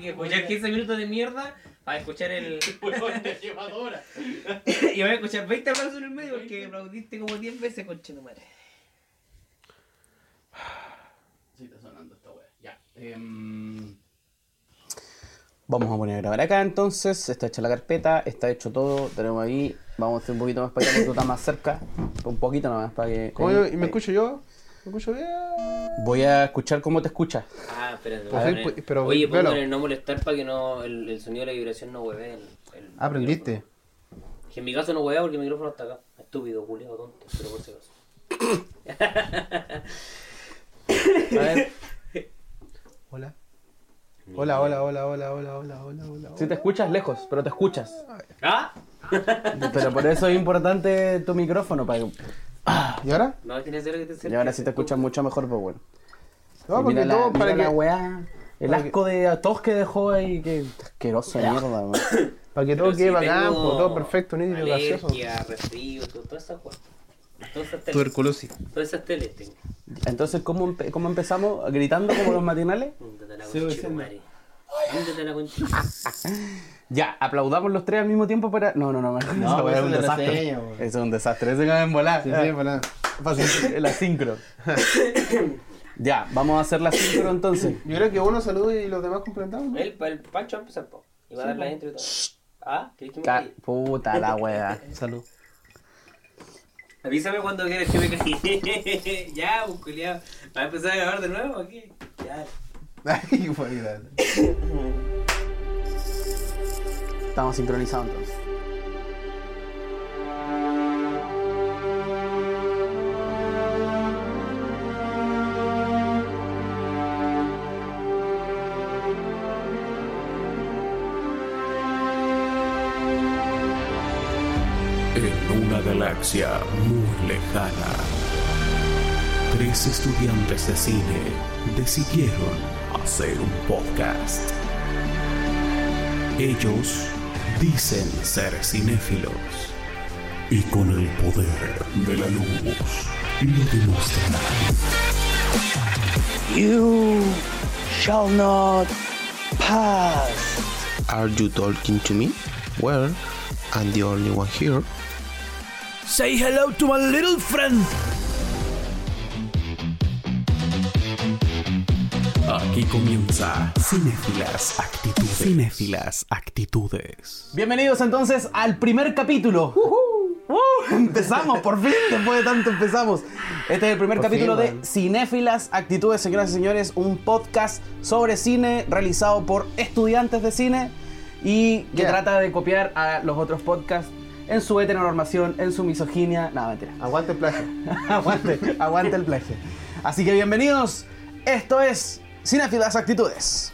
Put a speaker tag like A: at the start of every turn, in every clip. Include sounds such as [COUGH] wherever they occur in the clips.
A: que escuchar 15 minutos de mierda para escuchar el. [LAUGHS]
B: Huevón de llevadora. [LAUGHS]
A: y voy a escuchar 20 aplausos en el medio porque aplaudiste como 10 veces, conche tu madre.
B: Sí, está sonando esta wea. Ya. Em,
C: Vamos a poner a grabar acá entonces, está hecha la carpeta, está hecho todo, tenemos ahí, vamos a hacer un poquito más para allá porque tú estás más cerca, un poquito nomás para que...
D: ¿Cómo
C: ahí-
D: yo- ¿Y me escucho yo? ¿Me escucho bien?
C: Voy a escuchar cómo te escuchas.
A: Ah, espérate.
D: Pues
A: voy a
D: sí,
A: poner-
D: pero
A: Oye, pongan el no molestar para que no el, el sonido de la vibración no hueve el, el
D: Ah, aprendiste.
A: micrófono. Que en mi caso no huevea porque el micrófono está acá. Estúpido, culiado, tonto, pero por si acaso. [COUGHS]
C: A ver, [COUGHS]
D: Hola. Hola, hola, hola, hola, hola, hola, hola, hola.
C: si te escuchas lejos, pero te escuchas.
A: ¿Ah?
C: Pero por eso es importante tu micrófono, para que...
D: ¿Y ahora?
A: No, tienes que que te
C: Y ahora sí te escuchas mucho mejor, pues bueno.
D: No,
C: Y
D: porque
C: mira la,
D: todo para
C: mira la
D: que,
C: weá, el
D: para que-
C: asco de tos que dejó ahí, que asqueroso de mierda, man. [COUGHS]
D: para que todo
A: Pero
D: quede
A: si
D: bacán,
A: tengo
D: pues, todo perfecto, nítido, gracioso.
A: Alergia, resfrío, todo- todas esas cosas. Todas esas teles.
D: Tuberculosis.
A: Todas esas teles tengo.
C: Entonces, ¿cómo, empe- cómo empezamos? ¿Gritando como los matinales?
A: A la concha [LAUGHS]
C: Ya, aplaudamos los tres al mismo tiempo para. No, no, no, no. [LAUGHS] es
D: eso
C: un
D: es
C: desastre.
D: reseña.
C: Eso es un desastre. Ese que va en volar.
D: Sí, sí,
C: Fácil, la sincro. [COUGHS] ya, vamos a hacer la sincro entonces.
D: Yo creo que uno salude y los demás complementamos, ¿no?
A: El, el Pancho va a empezar, po. Y va a dar la intro y todo. Ah, ¿querés que me?
C: Puta la wea. [LAUGHS]
D: Salud.
A: Avísame cuando quieres que me calle. [LAUGHS] ya, pues, culiao. ¿Va a empezar a grabar de nuevo aquí? Ya.
D: Ay, qué bonita.
C: Estamos sincronizados.
E: En una galaxia muy lejana, tres estudiantes de cine decidieron hacer un podcast. Ellos dicen ser cinéfilos y con el poder de la luz lo demostrarán.
F: You shall not pass.
G: Are you talking to me? Well, I'm the only one here.
F: Say hello to my little friend.
E: Aquí comienza Cinéfilas Actitudes. Cinéfilas Actitudes.
C: Bienvenidos entonces al primer capítulo. Uh, empezamos, por fin, después de tanto empezamos. Este es el primer
D: Por
C: capítulo
D: fin,
C: de. Cinéfilas Actitudes, señoras y señores, un podcast sobre cine realizado por estudiantes de cine y que
D: Yeah.
C: trata de copiar a los otros podcasts en su heteronormación, en su misoginia. Nada, mentira.
D: Aguante el plagio. [LAUGHS]
C: aguante, aguante el plagio. Así que bienvenidos. Esto es Cinéfilas Actitudes.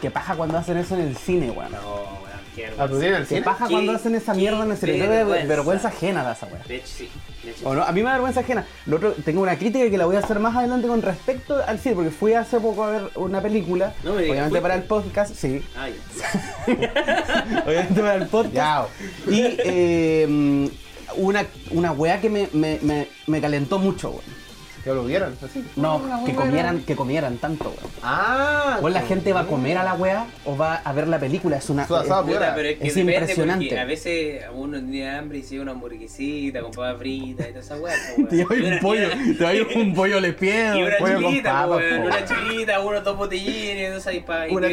C: ¿Qué paja cuando hacen eso en el cine, weón?
A: No, weón, qué
D: ¿Aplaudir en el
C: ¿Qué
D: cine?
C: paja
A: ¿Qué-
C: cuando hacen esa mierda en el cine? Da
A: vergüenza?
C: vergüenza ajena da esa weá.
A: De hecho, sí. De hecho,
C: ¿O no? A mí me da vergüenza ajena. Lo otro, tengo una crítica que la voy a hacer más adelante con respecto al cine, porque fui hace poco a ver una película.
A: No me digas,
C: obviamente para el podcast, sí.
A: Ah, ya. [LAUGHS]
C: obviamente para el podcast. [LAUGHS]
D: Ya.
C: Y eh, una, una que me, me, me, me calentó mucho, weón.
D: Que lo vieron, así.
C: No,
D: Una
C: que comieran, que comieran tanto, weón.
D: Ah.
C: O la gente va a comer a la weá o va a ver la película. Es una.
D: Su asado,
C: es-.
A: Puta, pero es que
C: Es impresionante.
A: a veces uno tiene hambre y se lleva una hamburguesita con papa frita y toda esa weá. [LAUGHS]
C: Te doy un
A: una-
C: pollo, te doy un pollo le
A: una- [LAUGHS] Y una chulita,
C: papas,
A: weón, una chulita, unos dos botellines, ahí para
C: Una-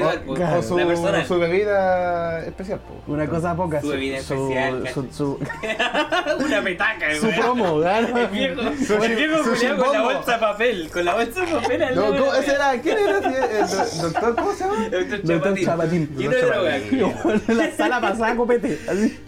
D: su,
A: persona.
D: su bebida especial, po.
C: Una cosa poca.
A: Su bebida especial,
C: su, su, [LAUGHS]
A: una petaca,
C: su promo, ¿verdad?
A: El viejo, el viejo
D: su
A: culiao con la. Bolsa de papel, con la bolsa de papel al
D: No,
A: lado de
D: ¿cómo-
A: la
D: ese era, ¿quién era? ¿El do- [LAUGHS] doctor? ¿Cómo se llama?
A: Doctor
C: Doctor
A: Chapatín. Droga.
D: Chapatín. [LAUGHS]
C: En la sala pasada copete. Así. [LAUGHS]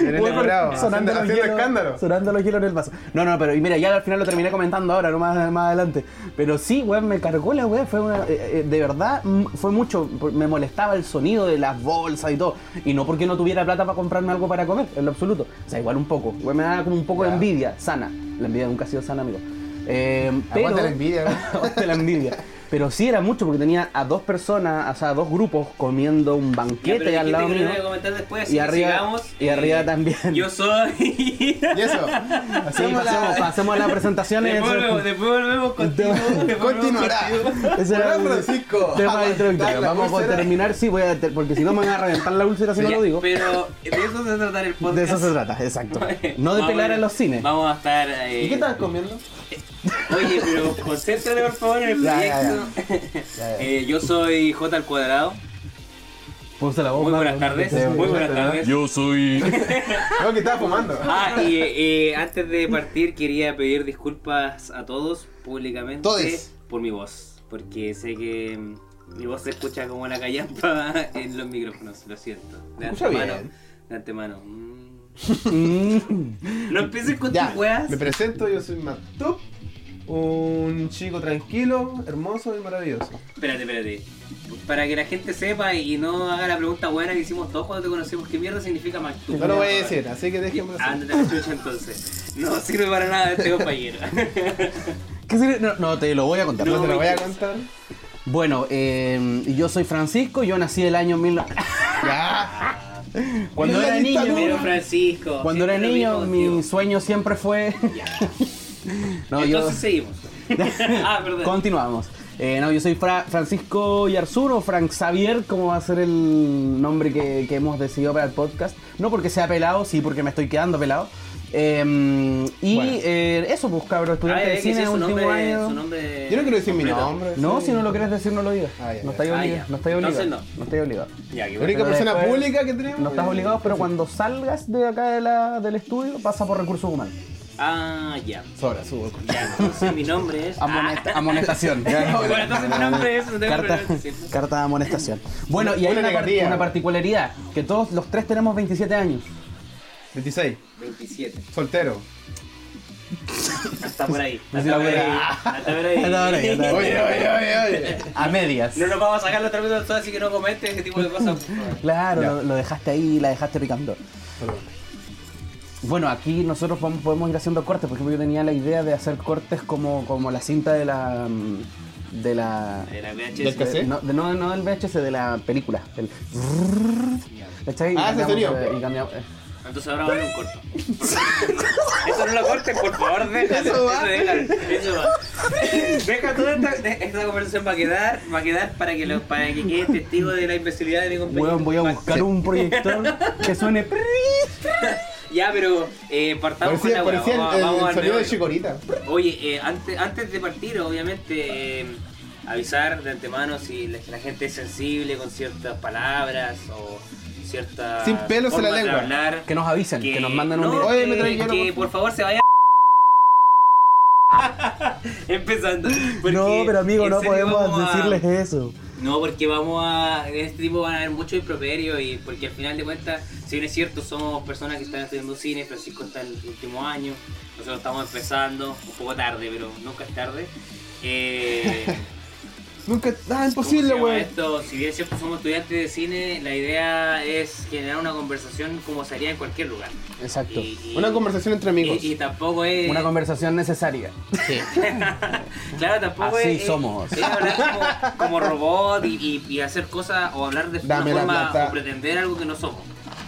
D: En el
C: sonando
D: haciendo,
C: los
D: haciendo
C: hielos-
D: escándalo.
C: Sonando los hielos en el vaso. No, no, pero y mira, ya al final lo terminé comentando ahora, no más, más adelante. Pero sí, weón, me cargó la weón. Fue una, eh, eh, de verdad, mm, fue mucho. Me molestaba el sonido de las bolsas y todo. Y no porque no tuviera plata para comprarme algo para comer, en lo absoluto. O sea, igual un poco. Weón, me daba como un poco de envidia, sana. La envidia nunca ha sido sana, amigo. Eh, pero,
D: Aguanta la envidia, [LAUGHS]
C: la. Pero sí era mucho porque tenía a dos personas, o sea, a dos grupos comiendo un
A: Ya,
C: banquete
A: pero
C: al lado mío.
A: después, así
C: Y arriba,
A: sigamos.
C: y arriba
A: Eh,
C: también.
A: Yo soy.
D: Y eso.
C: Sí,
D: Hacemos
C: pasemos,
D: la...
C: pasemos a las presentaciones.
A: Después
C: eso-
A: volvemos, después volvemos contigo. después [LAUGHS]
D: Continuará.
C: Ese era
D: Hola,
C: el
D: Francisco.
C: tema introductorio. Vamos a terminar, sí, voy a ter- porque si no me van a reventar la úlcera si no
A: Ya,
C: lo digo.
A: Pero de eso se trata el podcast.
C: De eso se trata, exacto. [LAUGHS] No de
A: Vamos
C: pelar en los cines.
A: Vamos a estar. eh,
D: ¿Y qué estabas comiendo?
A: Oye, pero concéntrate por favor en el
C: Ya, ya,
A: proyecto.
C: Ya, ya.
A: Eh, yo soy J al cuadrado.
C: Puse la voz,
A: Muy
C: mano.
A: buenas tardes.
C: Sí,
A: Muy buenas tardes.
F: Yo soy. [LAUGHS]
D: No, que estaba fumando.
A: Ah, y eh, antes de partir quería pedir disculpas a todos públicamente
D: Todes.
A: por mi voz, porque sé que mm, mi voz se escucha como la callampa [LAUGHS] en los micrófonos, lo siento. De
D: Escucha
A: antemano.
D: bien.
A: De antemano. mm.
C: Mm. [LAUGHS]
A: No empieces con
D: Ya,
A: tus weas.
D: me presento, yo soy Matup, un chico tranquilo, hermoso y maravilloso.
A: Espérate, espérate. Para que la gente sepa y no haga la pregunta buena que hicimos todos cuando te conocimos, ¿qué mierda significa Mactu?
D: No lo voy a decir, así que déjenme así.
A: Ándate a la chucha entonces. No sirve para nada este compañero.
C: ¿Qué sería? No, no, te lo voy a contar.
D: No
A: No,
D: te lo voy a contar.
C: Bueno, eh, yo soy Francisco, yo nací el año 1000. [LAUGHS]
D: Ya.
C: Cuando
D: Mira
C: era niño,
A: Francisco.
C: cuando era niño, mi sueño siempre fue. [LAUGHS] [LAUGHS] Yo.
A: Entonces seguimos. [LAUGHS] ah, perdón.
C: Continuamos. Eh, no, yo soy Fra- Francisco Yarzur o Frank Xavier, como va a ser el nombre que, que hemos decidido para el podcast. No porque sea pelado, sí porque me estoy quedando pelado. Eh, y
D: Bueno.
C: eh, eso, pues cabrón, estudiante de cine,
A: su
C: último
A: nombre,
C: año.
A: su nombre
D: Yo no quiero decir mi nombre.
C: No,
D: sí.
C: si no lo quieres decir, no lo digas.
D: Ah,
C: no estáis
A: Ah,
C: obligado. No estáis obligado.
A: Entonces no.
C: No estáis obligado.
A: Ya,
D: La única persona
C: después-
D: pública que tenemos.
C: No estás obligado, pero cuando salgas de acá de la, del estudio, pasa por recursos humanos.
A: Ah, ya.
D: Sobra, subo.
A: Ya, entonces mi nombre es.
C: Amonesta- amonestación. [LAUGHS]
A: bueno, entonces mi nombre es. No tengo
C: Carta, carta de amonestación. Bueno, y hay
D: Una
C: una, par- una particularidad, que todos los tres tenemos 27 años.
D: 26.
A: 27.
D: Soltero.
A: Hasta por [LAUGHS] ahí. Hasta por ahí. Hasta por ahí.
C: Hasta por ahí.
D: Oye, oye, oye, oye.
C: A medias.
A: No nos vamos a sacar los trapitos al sol, así que no comenten ese tipo de cosas.
C: Claro, lo, lo dejaste ahí, la dejaste picando.
D: Perdón.
C: Bueno, aquí nosotros podemos, podemos ir haciendo cortes. Por ejemplo, yo tenía la idea de hacer cortes como, como la cinta de la. mm, de la.
A: VHS.
C: De- no, de- no, no del VHS, de la película. El,
D: Ah, ese
C: cambiamos,
D: sonido.
C: y cambiamos- eh.
A: Entonces ahora va a haber un corto. [LAUGHS] Eso no lo cortes, por favor, déjalo.
D: Eso va.
A: déjalo, eso va. Deja toda esta, conversación va a quedar, va a quedar para que lo, para que quede testigo de la imbecilidad de mi compañero.
C: Voy a buscar un proyector que suene. [LAUGHS]
A: Ya, pero eh, partamos
D: Parecía,
A: con la
D: parecía el,
A: vamos
D: el
A: al
D: sonido de. Chicorita.
A: Oye, eh, antes, antes de partir, obviamente, eh, avisar de antemano si la, la gente es sensible con ciertas palabras o ciertas.
D: Sin pelos en la lengua.
A: hablar,
C: Que nos avisen, que, nos manden un
A: no,
C: directo.
D: Oye, me
A: que-
D: trae hielo,
A: que
D: por
A: por favor se vaya. [LAUGHS] Empezando.
C: No, pero amigo, no podemos
A: a-
C: decirles eso.
A: No, porque vamos a. En este tipo van a haber mucho improperio y porque al final de cuentas, si bien es cierto, somos personas que están estudiando cine, Francisco está en el último año, nosotros estamos empezando, un poco tarde, pero nunca es tarde. Eh, [LAUGHS]
D: Nunca. Ah,
A: ¿cómo se
D: imposible,
A: esto? Si bien es cierto, somos estudiantes de cine, la idea es generar una conversación como se haría en cualquier lugar.
C: Exacto.
A: Y- y-
D: Una conversación entre amigos.
A: Y, y tampoco es.
C: Una conversación necesaria. [LAUGHS]
A: Claro, tampoco
C: Así
A: es. es-
C: somos.
A: Es hablar como, como robot y, y- y hacer cosas o hablar de
D: Dame
A: una forma
D: plata.
A: o pretender algo que no somos.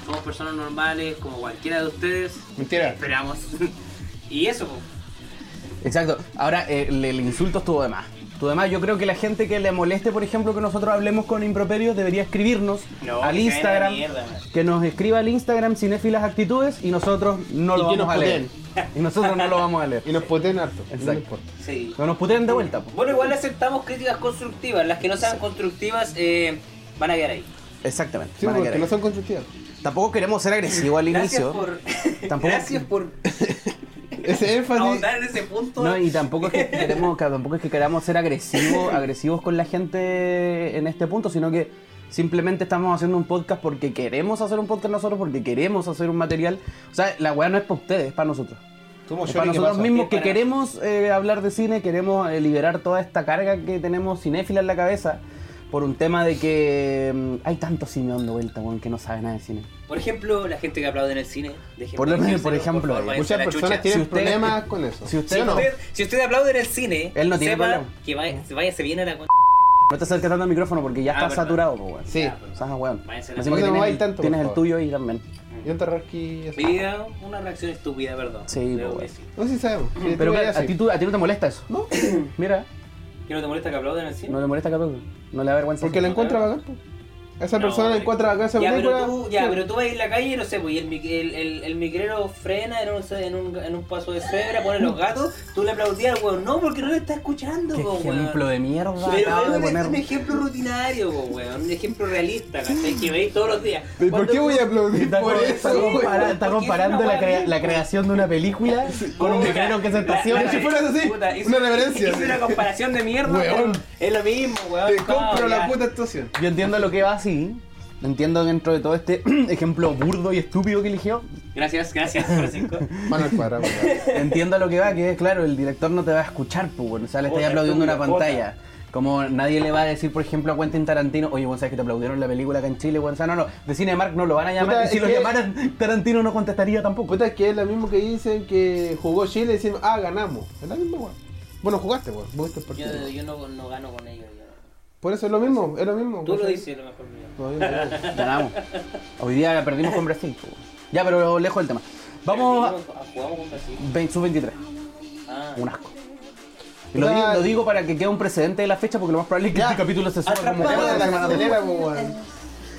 A: Somos personas normales como cualquiera de ustedes.
D: Mentira.
A: Esperamos. [LAUGHS] y eso, pues.
C: Exacto. Ahora, eh, el, el insulto estuvo de más. Estuvo de más. Yo creo que la gente que le moleste, por ejemplo, que nosotros hablemos con improperios, debería escribirnos
A: No,
C: al Instagram. que nos escriba al Instagram Cinéfilas Actitudes y nosotros no
D: Y
C: lo vamos
D: nos
C: a leer. [LAUGHS] Y nosotros no lo vamos a leer.
D: Y nos poten harto. No
C: Exacto.
D: importa.
A: Sí.
C: No nos puteen de vuelta. po.
A: Bueno, igual aceptamos críticas constructivas. Las que no sean constructivas eh, van a quedar ahí.
C: Exactamente.
D: Sí,
C: van a
D: no son constructivas.
C: Tampoco queremos ser agresivos al
A: Gracias
C: inicio.
A: por. [LAUGHS]
C: Tampoco-
A: Gracias por [LAUGHS]
D: Ese [LAUGHS] énfasis.
A: ahondar en ese punto.
C: No, y tampoco es que [LAUGHS] queremos, que tampoco es que queramos ser agresivos, agresivos con la gente en este punto, sino que simplemente estamos haciendo un podcast porque queremos hacer un podcast nosotros, porque queremos hacer un material. O sea, la weá no es para ustedes, es para nosotros.
D: Somos
C: Es para
D: Shori, ¿qué
C: nosotros mismos que queremos eh, hablar de cine, queremos eh, liberar toda esta carga que tenemos cinéfila en la cabeza. Por un tema de que mm, hay tanto cine dando vuelta, weón, que no sabe nada de cine.
A: Por ejemplo, la gente que aplaude en el cine.
C: Por lo
A: de
C: menos, por ejemplo,
A: favor,
D: Muchas personas tienen
C: Si usted-
D: problemas con eso.
C: si usted
D: ¿Sí no?
A: Usted- si usted aplaude en el cine,
C: Él no tiene
A: sepa
C: problema.
A: que vaya, váyase bien a la con...
C: No te acerques tanto al micrófono porque ya
A: Ah,
C: está
A: verdad.
C: saturado, pues, weón.
D: Sí.
C: O sea, weón. Que
D: se
C: tienes, el-
D: tanto,
C: tienes el tuyo ahí también.
D: Y un terrasqui
A: Mi vida, una reacción estúpida, perdón.
C: Sí, pues.
D: No sé si sabemos. Sí,
C: Pero
D: tú
C: a, ti, tú- a ti no te molesta eso.
D: No,
C: Mira,
A: ¿Qué no te molesta que aplaudan en el cine?
C: no le molesta que aplaudan. No le da vergüenza.
D: porque la encuentra bacán. Esa persona
A: No,
D: la encuentra bacán esa
A: ya,
D: película.
A: pero tú, ya,
D: sí.
A: pero tú vas en la calle, no sé, pues, y el, el, el, el micrero frena en un, en, un, en un paso de cebra, pone los gatos, tú le aplaudías al weón, no, porque no le está escuchando,
C: Qué
A: po, weón.
C: ejemplo de mierda
A: Pero
C: acabo de
A: es un,
C: poner.
A: un ejemplo rutinario, po, weón, un ejemplo realista, ¿cachai? Que veis todos los días.
D: ¿Y ¿Por qué voy a aplaudir
C: Está,
D: por
C: está
D: eso?
C: compara- está
A: Porque
C: comparando
A: es
C: la, crea- creación de una película [LAUGHS] con un
A: Puta,
C: micrero que se estaciona.
D: Si fueras así,
A: puta, hizo-
D: una reverencia,
A: hizo
D: sí.
A: una comparación de mierda,
D: Weón.
A: pero es lo mismo, weón.
D: Te compro la puta actuación.
C: Yo entiendo lo que va así. Entiendo dentro de todo este [CLEARS THROAT] ejemplo burdo y estúpido que eligió.
A: Gracias, gracias, Francisco. [LAUGHS]
D: Mano al cuadrado.
C: Entiendo lo que va, que es claro, el director no te va a escuchar, pues, bueno, o sea, le estáis
A: Puta,
C: aplaudiendo una pantalla. Como nadie le va a decir, por ejemplo, a Quentin Tarantino, oye, bueno, sabes que te aplaudieron la película acá en Chile, bueno, o sea, no, no, de Cinemark no lo van a llamar,
D: Puta,
C: y si lo
D: que-
C: llamaran, Tarantino no contestaría tampoco.
D: Puta, es que es lo mismo que dicen que jugó Chile y dicen, ah, ganamos. Es la misma, weón. Bueno, jugaste, weón. Vos el partido.
A: Yo, yo no, no gano con ellos.
D: Por eso es lo mismo, es lo mismo.
A: Tú lo
D: ¿cachai?
A: dices, lo mejor mío.
D: No, yo no.
C: Ganamos. Hoy día perdimos con Brasil, pues. Ya, pero lejos del tema. Vamos a
A: Jugamos con Brasil.
C: 20 sub-23,
A: Ah.
C: un asco. Lo, digo, lo digo para que quede un precedente de la fecha, porque lo más probable es que
D: Ya.
C: este capítulo se suba como
D: la po, weón.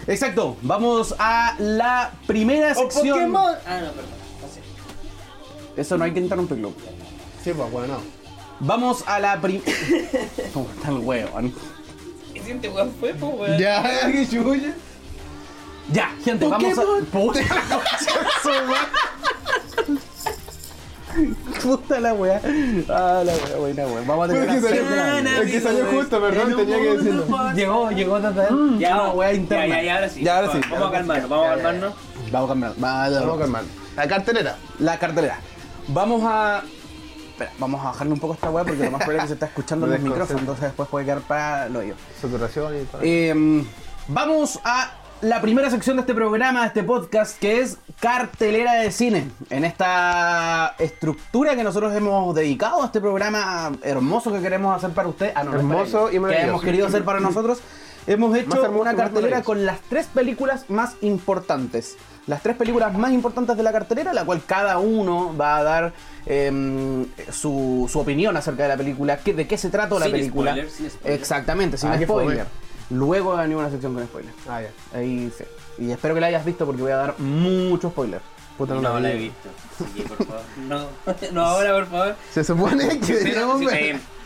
C: Exacto, vamos a la primera
A: ¡O
C: sección.
A: Pokémon! Ah, no, perdón. No sé.
C: Eso no hay que interrumpirlo.
D: Sí, pues, bueno, no.
C: Vamos a la primera. [COUGHS] ¿Cómo está el weón?
A: ¿Qué siente, weón? Fue, pues, weón.
D: Ya, qué chulla.
C: Ya, gente, vamos a. [LAUGHS] Puta [LAUGHS] Puta la weá. Ah, la weá, buena weá. Vamos a tener
D: que salió, es que salió justo, perdón, tenía que decirlo.
C: Llegó, llegó desde él.
A: Ya,
C: una weá
A: ya,
C: interna.
A: ya, ya, ahora sí.
D: Ya, ahora sí.
A: Vamos a calmarnos, vamos a calmarnos.
C: Vamos a cambiar.
D: Vamos a calmar. La cartelera.
C: La cartelera. Vamos a. Espera, vamos a bajarle un poco esta weá porque lo más probable es que se está escuchando en
D: Me
C: el micrófono,
D: desconcentra.
C: entonces después puede quedar para el oído.
D: Saturación y.
C: Eh, vamos a la primera sección de este programa, de este podcast, que es cartelera de cine. En esta estructura que nosotros hemos dedicado a este programa hermoso que queremos hacer para usted. Ah,
D: Hermoso
C: ellos,
D: y maravilloso.
C: Que hemos querido hacer para nosotros. Hemos hecho una cartelera con las tres películas más importantes. Las tres películas más importantes de la cartelera, la cual cada uno va a dar em, su, su opinión acerca de la película, de qué se trata la película.
A: spoiler, sin spoiler.
C: Exactamente, sin
D: Ah,
C: spoiler. Luego va a venir una sección con spoiler.
D: Ah, ya.
C: Ahí sí. Y espero que la hayas visto porque voy a dar mucho spoiler.
D: Puta,
A: No,
D: no,
A: la he visto. Sí, por favor. No, [LAUGHS] no ahora, por favor.
D: Se supone que
A: si-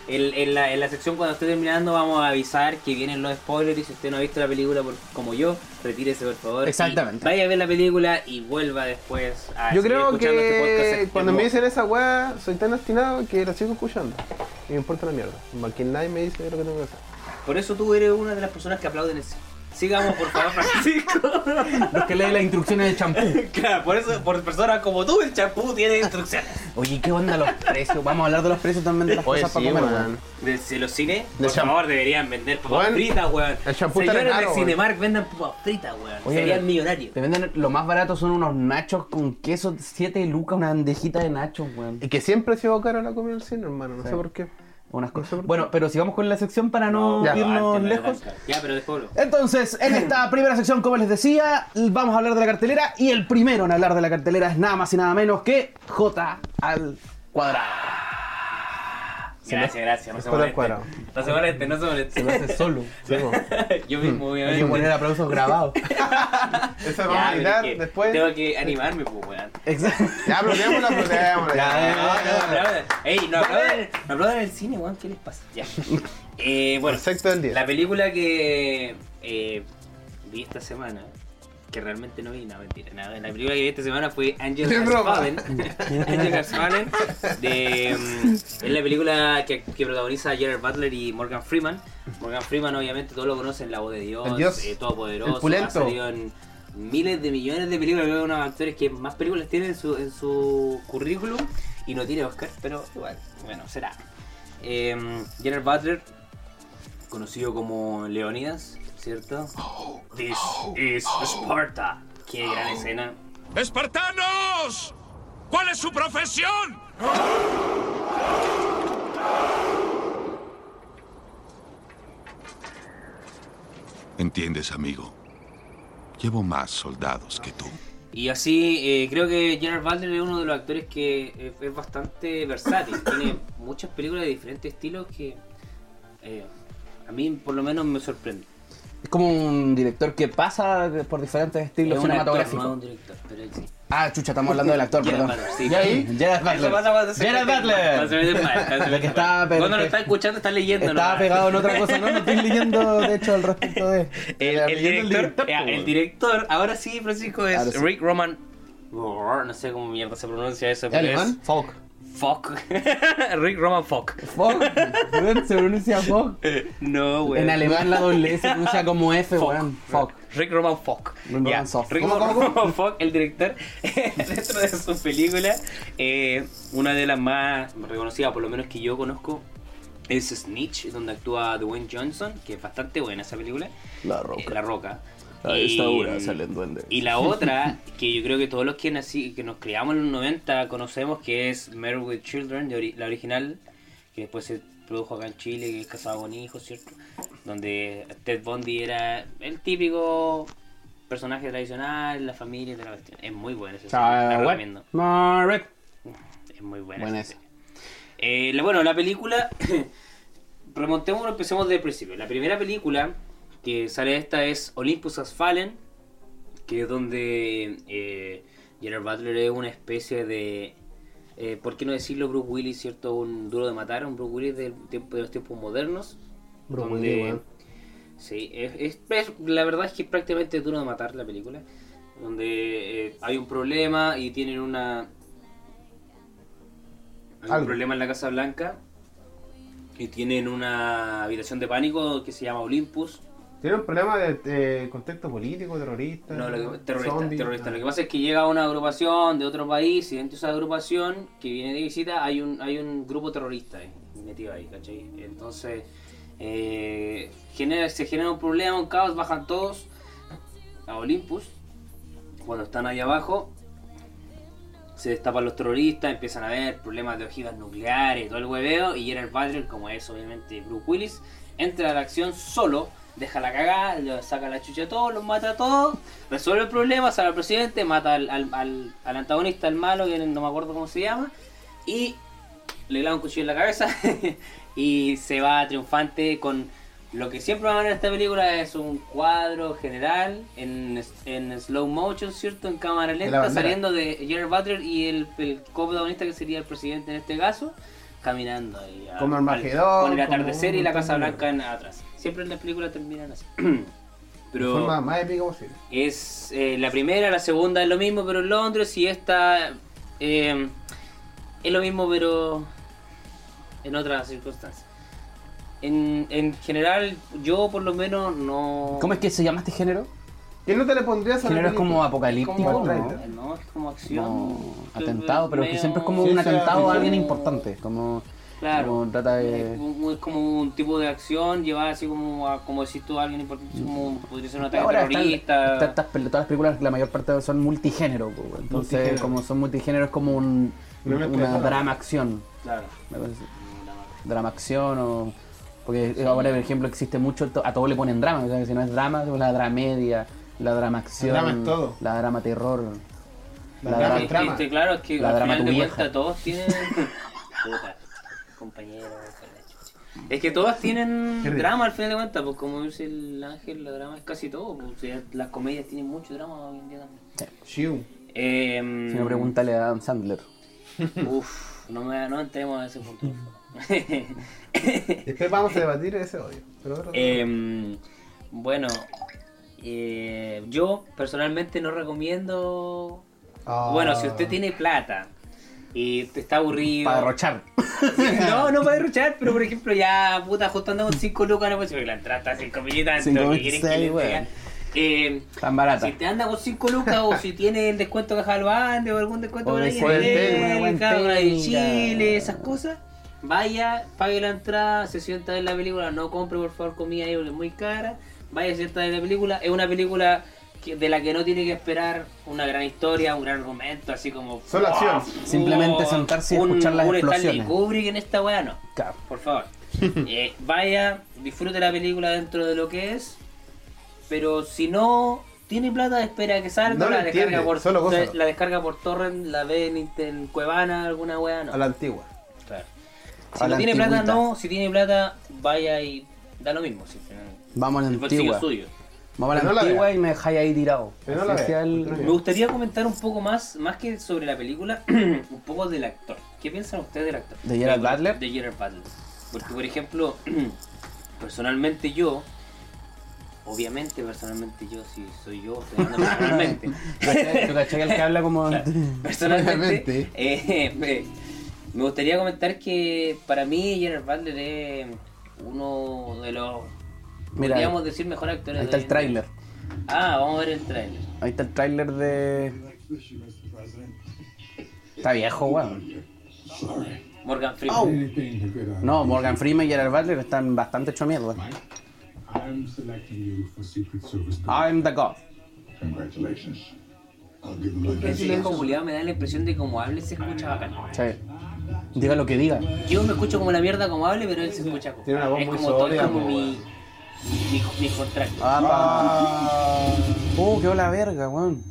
A: en, la, en la sección cuando esté terminando vamos a avisar que vienen los spoilers y si usted no ha visto la película por- como yo, retírese por favor.
C: Exactamente.
A: Vaya a ver la película y vuelva después a
D: Yo creo
A: este
D: que
A: Es
D: cuando me dicen esa weá, soy tan obstinado que la sigo escuchando. Y me importa la mierda. Porque nadie me dice lo que tengo que hacer.
A: Por eso tú eres una de las personas que aplauden cine. Sigamos por favor, [LAUGHS] Francisco.
C: Los que leen las instrucciones del champú.
A: claro, por eso, por personas como tú, el champú tiene instrucciones.
C: Oye, ¿qué onda los precios? Vamos a hablar de los precios también de las
D: Oye,
C: cosas
D: sí,
C: para comer,
D: weón.
A: Desde los cines,
D: De
A: por
D: champú.
A: favor, deberían vender papas
D: Weón,
A: fritas, weón.
D: el champú está
A: Señores de. Cinemark vendan papas fritas, weón.
C: Oye,
A: Serían millonarios.
C: Te venden lo más barato son unos nachos con queso, 7 lucas, una bandejita de nachos, weón.
D: Y que siempre ha sido cara la comida del cine, hermano. No
C: Sí.
D: sé por qué.
C: Unas cosas. Bueno, pero sigamos con la sección para no,
D: Ya.
C: irnos
A: antes
C: lejos.
A: Ya, pero después lo-
C: Entonces, en [CLEARS THROAT] esta primera sección, como les decía, vamos a hablar de la cartelera y el primero en hablar de la cartelera es nada más y nada menos que J al cuadrado.
A: Gracias, gracias. No se
D: J al
A: moleste.
D: cuadrado.
A: No se moleste, no se moleste.
C: Se lo hace solo. [LAUGHS]
A: Yo mismo,
C: Hay que
A: obviamente.
C: poner aplausos grabados. [LAUGHS]
A: Ya,
D: vamos a editar después.
A: Tengo que animarme, pues, weón.
C: Exacto. [LAUGHS]
D: Ya, aplaudémosla, aplaudémosla.
C: Ya,
D: ya.
A: No, no, aplaudan. Ey, no aplaudan, no aplaudan el cine, weón. ¿Qué les pasa? Ya. Eh, bueno,
D: Perfecto del día.
A: la película que eh, vi esta semana, que realmente no vi, no, mentira, nada. La película que vi esta semana fue Angel Has. [LAUGHS] Fallen. Angel Has Fallen. De, mm, es la película que, que protagoniza Gerard Butler y Morgan Freeman. Morgan Freeman, obviamente, todos lo conocen, La Voz de Dios,
D: Dios.
A: eh, Todopoderoso. Ha salido en miles de millones de películas. Creo que uno de los actores que más películas tiene en su, en su currículum y no tiene Oscar, pero igual, bueno, será. Eh, Gerard Butler conocido como Leónidas, ¿cierto? This is Sparta. Qué gran escena.
F: ¡Espartanos! ¿Cuál es su profesión?
H: ¿Entiendes, amigo? Llevo más soldados que tú.
A: Y así, eh, creo que Gerard Butler es uno de los actores que eh, es bastante versátil. [LAUGHS] Tiene muchas películas de diferentes estilos que eh, a mí por lo menos me sorprende.
C: Es como un director que pasa por diferentes estilos
A: Es
C: cinematográficos.
A: no es un director, pero él sí.
C: Ah, chucha, estamos hablando del actor, [LAUGHS] perdón.
A: Butler, sí.
C: ¿Y ahí? Gerard Butler. Gerard Butler.
A: cuando
C: que estaba,
A: lo está escuchando, está leyendo.
C: Estaba pegado en otra cosa, no, no estoy leyendo, de hecho, al respecto de.
A: El, director, ya,
C: po,
A: el director, ahora sí, Francisco, es. Rick Roman. No sé cómo mierda se pronuncia eso,
C: ¿Alemán? Folk.
A: Fuck. [LAUGHS] Rick Roman Fuck.
C: Weón, se pronuncia folk. [LAUGHS]
A: No, güey.
C: En alemán la doble S se pronuncia [LAUGHS] como F,
A: Fuck.
C: weón. Folk.
A: Rick Roman Fuck.
C: Rick Roman
A: Ya,
C: Soft.
A: Rick
C: ¿Cómo,
A: Roman
C: cómo,
A: Fuck, el director, dentro de su película, eh, una de las más reconocidas, por lo menos que yo conozco, es Snitch, donde actúa Dwayne Johnson, que es bastante buena esa película.
C: La
A: Eh,
C: roca.
A: La Roca.
C: A
A: Y-
C: esta hora salen duendes.
A: Y la otra, que yo creo que todos los que nací, que nos criamos en los 90 conocemos, que es Married with Children, de ori- la original, que después se produjo acá en Chile, que es casado con hijos, ¿cierto? Donde Ted Bundy era el típico personaje tradicional, la familia, de la cuestión. Es muy buena esa serie, la recomiendo. Es muy buena.
C: Buena
A: esa. Eh, bueno, la película, [COUGHS] remontémonos, empecemos desde el principio. La primera película que sale esta es Olympus Has Fallen, que es donde eh, Gerard Butler es una especie de, eh, ¿por qué no decirlo Bruce Willis, cierto? Un duro de matar, un Bruce Willis del tiempo, de los tiempos modernos.
D: Bruce
A: donde-
D: Willis.
A: Sí, es, es- es- la verdad es que es prácticamente duro de matar la película. Donde eh, hay un problema y tienen una. Hay un problema en la Casa Blanca. Y tienen una habitación de pánico que se llama Olympus.
D: Tiene un problema de, de contexto político, terrorista.
A: No, lo que- terrorista, terrorista.
D: Ah.
A: Lo que pasa es que llega una agrupación de otro país y dentro de esa agrupación que viene de visita hay un, hay un grupo terrorista metido ahí, ¿cachai? Entonces eh, genera, se genera un problema, un caos, bajan todos a Olympus. Cuando están ahí abajo, se destapan los terroristas, empiezan a ver problemas de ojivas nucleares, todo el hueveo, y Gerard Butler, como es obviamente Bruce Willis, entra a la acción solo, deja la cagada, le saca la chucha a todos, los mata a todos, resuelve el problema, sale al presidente, mata al, al, al- al antagonista, al malo, que no me acuerdo cómo se llama, y le clava un cuchillo en la cabeza [LAUGHS] y se va triunfante con lo que siempre va a ver en esta película es un cuadro general en, en slow motion, ¿cierto? En cámara lenta, saliendo de Gerard Butler y el, el coprotagonista que sería el presidente en este caso, caminando ahí a-
D: Como
A: al-
D: Armagedón,
A: con el atardecer y la Casa Blanca en- atrás. Siempre en las películas terminan así. [CLEARS THROAT] Pero
D: forma más épica posible.
A: es eh, la primera, la segunda es lo mismo, pero en Londres y esta eh, es lo mismo, pero en otras circunstancias. En, en general, yo por lo menos no.
C: ¿Cómo es que se llama este género?
D: ¿Qué no te le pondrías a la
C: Género es como apocalíptico,
D: Como
C: ¿no?
A: es como acción.
C: Como atentado, pero que siempre es como
D: Sí,
C: un atentado a alguien importante. Como,
A: Claro.
C: como trata de.
A: Es como- un tipo de acción llevada así como a, como decís tú, a alguien importante, como podría ser un ataque
C: Ahora están-
A: terrorista.
C: está- estas pel- todas las películas, la mayor parte son multigénero, entonces
D: Multigénero.
C: como son multigénero es como un,
D: Una mezcla de
C: una
D: todo.
C: drama acción,
A: Claro.
C: me parece. drama acción o porque ahora por ejemplo existe mucho a todo le ponen drama, o sea, que si no es drama, es la dramedia, la drama acción,
D: La drama es todo.
C: la drama terror,
D: La
C: la,
D: drama
C: drama,
D: es drama.
A: Este, claro, es que
C: La
A: al
C: drama
A: final de
C: vieja.
A: cuentas todos tienen. [LAUGHS] Puta, compañero. con la chucha. Es que todas tienen drama al final de cuentas, pues como dice el ángel, la drama es casi todo. Pues, o sea, las comedias tienen mucho drama hoy en día también.
D: Shiu.
A: Eh,
C: si no pregúntale a Adam Sandler. [LAUGHS]
A: Uf, no, me, no entremos a ese punto. [LAUGHS]
D: Después vamos a debatir ese odio. Pero
A: Em, bueno, eh, yo personalmente no recomiendo.
D: Ah.
A: Bueno, si usted tiene plata y te está aburrido.
C: Para derrochar. [LAUGHS]
A: No, no para derrochar, pero por ejemplo, ya puta, justo ando con 5 lucas, no puedo decir, la entrada está a 5 millitas,
C: Cinco
A: ¿qué
C: mil
A: quieren que
C: seis,
A: les
C: weón.
A: diga? Eh,
C: Tan barata.
A: si te anda con 5 lucas o si tiene el descuento de Caja del Bande o algún descuento por ahí, en de. Chile, esas cosas, vaya, pague la entrada, se sienta ver la película, no compre por favor comida ahí porque es muy cara, vaya, se sienta ver la película, es una película que- de la que no tiene que esperar una gran historia, un gran argumento, así como...
D: Solo acción.
C: Simplemente sentarse y
A: un-
C: escuchar las
A: un Stanley
C: explosiones.
A: Kubrick en esta weá, no.
C: Claro.
A: Por favor. [LAUGHS] Eh, vaya, disfrute la película dentro de lo que es. Pero si no tiene plata, espera que salga,
D: No
A: la, descarga por,
D: solo
A: la descarga por torrent, la ve en, en Cuevana, alguna weá, no.
D: A la antigua.
A: Claro.
C: A
A: Si
C: la
A: no tiene plata, no. Si tiene plata, vaya y da lo mismo. Si,
C: Vamos a la antigua.
A: es
C: a la
D: no
C: antigua y me dejáis ahí tirado.
D: No
C: el-.
A: Me gustaría comentar un poco más, más que sobre la película, [CLEARS THROAT] un poco del actor. ¿Qué piensan ustedes del actor?
C: ¿De Gerard Butler?
A: De Gerard Butler. Porque, por ejemplo, [CLEARS THROAT] personalmente yo, obviamente personalmente yo, si soy yo, estoy hablando personalmente. [LAUGHS]
C: ¿Tú cachai el que habla como...
A: personalmente,
D: Obviamente.
A: eh, me, [LAUGHS] me gustaría comentar que para mí Gerard Butler es uno de los,
C: Mira,
A: podríamos decir, mejores actores
C: ahí está el tráiler.
A: Ah, vamos a ver el tráiler.
C: Ahí está el tráiler de... Está viejo, weón.
A: Morgan Freeman.
C: No, Morgan Freeman y Gerard Butler están bastante hecho mierda.
E: I'm selecting you for Secret Service.
C: I'm the God.
E: Congratulations.
A: Ese viejo culiado me da la impresión de como hable se escucha bacán.
C: Sí. Diga lo que diga.
A: Yo me escucho como la mierda como hable, pero él se escucha como.
D: Tiene una voz
A: es
D: muy
A: como todo
D: sólida,
A: como mi,
D: weón.
A: mi, mi contrato.
C: Ah,
D: Ah.
C: Uh, qué la verga, weón.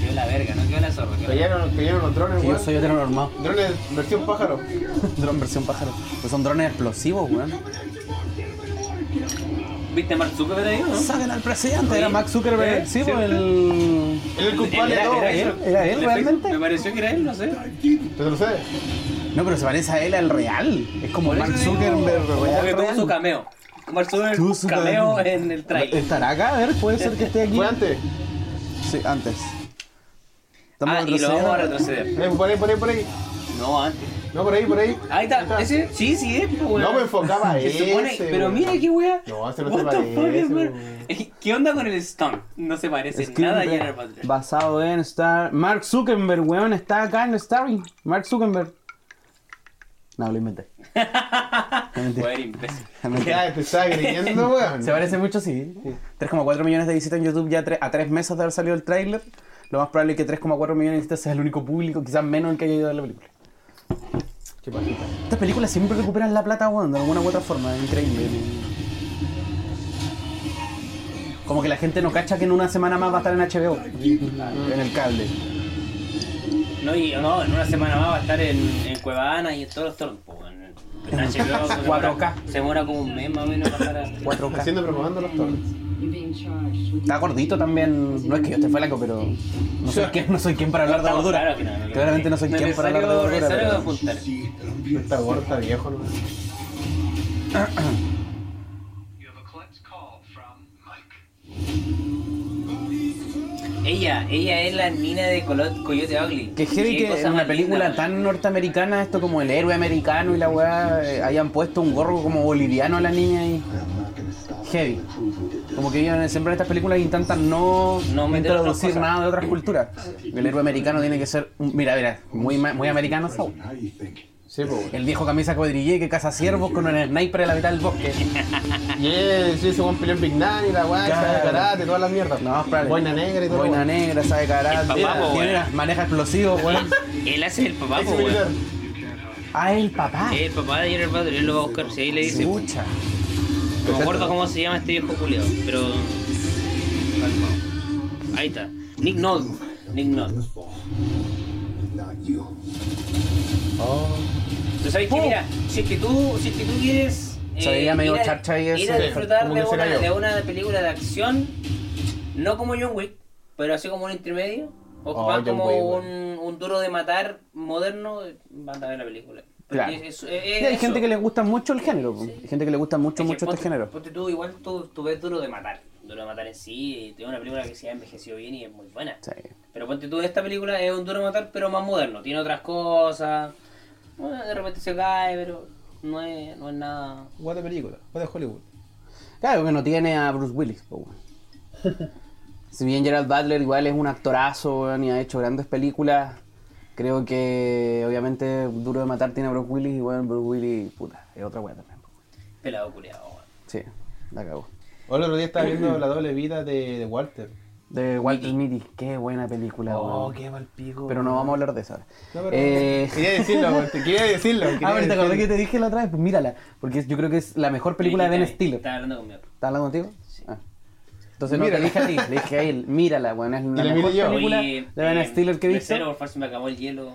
A: Quedó la verga, no quedó la zorra. quedó
D: Cayeron, cayeron los drones,
C: Que yo
D: weón.
C: soy heteronormado.
D: Drones versión pájaro. [LAUGHS]
C: Dron versión pájaro. Pues son drones explosivos, weón.
A: ¿Viste a Mark Zuckerberg ahí no?
C: Saquen al presidente. Era Max Zuckerberg.
A: ¿eh?
C: Sí,
A: ¿Cierto?
C: pues el.
D: El culpable de todo.
A: era
C: él?
A: eso.
C: ¿Era él
A: En efecto,
C: realmente?
A: Me pareció que era él, no sé.
D: ¿Te lo sé?
C: No, pero se parece a él al real. Es como Mark Zuckerberg
A: Como
C: real.
A: que tuvo
C: real.
A: su cameo. Mark
C: su
A: cameo en el trailer.
C: ¿Estará acá? A ver, puede ser que esté aquí.
D: Fue antes.
C: Sí, antes. Estamos
A: Ah, y lo vamos a retroceder.
D: Eh, Por ahí, por ahí, por ahí.
A: No, antes.
D: No, por ahí, por ahí.
A: Ahí está, ese, sí, sí es, pues, weón.
D: No me enfocaba [LAUGHS] a
A: supone-
D: ese,
A: Pero mira qué weá.
D: No, ese no se
A: the
D: parece,
A: fuck. ¿Qué onda con el stunt? No se parece nada a Gerard Butler.
C: Basado en Star. Mark Zuckerberg, weón, está acá en Starring. Mark Zuckerberg. No, lo inventé. [LAUGHS]
A: Imbécil. [LAUGHS]
D: Ya te estaba creyendo, [LAUGHS] weón.
C: Se parece mucho, sí. 3,4 millones de visitas en YouTube ya a tres meses de haber salido el tráiler. Lo más probable es que 3,4 millones de visitas sea el único público, quizás menos el que haya ido a ver la película.
D: Qué pajita.
C: Estas películas siempre recuperan la plata, weón, de alguna u otra forma, es increíble. Como que la gente no cacha que en una semana más va a estar en HBO, en el cable.
A: No, y no, en una semana más va a estar en, en Cuevana y en todos los tornos. Pues, weón. En HBO se demora-
C: 4K.
A: Se demora como un mes más o menos para estar a...
C: 4K.
D: Haciendo propaganda los torrents.
C: Está gordito también, no es que yo esté flaco, pero no soy quien, no soy quien para hablar de gordura.
A: claros que no, no,
C: Claramente no soy quien para hablar de gordura.
A: necesario
C: pero-
A: apuntar.
D: Está gordo, está viejo, ¿no?
A: Ella, ella es la mina de Colo- Coyote Ugly.
C: Que heavy que en una película
A: linda,
C: tan norteamericana, esto como el héroe americano y la weá, eh, hayan puesto un gorro como boliviano a la niña y. Heavy. Como que siempre en estas películas intentan no,
A: No
C: introducir nada de otras culturas. El héroe americano tiene que ser. Mira, mira, muy, muy americano.
D: Sí, pues.
C: El viejo camisa cuadrillé que caza ciervos con un sniper en la mitad del bosque. [LAUGHS]
D: Y él, sí, ese buen peleó Big y la
C: Claro.
D: sabe karate, todas las mierdas.
C: No, espérate.
D: Boina negra y todo.
C: Boina negra, sabe karate.
A: El papá, po,
C: tiene-
A: weón.
C: maneja explosivos, weón. [LAUGHS]
A: Él hace el papá, po, weón.
C: Ah, el papá.
A: El papá de Gerard Butler, él lo va a buscar. Si ahí le dice. No
C: Escucha.
A: me acuerdo cómo se llama este viejo culiado, pero. Ahí está. Nick Nolte. Nick Nolte. Tú sabes que, mira, si es que tú, si es que tú quieres. eh,
C: Se veía medio
A: ir a-
C: charcha y
A: Ir a
C: ese-
A: disfrutar de una, de una película de acción, no como John Wick, pero así como un intermedio, o
D: Oh,
A: como
D: Wick,
A: un, un duro de matar moderno, van a ver la película. Porque
C: Claro.
A: es- es- es
C: Y hay gente que le gusta mucho el género. Hay gente que le gusta mucho, mucho este género.
A: ponte tú, igual tú, tú ves duro de matar. Duro de matar en sí, tiene una película que se ha envejecido bien y es muy buena.
C: Sí.
A: Pero ponte tú, esta película es un duro de matar, pero más moderno. Tiene otras cosas. Bueno, de repente se cae, pero no es, no es nada.
D: What de película, what de Hollywood.
C: Claro que no tiene a Bruce Willis. po, weón. [LAUGHS] si bien Gerald Butler igual es un actorazo weón, y ha hecho grandes películas, Creo que obviamente Duro de Matar tiene a Bruce Willis y bueno, Bruce Willis, puta, es otra wea también.
A: Pelado culiado, weón.
C: Sí, la cagó.
D: Hoy el otro día estaba viendo la doble vida de, de Walter.
C: De Walter Mitty, qué buena película,
D: Oh,
C: weón.
D: qué mal pico.
C: Pero no vamos a hablar de eso ahora.
D: No, pero
C: Eh, [LAUGHS]
D: Quería decirlo, weón, te quería decirlo. quería [LAUGHS]
C: Ah, pero te acordás que
D: decirlo.
C: te dije la otra vez, pues mírala, porque yo creo que es la mejor película de Ben Stiller.
A: Estaba hablando conmigo.
C: ¿Estás hablando contigo?
A: Sí.
C: Ah. Entonces no te dije a ti, le dije a él, mírala, weón, es [LAUGHS] la mejor
D: miré yo.
C: película
A: Oye,
C: de Ben
A: eh,
C: Stiller que he visto.
A: mesero, por favor, se me acabó el hielo.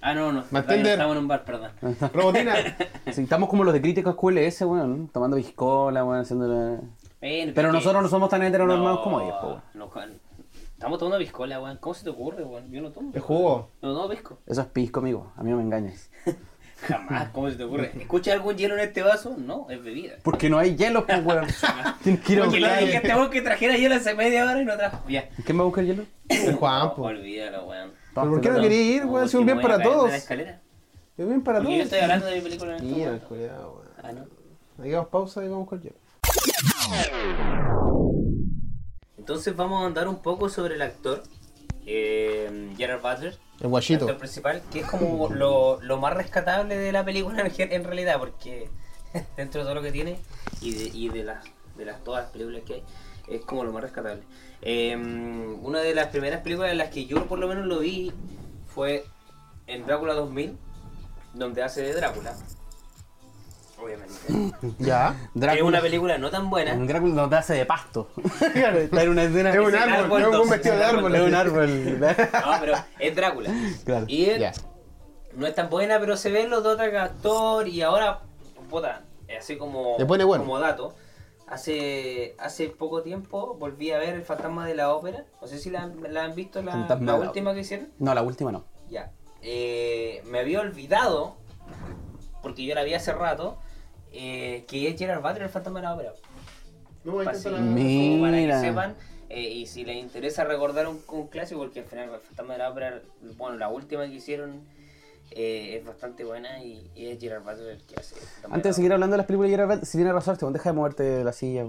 A: Ah, no, no.
D: Bartender.
A: Estamos en un bar, perdón.
D: Robotina.
C: Sí, estamos como los de críticos QLS, weón, tomando biscola, weón, haciendo la...
A: Bueno,
C: Pero
A: porque-
C: nosotros no somos tan heteronormados
A: No,
C: como ellos, po, weón.
A: no. Estamos tomando piscola, weón. ¿Cómo se te ocurre, weón? Yo no tomo.
D: El jugo.
A: No tomo pisco.
C: Eso es pisco, amigo, a mí no me engañes. [LAUGHS]
A: Jamás, ¿cómo se te ocurre? ¿Escucha algún hielo en este vaso? No, es bebida.
C: Porque no hay hielo, pues, weón. [LAUGHS] [LAUGHS] Tienes que ir a
A: Porque le
C: buscar.
A: dije a weón que trajera hielo hace media hora y no trajo. Ya.
C: ¿Quién va a buscar hielo?
D: El Juan, po.
A: Olvídalo, weón.
D: ¿Pero por qué no quería ir, weón? Si un bien
A: a
D: para todos. Es bien para
A: Porque yo
D: todos.
A: estoy hablando de mi película en este momento.
D: cuidado, weón.
A: Ah, no.
D: Hagamos pausa y vamos con el hielo.
A: Entonces vamos a andar un poco sobre el actor, eh, Gerard Butler,
D: El
A: el
D: guachito.
A: actor principal, que es como lo, lo más rescatable de la película [LAUGHS] en, realidad, porque [LAUGHS] dentro de todo lo que tiene y de, y de las de las todas las películas que hay, es como lo más rescatable. Eh, una de las primeras películas en las que yo por lo menos lo vi fue en Drácula 2000, donde hace de Drácula. Obviamente.
D: Ya.
A: Es una película no tan buena.
C: Un Drácula no te hace de pasto. [LAUGHS] Está en una escena.
D: Es un árbol, es un vestido de árbol.
C: Es un árbol. [LAUGHS]
A: No, pero es Drácula.
C: Claro.
A: Y él
D: Ya.
A: no es tan buena, pero se ven los dos otros actor y ahora, puta, así como,
D: Le pone bueno.
A: como dato, hace hace poco tiempo volví a ver El Fantasma de la Ópera. No sé si la, han- la han visto la última que hicieron.
C: No, la última no.
A: Ya. Eh, me había olvidado, porque yo la vi hace rato, eh, que es Gerard Butler, El Fantasma de la Ópera.
D: No voy a
A: Así,
D: intentar
C: Mi-
A: como para que sepan eh, y si les interesa recordar un, un clásico porque al final el fantasma de la ópera bueno la última que hicieron eh, es bastante buena y, y es Gerard Butler el que hace el
C: Antes de seguir hablando de las películas de Gerard Butler, si tienes razón, Esteban, deja de moverte de la silla.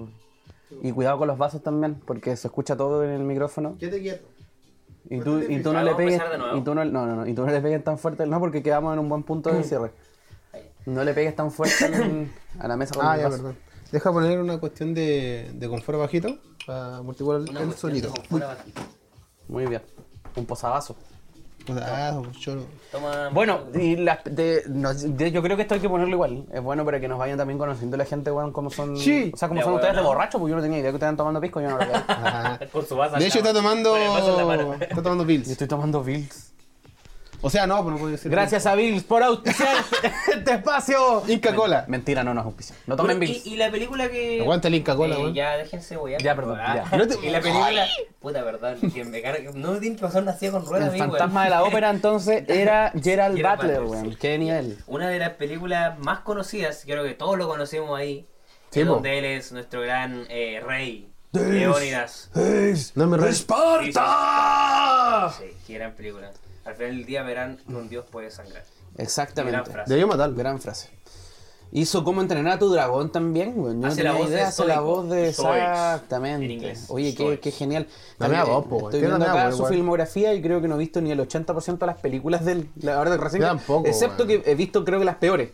C: Y cuidado con los vasos también, porque se escucha todo en el micrófono.
D: Quédate quieto.
C: Y tú, y tú no
A: Ah,
C: le
A: ¿vamos a
C: pegues.
A: empezar de nuevo?
C: Y tú no, no, no, no, y tú no le pegues tan fuerte. No, porque quedamos en un buen punto de [CLEARS THROAT] cierre. No le pegues tan fuerte a la [COUGHS] mesa con
D: Ah,
C: el
D: ya,
C: vaso.
D: perdón. Deja poner una cuestión de, de confort bajito para multiplicar
A: Una
D: el
A: cuestión
D: sonido.
A: de confort bastante.
C: Muy bien. Un posavasos.
D: O sea, ah, yo no.
A: Toma
C: Bueno, y las de, no, de- yo creo que esto hay que ponerlo igual. Es bueno para que nos vayan también conociendo la gente, weón, cómo son.
D: Sí.
C: O sea, cómo
A: Ya,
C: son
A: weón,
C: ustedes de
A: ¿no?
C: borrachos, porque yo no tenía idea que ustedes estaban tomando pisco, yo no lo veía.
D: Ajá.
A: con su vaso
D: De hecho, está tomando.
A: Con el vaso en la mano.
D: Está tomando
C: Yo estoy tomando Bills.
D: O sea, no, pero no puedo decir.
C: Gracias a Bills por auspiciar [LAUGHS] este espacio.
D: Inca Cola.
C: Mentira, no nos auspicia. No tomen
A: Bueno,
C: Bills.
A: y, y la película que
D: Aguanta el Inca Cola,
A: Eh,
D: weón.
A: ya déjense voy
C: Ya, perdón, ya.
D: No te-
A: y la película puta verdad que me carga no tiene que pasar una silla con ruedas
C: El
A: weón.
C: fantasma de la ópera entonces [LAUGHS] era Gerald
A: Gerald
C: Butler,
A: Butler,
C: weón.
A: sí.
C: Qué nivel.
A: Una de las películas más conocidas, creo que todos lo conocemos ahí,
D: Sí, po.
A: donde él es nuestro gran eh, rey, Leónidas.
D: No me
F: ¡Esparta!
A: Sí, qué gran película. Al final del día verán que un dios puede sangrar.
C: Exactamente.
D: Debió matarlo.
C: Gran frase. Hizo cómo entrenar a tu dragón también, güey. No
A: Hace la
C: tenía
A: voz de
C: idea, hace la voz de exactamente.
A: en inglés.
C: Oye, qué, qué genial. También,
D: voz, po, güey.
C: Estoy viendo acá
D: voz
C: su
D: igual.
C: filmografía y creo que no he visto ni el 80% de las películas del. La verdad, recién.
D: Tampoco,
C: Excepto
D: güey.
C: que he visto, creo que las peores.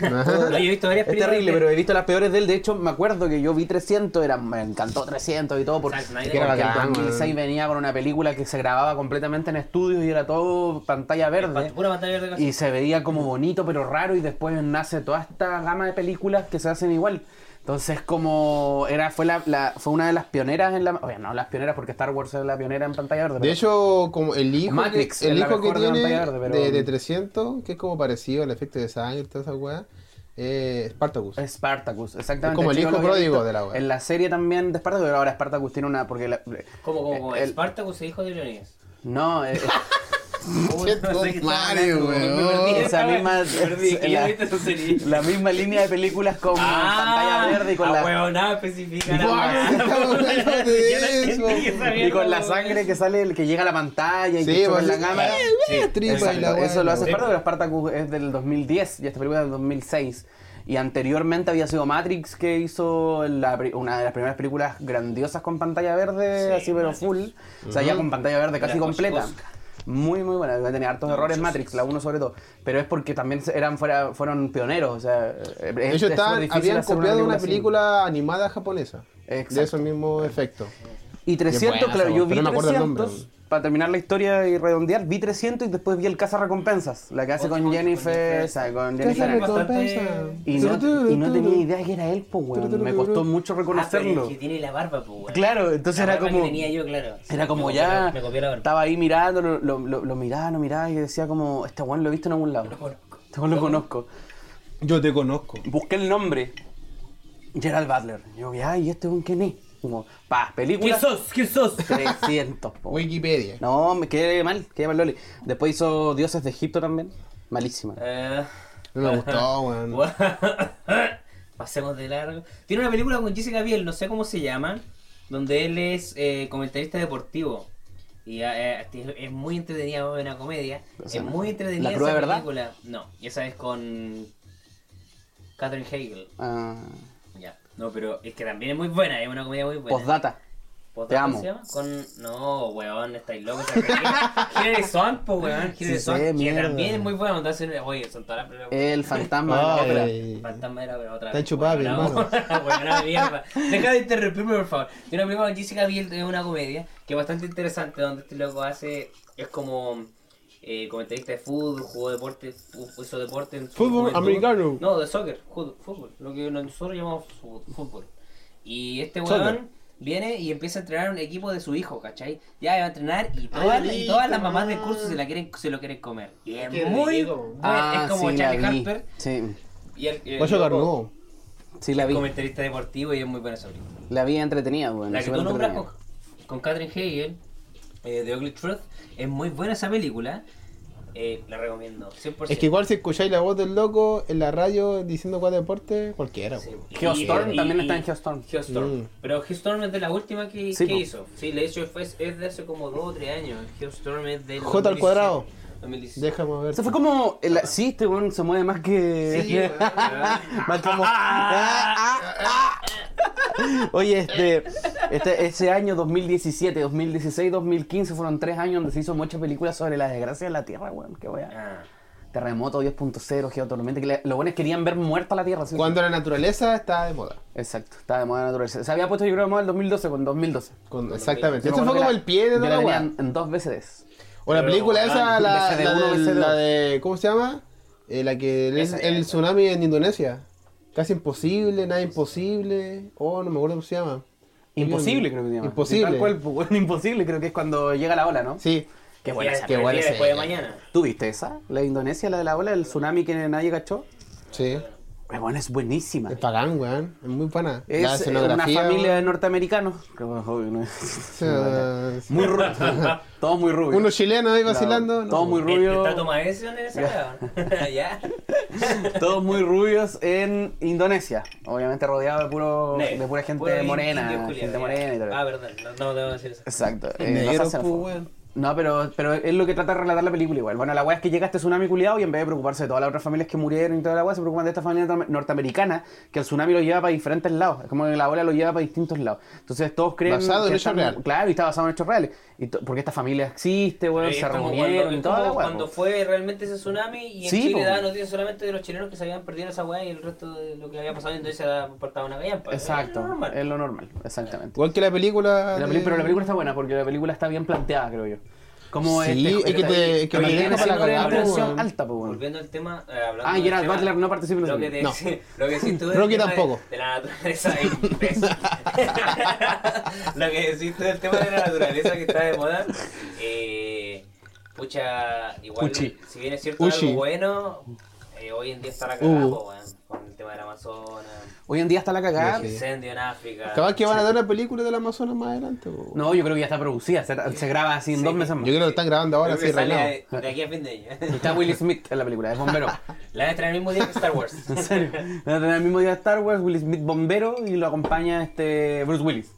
A: No, yo he visto varias
C: Es terrible,
A: de-
C: pero he visto las peores de él. De hecho, me acuerdo que yo vi 300, era, me encantó 300 y todo, porque,
A: Snyder.
C: porque
D: Era
C: el
D: bacán,
C: 2006
D: weón.
C: venía con una película que se grababa completamente en estudios y era todo pantalla verde.
A: Pura pantalla verde casi.
C: Y se veía como bonito pero raro y después nace toda esta gama de películas que se hacen igual. Entonces como era fue la, la- fue una de las pioneras en la oye, no las pioneras porque Star Wars es la pionera en pantalla verde.
D: De
C: pero-
D: hecho, como el hijo,
C: Matrix
D: que, el
C: es
D: hijo que
C: de
D: tiene
C: pantalla verde, pero-
D: de, de 300, que es como parecido al efecto de sangre y toda esa weá, es Spartacus.
C: Spartacus, exactamente.
D: Es como el hijo pródigo de la wea.
C: En la serie también de Spartacus, pero ahora Spartacus tiene una porque la-
A: ¿Cómo, cómo, cómo?
C: el-
A: Spartacus es hijo de Leonidas.
C: no, eh,
D: Qué [LAUGHS] Mario, weón.
C: esa misma la, misma línea de películas con pantalla verde y con la
A: huevo, nada especifica la [LAUGHS]
C: y con la sangre que sale el que llega a la pantalla y
D: Sí,
C: que choca
D: pues,
C: en la cámara.
D: eh, weá,
C: eso lo hace. Spartacus, pero Spartacus es del 2010 y esta película es del 2006. Y anteriormente había sido Matrix que hizo la una de las primeras películas grandiosas con pantalla verde,
A: Sí,
C: así pero full. O sea, ya con pantalla verde casi completa. Muy, muy buena. Tenía hartos errores Matrix, la 1 sobre todo. Pero es porque también se- eran fuera, fueron pioneros. O sea, eh,
D: De hecho, estaban- habían copiado una película animada japonesa.
C: Exacto.
D: De esos mismos efectos.
C: Y 300,
D: buena
C: claro, yo vi
D: no me acuerdo el nombre.
C: 300, para terminar la historia y redondear, vi 300 y después vi el Caza Recompensas, la que hace con Jennifer,
A: con
C: o sea, con
D: ¿Qué
C: Jennifer? Y no, y no tenía idea que era él, pues, weón. Me costó mucho
A: Ah, pero
C: reconocerlo.
A: es que tiene la barba, pues, weón.
C: Claro, entonces
A: La
C: era
A: barba
C: como...
A: que tenía yo, claro.
C: Era como
A: Me
C: ya...
A: copió- Me copió la barba.
C: Estaba ahí mirando, lo, lo, lo- lo miraba, lo miraba y decía como... Este weón lo he visto en algún lado. Este weón lo conozco.
D: Yo te conozco.
C: Busqué el nombre. Gerald Butler. Yo ay, ¿este weón quién es? Como, pa, película...
A: ¿Quién sos? ¿Quién sos? [LAUGHS]
C: 300, po.
D: Wikipedia.
C: No, me quedé mal, quedé mal Loli. Después hizo Dioses de Egipto también. Malísima.
A: Eh,
D: No me gustó, weón. [LAUGHS]
A: Pasemos de largo. Tiene una película con Jessica Biel, no sé cómo se llama, donde él es eh, comentarista deportivo. Y eh, es- es muy entretenida, es una comedia. Es muy entretenida
C: ¿La de
A: esa
C: Verdad?
A: película. No, y esa es con Catherine Hagel.
C: Ah.
A: No, pero es que también es muy buena, es una comedia muy buena.
C: postdata.
A: ¿Postdata
C: Te amo.
A: Con... No, weón, estáis locos. Hilary Swank, po, weón. Hilary
C: Sí
A: Swank,
C: sé,
A: que
C: mierda.
A: también es muy buena. donde hacen- Oye, son todas las películas.
C: El fantasma de la ópera.
A: Fantasma era pero otra
D: Está
A: vez.
D: chupado,
A: Bueno,
D: hermano. [LAUGHS]
A: Buena mierda. Deja de interrumpirme, por favor. Tiene una película con Jessica Biel, es una comedia que es bastante interesante, donde este loco hace. Es como. Eh, comentarista de fútbol, jugó deporte, hizo deporte en su
D: Fútbol americano.
A: No, de soccer, fútbol, lo que nosotros llamamos fútbol. Y este weón viene y empieza a entrenar un equipo de su hijo, ¿cachai? Ya va a entrenar y todas, las- y todas las mamás del curso se, la quieren, se lo quieren comer. Y es
D: Qué
A: muy. bueno,
C: Ah,
A: es como
C: sí,
A: Charlie. Harper.
C: Sí,
A: Y el, el
D: Guacho
A: loco
C: sí la
A: es
C: vi.
A: comentarista deportivo y es muy buena esa película.
C: La vi entretenida, weón.
A: La que tú nombras con, con Catherine Hegel, eh, The Ugly Truth, es muy buena esa película. Eh, la recomiendo, 100%.
D: Es que igual si escucháis la voz del loco en la radio diciendo cuál deporte, cualquiera.
A: Sí.
C: Geostorm
A: Y-
C: también
A: y-
C: está en Geostorm.
A: Geostorm.
D: Mm.
A: Pero Geostorm es de la última que,
C: Sí,
A: que
C: po.
A: hizo. Sí, de hecho fue, es de hace como 2 o 3 años. Geostorm es del.
D: J al cuadrado.
A: 2017.
D: Déjame ver.
C: Eso fue como. el- sí, este weón se mueve más que.
A: Sí, weón. [LAUGHS]
C: más como. Ah, ah, ah. Oye, este, este, ese año 2017, 2016, 2015 fueron tres años donde se hizo muchas películas sobre la desgracia de la Tierra, weón. Qué wea.
A: Ah,
C: Terremoto 10.0, geotormenta, que los buenos querían ver muerta la Tierra. ¿sí?
D: Cuando la naturaleza está de moda.
C: Exacto, estaba de moda la naturaleza. Se había puesto yo creo de moda en 2012, con 2012.
D: Con- exactamente. Ese fue como el pie de toda
C: la
D: la
C: en dos veces.
D: O la película
A: weón,
D: esa, la, de. ¿Cómo se llama? Eh, la que el,
A: Esa,
D: el
A: esa.
D: tsunami en Indonesia. Casi imposible, nada imposible. Oh, no me acuerdo cómo se llama.
C: Imposible, creo que se llama.
D: Imposible.
C: Tal cual, pues, bueno, imposible, creo que es cuando llega la ola, ¿no?
D: Sí.
C: Qué buena esa
D: qué buena
A: después de mañana.
C: ¿Tú viste esa? La de Indonesia, la de la ola, el tsunami que nadie cachó.
D: Sí.
C: Es buena, es buenísima.
D: Es pagán, weón. Es muy buena.
C: Es
D: la
C: eh,
D: escenografía.
C: una familia de norteamericanos. que, bueno, obvio, no es-
D: Sí, [LAUGHS]
C: Muy rubios. [LAUGHS] Todos muy rubios.
D: Unos chilenos ahí vacilando. no,
C: Todos muy
A: ¿Está
C: rubios.
A: Tomás Edison en esa? [LAUGHS] ¿Ya?
C: Todos muy rubios en Indonesia. Obviamente rodeado de puro de pura gente
A: Puro
C: morena. gente morena y todo.
A: Ah, verdad, no, no debo decir eso.
C: Exacto. eh, no No, pero, pero es lo que trata de relatar la película igual. Bueno, la weá es que llega este tsunami culiado y en vez de preocuparse de todas las otras familias que murieron y toda la weá, se preocupan de esta familia norte- norteamericana que el tsunami lo lleva para diferentes lados. Es como que la ola lo lleva para distintos lados. Entonces todos creen.
D: Basado en hechos reales.
C: Claro, y está basado en hechos reales. Y to- porque esta familia existe, weón, se reunieron
A: cuando,
C: y weá.
A: cuando
C: po.
A: fue realmente ese tsunami y en
C: Sí,
A: Chile daban noticias solamente de los chilenos que se habían perdido en esa weá y el resto de lo que había pasado en Indonesia importaba una gallampa.
C: Exacto,
A: Es normal.
C: es lo normal, exactamente.
D: Igual que la película.
C: La
D: de-
C: peli- pero la película está buena porque la película está bien planteada, creo yo. Como
D: Sí,
C: este,
D: es que te- es que
C: mantiene
D: deja para la weón.
C: alta, pues, weón.
A: Volviendo al tema, eh, hablando
C: Ah, Gerard Butler no participa en la
A: lo que, te, lo [LAUGHS] que decís tú
D: Rocky
A: tema
D: tampoco.
A: De, de la naturaleza ahí, [LAUGHS] imbécil. [LAUGHS] lo que decís tú del tema de la naturaleza que está de moda. Eh, pucha, igual,
C: Puchi.
A: si bien es cierto
D: Uchi.
A: algo bueno, eh, hoy en día está la cagada,
D: Uh.
A: po, weón, con el tema del Amazonas,
C: Hoy en día está la cagada.
A: el incendio en África.
D: Capaz que van a dar una película del Amazonas más adelante. po.
C: No, yo creo que ya está producida. Se, se graba así en
A: Sí.
C: dos meses más.
D: Yo creo que lo están grabando ahora,
A: Creo que
D: sí,
A: sale
D: reinado.
A: de, de aquí a fin de año. [LAUGHS]
C: Está Will Smith en la película, es bombero. [LAUGHS]
A: La van a estrenar el mismo día que Star Wars. [LAUGHS]
C: En serio. Va a tener el mismo día de Star Wars, Will Smith bombero y lo acompaña este Bruce Willis.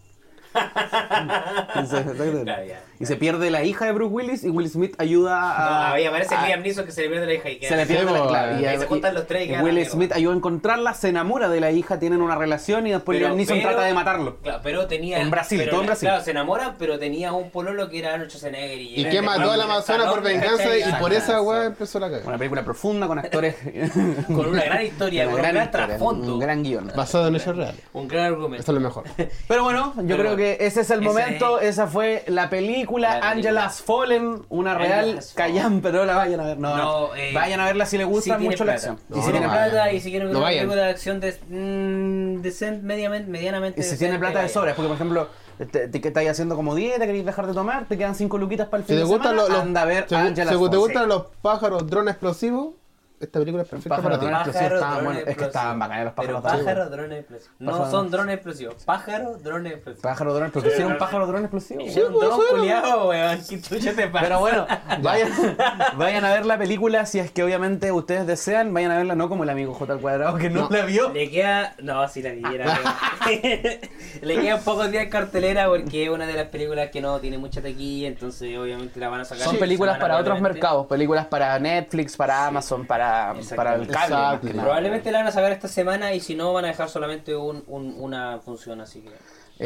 C: [LAUGHS] Y se pierde la hija de Bruce Willis y Will Smith ayuda
A: No,
C: a.
A: ahí aparece
C: a-
A: Liam Neeson que se le pierde la hija y queda.
C: Se le pierde la clave. Y,
A: ahí se juntan los tres y
C: y Will
A: la.
C: Smith ayuda a encontrarla, se enamora de la hija, tienen una relación y después
A: Pero-
C: Liam Neeson
A: pero-
C: trata de matarlo.
A: Claro, pero tenía.
C: En Brasil,
A: pero
C: todo en Brasil.
A: Claro, se enamoran, pero tenía un pololo que era Arnold Schwarzenegger. Y,
D: Y que mató a la Amazona por venganza y por esa weá empezó la
C: Una
D: cagada.
C: película profunda con actores. [LAUGHS]
A: Con una gran historia, [LAUGHS]
C: Una
A: con un gran trasfondo.
C: Un gran guion.
D: Basado en hechos reales.
A: Un gran argumento.
D: Eso es lo mejor.
C: Pero bueno, yo creo que ese es el
A: ese
C: momento.
A: es-
C: Esa fue la película
A: La película.
C: Angela's Fallen, una real callan, pero no la vayan a ver. No, no.
A: No, eh,
C: vayan a verla si les gusta
A: tiene
C: mucho la acción.
A: Y
D: No,
A: si
D: no
A: tiene
D: vayan.
A: plata y si quieren ver
D: No
A: una
D: vayan.
A: película de acción de, mm, decent, mediamente, medianamente
C: Y si
A: decente,
C: tiene plata de
A: vayan.
C: sobra, porque por ejemplo, te, te- que estáis haciendo como dieta, queréis dejar de tomar, te quedan cinco luquitas para el
D: Si
C: fin
D: te
C: de
D: gustan
C: semana,
D: los,
C: anda a ver
D: si- si te gustan los pájaros drones explosivos, esta película es perfecta
C: Pájaro,
D: para ti.
C: drones explosivos estaban
A: drones.
C: Es que
A: explosivos.
C: estaban bacanes los pájaros.
A: Pero pájaro, drones explosivos. No
C: Pájaro.
A: son drones explosivos. Pájaro, drones explosivos.
C: Pájaro dron, porque hicieron pájaro dron explosivo.
A: Hicieron un dron weón. ¿Qué chucha te pasa?
C: Pero bueno, [LAUGHS] vayan, vayan a ver la película si es que obviamente ustedes desean, vayan a verla no como el amigo J al cuadrado que no,
D: No.
C: la vio.
A: Le queda. No, si la viera. [LAUGHS] [LAUGHS] Le quedan pocos días en cartelera porque es una de las películas que no tiene mucha taquilla, entonces obviamente la van a sacar.
C: Son películas para otros mercados, películas para Netflix, para Amazon, para, para el
A: Exactamente.
C: cable.
D: Exacto.
A: Probablemente la van a sacar esta semana y si no van a dejar solamente un, un- una función, así que.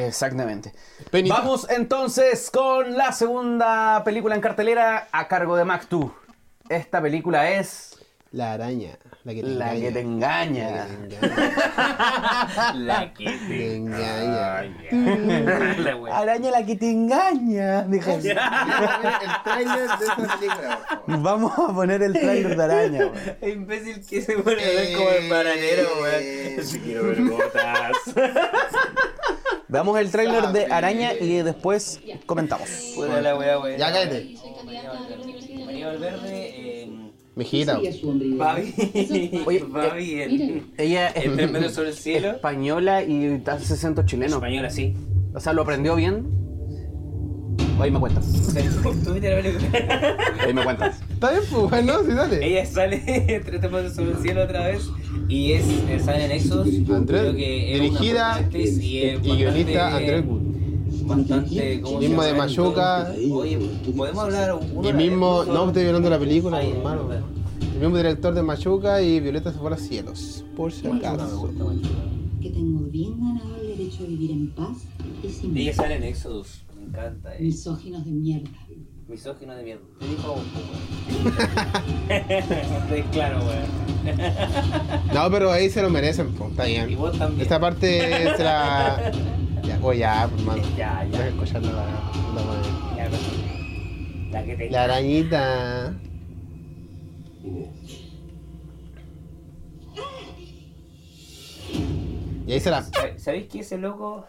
C: Exactamente.
D: Penita.
C: Vamos entonces con la segunda película en cartelera a cargo de Mac2. Esta película es
D: La araña. La que te
C: La
D: engaña.
C: que te engaña.
D: La que te engaña. [LAUGHS]
A: La que
D: Te engaña. [LAUGHS]
C: Araña la que te engaña. Deja-
D: El trailer de esta película.
C: Vamos a poner el trailer de araña.
A: El imbécil que se pone a ver como el bananero, weón. Si quiero ver gotas. [LAUGHS]
C: Veamos el tráiler de Araña y después comentamos.
A: Puta la wea, weón.
D: Ya cállate.
A: María Valverde, eh,
D: Mijita.
A: va bien.
C: Oye,
A: va bien.
C: Ella es
A: Entre medio sobre el cielo.
C: española y hace acento chileno.
A: Española, sí.
C: O sea, lo aprendió bien. Ahí me cuentas.
A: ¿Tú viste la película?
C: Ahí me cuentas.
D: Está bien, pues, bueno, sí, dale.
A: Ella sale entre temores sobre el cielo otra vez y es eh, sale en Exos.
D: Andrés,
A: Creo que es una
D: dirigida
A: y,
D: y guionista Andrés Wood.
A: Bastante, ¿cómo se
D: Mismo de? Machuca.
A: Oye, podemos hablar uno
D: Y mismo, no estoy violando la película,
A: Ay,
D: hermano. El mismo director de Machuca y Violeta se fue a los cielos. Por si acaso.
I: que tengo bien ganado el derecho a vivir en paz y sin
A: Ella sale en Exodus, me encanta. eh.
I: misóginos de mierda.
A: Misógino de mierda. Te dijo un poco, [LAUGHS] Estoy claro, weón.
D: No, pero ahí se lo merecen, pues, está
A: Y
D: bien.
A: vos también.
D: Esta parte se la. Ya, oh, ya, pues, hermano.
A: Ya, ya.
D: Deja escuchar la, la,
A: Ya, pero- La que te
D: la arañita. Y ahí se la.
A: ¿Sabéis que ese loco?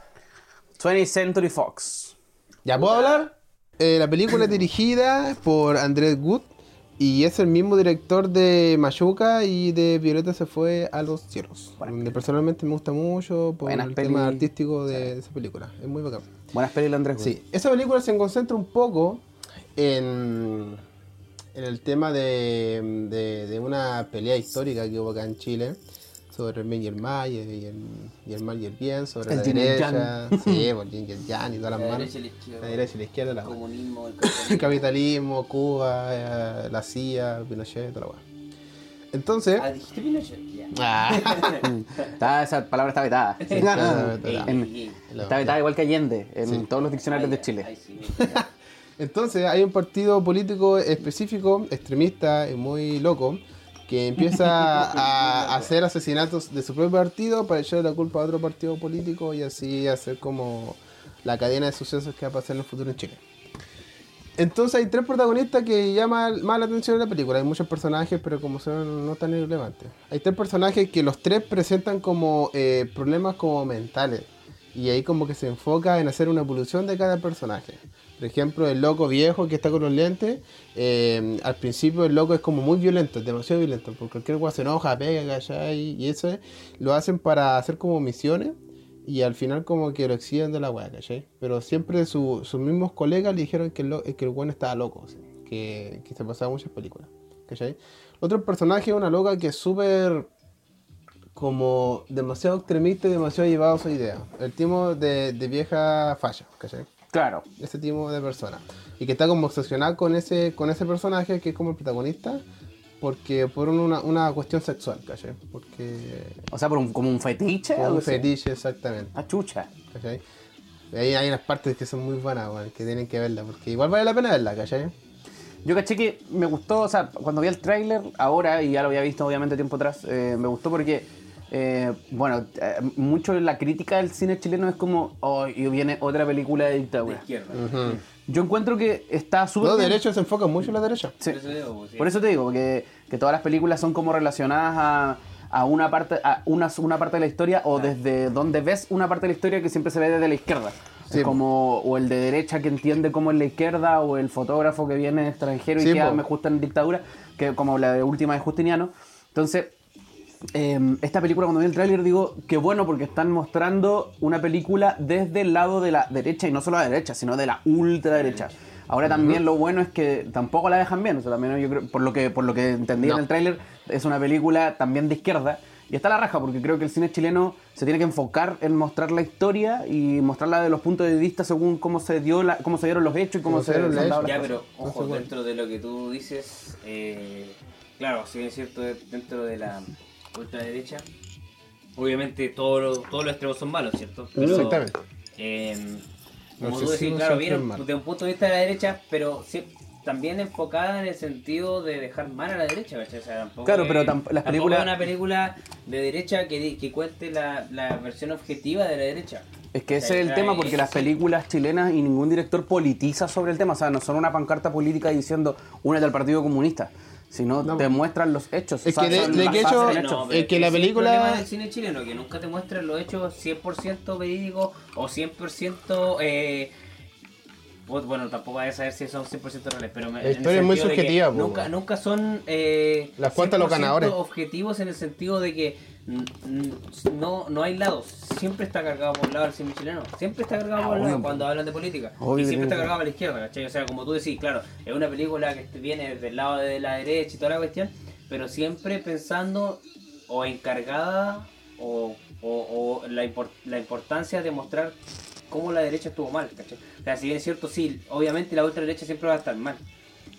C: 20th Century Fox.
D: ¿Ya puedo hablar? Eh, la película es dirigida por Andrés Wood y es el mismo director de Machuca y de Violeta se fue a los cielos. Donde personalmente me gusta mucho por
C: Buenas
D: el
C: peli-
D: tema artístico de, esa película. Es muy bacán.
C: Buenas películas, Andrés.
D: Sí, esa película se concentra un poco en, en el tema de, de- de una pelea histórica que hubo acá en Chile sobre el bien y el mal y el, y el mal y el bien, sobre
C: El
D: la
C: yin y el
D: derecha, [LAUGHS] sí, por el yin y el yang y todas las
A: La
D: manos.
A: derecha y la izquierda.
D: La derecha y la izquierda, la
A: El comunismo, el [LAUGHS]
D: el
A: capitalismo.
D: Cuba, eh, la CIA, Pinochet, toda la weá. Entonces,
A: Ah, dijiste Pinochet. Ya. [LAUGHS]
D: ah,
C: esa palabra está vetada.
D: está vetada.
C: En-
A: Ey,
C: está vetada igual que Allende en
D: Sí.
C: todos los diccionarios de Chile.
A: ay, sí, mira.
D: entonces hay un partido político específico, extremista y muy loco, que empieza a [LAUGHS] hacer asesinatos de su propio partido para echarle la culpa a otro partido político y así hacer como la cadena de sucesos que va a pasar en el futuro en Chile. Entonces hay tres protagonistas que llaman más la atención de la película. Hay muchos personajes, pero como son no tan irrelevantes. Hay tres personajes que los tres presentan como eh, problemas como mentales. Y ahí como que se enfoca en hacer una evolución de cada personaje. Por ejemplo, el loco viejo que está con los lentes, eh, al principio el loco es como muy violento, demasiado violento, porque cualquier cosa se enoja, pega, ¿cachai? Y eso lo hacen para hacer como misiones y al final como que lo exhiben de la weá, ¿cachai? Pero siempre su- sus mismos colegas le dijeron que el, lo- que el weón estaba loco, ¿sí? que, que se pasaba muchas películas, ¿cachai? Otro personaje es una loca que es súper como demasiado extremista y demasiado llevado a su idea. El timo de, de vieja falla, ¿cachai?
C: Claro.
D: Ese tipo de persona. Y que está como obsesionado con ese, con ese personaje que es como el protagonista, porque por una, una cuestión sexual, ¿cachai? Porque...
C: O sea, por un, como un fetiche.
D: Como un fetiche, exactamente.
C: Ah, chucha.
D: ¿cachai? Y ahí hay unas partes que son muy buenas, que tienen que verla, porque igual vale la pena verla, ¿cachai?
C: Yo caché que me gustó, o sea, cuando vi el tráiler ahora, y ya lo había visto obviamente tiempo atrás, eh, me gustó porque, eh, bueno, eh, mucho de la crítica del cine chileno es como, oh, y viene otra película de
A: De
C: dictadura. Yo encuentro que está súper
D: Los derechos se enfocan mucho en la derecha.
C: Sí.
A: Por eso digo, sí.
C: Por eso te digo, que, que todas las películas son como relacionadas a, a una parte a una, una parte de la historia o desde donde ves una parte de la historia que siempre se ve desde la izquierda.
D: Sí,
C: como o el de derecha que entiende cómo es la izquierda o el fotógrafo que viene extranjero y
D: Sí,
C: que me justa en dictadura, que como la de última de Justiniano. Entonces, eh, esta película cuando vi el tráiler digo que bueno porque están mostrando una película desde el lado de la derecha y no solo la derecha, sino de la ultraderecha. Ahora también lo bueno es que tampoco la dejan bien, o sea, también yo creo, por lo que por lo que entendí
D: No.
C: en el tráiler es una película también de izquierda y está la raja porque creo que el cine chileno se tiene que enfocar en mostrar la historia y mostrarla de los puntos de vista según cómo se dio la, cómo se dieron los hechos y cómo se,
D: se dieron los hechos.
A: Ya, pero ojo, dentro de lo que tú dices, eh, claro, si bien es cierto, dentro de la ultraderecha, obviamente todos los, todos los extremos son malos, ¿cierto? Pero,
D: Exactamente.
A: eh, como tú decís, claro,
D: malo.
A: desde un punto de vista de la derecha, pero sí- también enfocada en el sentido de dejar mal a la derecha, ¿cachai? O sea, tampoco
C: Claro,
A: es-
C: pero tamp- las
A: tampoco
C: películas-
A: es una película de derecha que, cuente la, la versión objetiva de la derecha.
C: Es que ese es el tema, porque las películas chilenas y ningún director politiza sobre el tema. O sea, no son una pancarta política diciendo únete al Partido Comunista, sino
D: No.
C: te muestran los hechos.
D: Es
C: O sea,
D: que de- de que hecho-
A: No, pero
D: es que la película-
A: el problema del cine chileno, que nunca te muestran los hechos 100% verídicos o 100%... Eh, pues, bueno, tampoco hay que saber si son 100% reales, pero... me-
D: La
A: en el
D: historia es muy subjetiva,
A: Nunca, nunca son... Eh,
D: Las cuentas los
A: 100%
D: ganadores.
A: objetivos en el sentido de que no, no hay lados. Siempre está cargado por un lado el cine chileno. Siempre está cargado por un lado
C: obvio,
A: cuando hablan de política.
C: Obvio
A: y siempre está cargado por la izquierda, ¿cachai? O sea, como tú decís, claro, es una película que viene del lado de la derecha y toda la cuestión, pero siempre pensando o encargada o, o, o la, impor- la importancia de mostrar cómo la derecha estuvo mal, ¿cachai? O sea, si bien es cierto, sí, obviamente la ultraderecha siempre va a estar mal.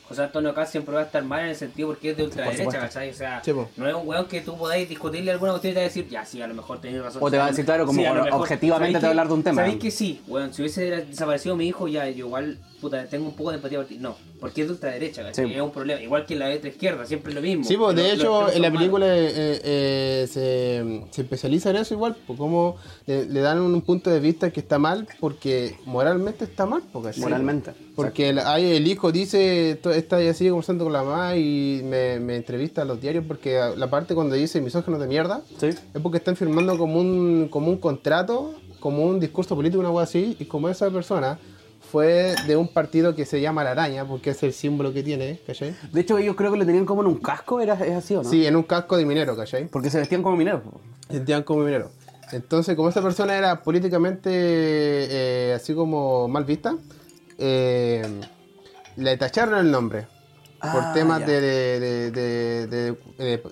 A: José Antonio Caz siempre va a estar mal en el sentido porque es de ultraderecha. ¿cachai? O sea,
D: Sí,
A: no es un weón que tú podáis discutirle alguna cuestión y te va a decir, ya, sí, a lo mejor tenéis razón.
C: O te va a decir, claro, como
A: a lo
C: objetivamente
A: ¿Sabéis
C: te va a hablar de un tema.
A: ¿Sabéis que sí? Weón, si hubiese desaparecido mi hijo, ya, yo igual, puta, tengo un poco de empatía por ti. No, porque es de ultraderecha, ¿cachai?
C: Sí.
A: Es un problema. Igual que la letra izquierda, siempre es lo mismo.
D: Sí, pues de
A: Los- los
D: hecho
A: extremos
D: en la película eh, eh, se, se especializa en eso igual, pues como le, le dan un punto de vista que está mal porque moralmente está mal, porque ¿cachai?
C: Moralmente.
D: Porque el, ahí el hijo dice, está así conversando con la mamá y me, me entrevista a los diarios porque la parte cuando dice misóginos de mierda
C: Sí.
D: es porque están firmando como un, como un contrato, como un discurso político, una cosa así, y como esa persona fue de un partido que se llama La Araña, porque es el símbolo que tiene, ¿cachai?
C: De hecho, ellos creo que lo tenían como en un casco, ¿era, ¿es así o no?
D: Sí, en un casco de minero, ¿cachai?
C: Porque se vestían como mineros. po.
D: sentían como minero. Entonces, como esa persona era políticamente eh, así como mal vista, eh, le tacharon el nombre.
C: Ah,
D: por temas
C: ya.
D: de, de,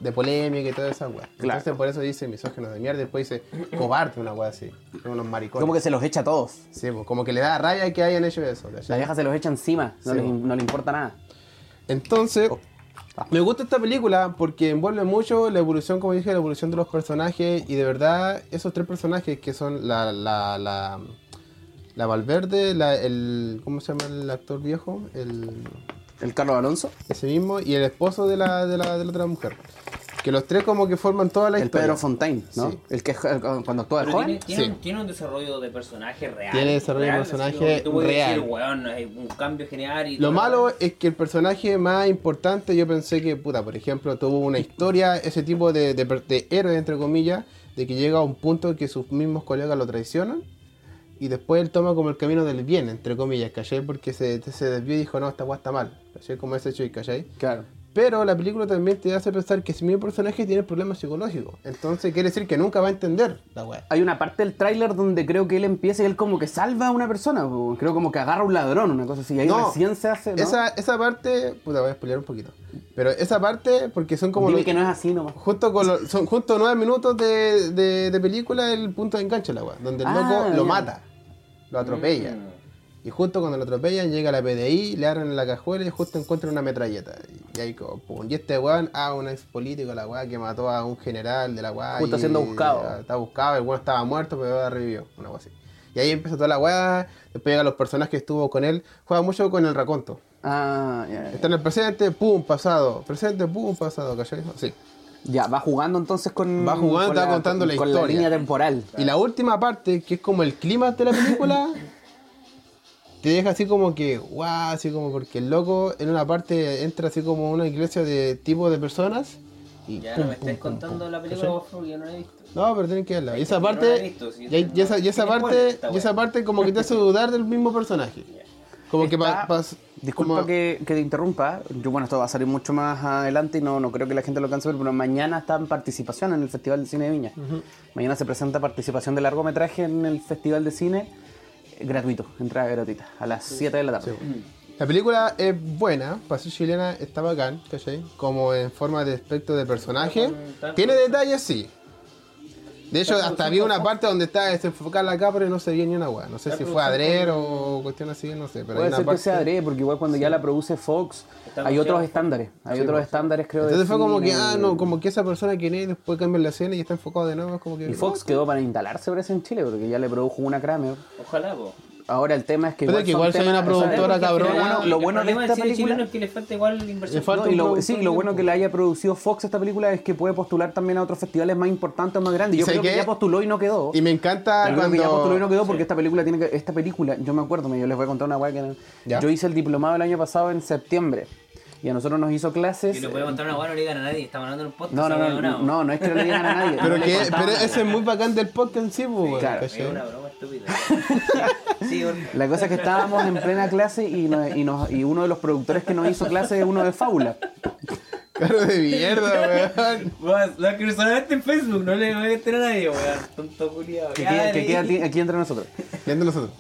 D: de, polémica y toda esa weá.
C: Claro.
D: Entonces, por eso dice misógino de mierda. Después dice cobarde, una weá así. Son unos maricones.
C: Como que se los echa a todos.
D: Sí, pues, como que le da raya que hayan hecho eso. ¿cachai?
C: La vieja se los echa encima, no,
D: Sí,
C: les,
D: po.
C: no le importa nada.
D: Entonces, me gusta esta película porque envuelve mucho la evolución, como dije, la evolución de los personajes y de verdad esos tres personajes que son la, la, la, la Valverde, la, el, ¿cómo se llama el actor viejo? El,
C: El Carlos Alonso,
D: ese mismo y el esposo de la, de la, de la otra mujer. Que los tres como que forman toda la
C: el
D: historia.
C: Pedro Fontaine, ¿no?
D: Sí.
C: El que es- cuando actúa de joven.
A: tiene, tiene,
D: Sí.
A: un, tiene un desarrollo de personaje real.
D: Tiene desarrollo de personaje
A: así
D: real.
A: Decir, weón, hay un cambio genial y
D: Lo
A: todo.
D: malo es que el personaje más importante, yo pensé que, puta, por ejemplo, tuvo una historia, [LAUGHS] ese tipo de, de, per- de héroe, entre comillas, de que llega a un punto en que sus mismos colegas lo traicionan y después él toma como el camino del bien, entre comillas, ¿cachai? Porque se, se desvió y dijo, no, esta weá está mal, ¿cachai? Como ese Chuy, ¿cachai?
C: Claro.
D: Pero la película también te hace pensar que ese mismo personaje tiene problemas psicológicos. Entonces quiere decir que nunca va a entender la weá.
C: Hay una parte del tráiler donde creo que él empieza y él como que salva a una persona, creo como que agarra a un ladrón, una cosa así. Y ahí
D: No,
C: recién se hace. ¿no?
D: Esa, esa parte, puta, voy a spoilear un poquito. Pero esa parte, porque son como.
C: Dime
D: los-
C: que no es así nomás.
D: Justo con lo- son justo nueve minutos de, de, de película el punto de enganche la weá, donde el
C: Ah,
D: loco lo mata, lo atropella. Y justo cuando lo atropellan llega la PDI, le abren la cajuela y justo encuentran una metralleta. Y ahí como, pum. Y este weón, ah, un ex político, la weá, que mató a un general de la weá.
C: Justo
D: y-
C: siendo buscado.
D: ah, Está buscado, el weón estaba muerto, pero ahora revivió, una weá así. Y ahí empieza toda la weá, después llegan los personajes que estuvo con él, juega mucho con el raconto.
C: Ah, ya, ya.
D: Está en el presente, pum, pasado. Presente, pum, pasado, ¿cachai? Sí.
C: Ya, va jugando entonces con.
D: Va jugando,
C: con
D: está contando la
C: con
D: historia.
C: línea temporal.
D: Y la última parte, que es como el clima de la película, [LAUGHS] te deja así como que, guau, así como porque el loco en una parte entra así como una iglesia de tipo de personas. Y
A: Ya
D: pum,
A: no me
D: pum,
A: contando
D: pum,
A: la película,
D: ¿cachai?
A: por favor, yo no la he visto.
D: No, pero tienen que verla. Y esa
A: Yo no la he
D: parte,
A: visto, sí,
D: y, y esa, y esa parte, y esa parte como que te hace dudar del mismo personaje. Como que
C: Está-
D: pa- pa-
C: Disculpa
D: como-
C: que, que te interrumpa. Yo, bueno, esto va a salir mucho más adelante y no, no creo que la gente lo alcance a ver, pero mañana está en participación en el Festival de Cine de Viña. Mañana se presenta participación de largometraje en el Festival de Cine eh, gratuito, entrada gratuita, a las 7 de la tarde.
D: La película es buena, para ser chilena está bacán, ¿cachai? Como en forma de aspecto de personaje. Tiene detalles, sí. De hecho, hasta había una parte donde estaba desenfocada la cámara y no se veía ni una weá. No sé si fue adrede o cuestión así, no sé. Pero
C: Puede
D: hay una
C: ser que
D: parte...
C: sea adrede, porque igual cuando ya la produce Fox, hay otros estándares. Hay
D: Sí,
C: otros
D: pues.
C: estándares, creo. de
D: Entonces fue como que, ah, no, como que esa persona que es, después cambia la escena y está enfocado de nuevo. Es como que,
C: Y Fox quedó para instalarse, parece, en Chile, porque ya le produjo una Kramer.
A: Ojalá, po.
C: Ahora el tema es que
D: Pero
C: igual,
D: que
C: son
D: igual soy una
C: o
D: productora cabrona.
C: Lo bueno- lo
A: el
C: bueno de esta película-
A: es que le falta igual inversión.
D: Le falta
C: No, y, lo, sí, lo bueno que la haya producido Fox esta película es que puede postular también a otros festivales más importantes, más grandes. Yo
D: ¿Y
C: creo
D: sabe
C: que
D: qué?
C: ya postuló y no quedó.
D: Y me encanta
C: Yo creo que ya postuló y no
D: cuando...
C: quedó porque esta película tiene que, esta película, yo me acuerdo, yo les voy a contar una weá que yo hice el diplomado el año pasado en septiembre y a nosotros nos hizo clases.
A: Si no puede contar una weá, no le digan a nadie. Estamos hablando en un podcast.
C: no, no, no, no, no, no es que no le digan a nadie. [LAUGHS]
D: Pero, que, pero ese es muy bacán del podcast en sí, pues, weón,
C: Claro.
A: Es una broma estúpida. [LAUGHS] Sí, porque-
C: La cosa es que estábamos en plena clase y, nos- y, nos- y uno de los productores que nos hizo clase es uno de Fábula.
D: Caro de mierda, weón.
A: Weón, Lo que solamente en Facebook, no le voy a meter a nadie, weón. Tonto culiado.
C: Que queda, que queda aquí- entre nosotros.
D: Viendo nosotros.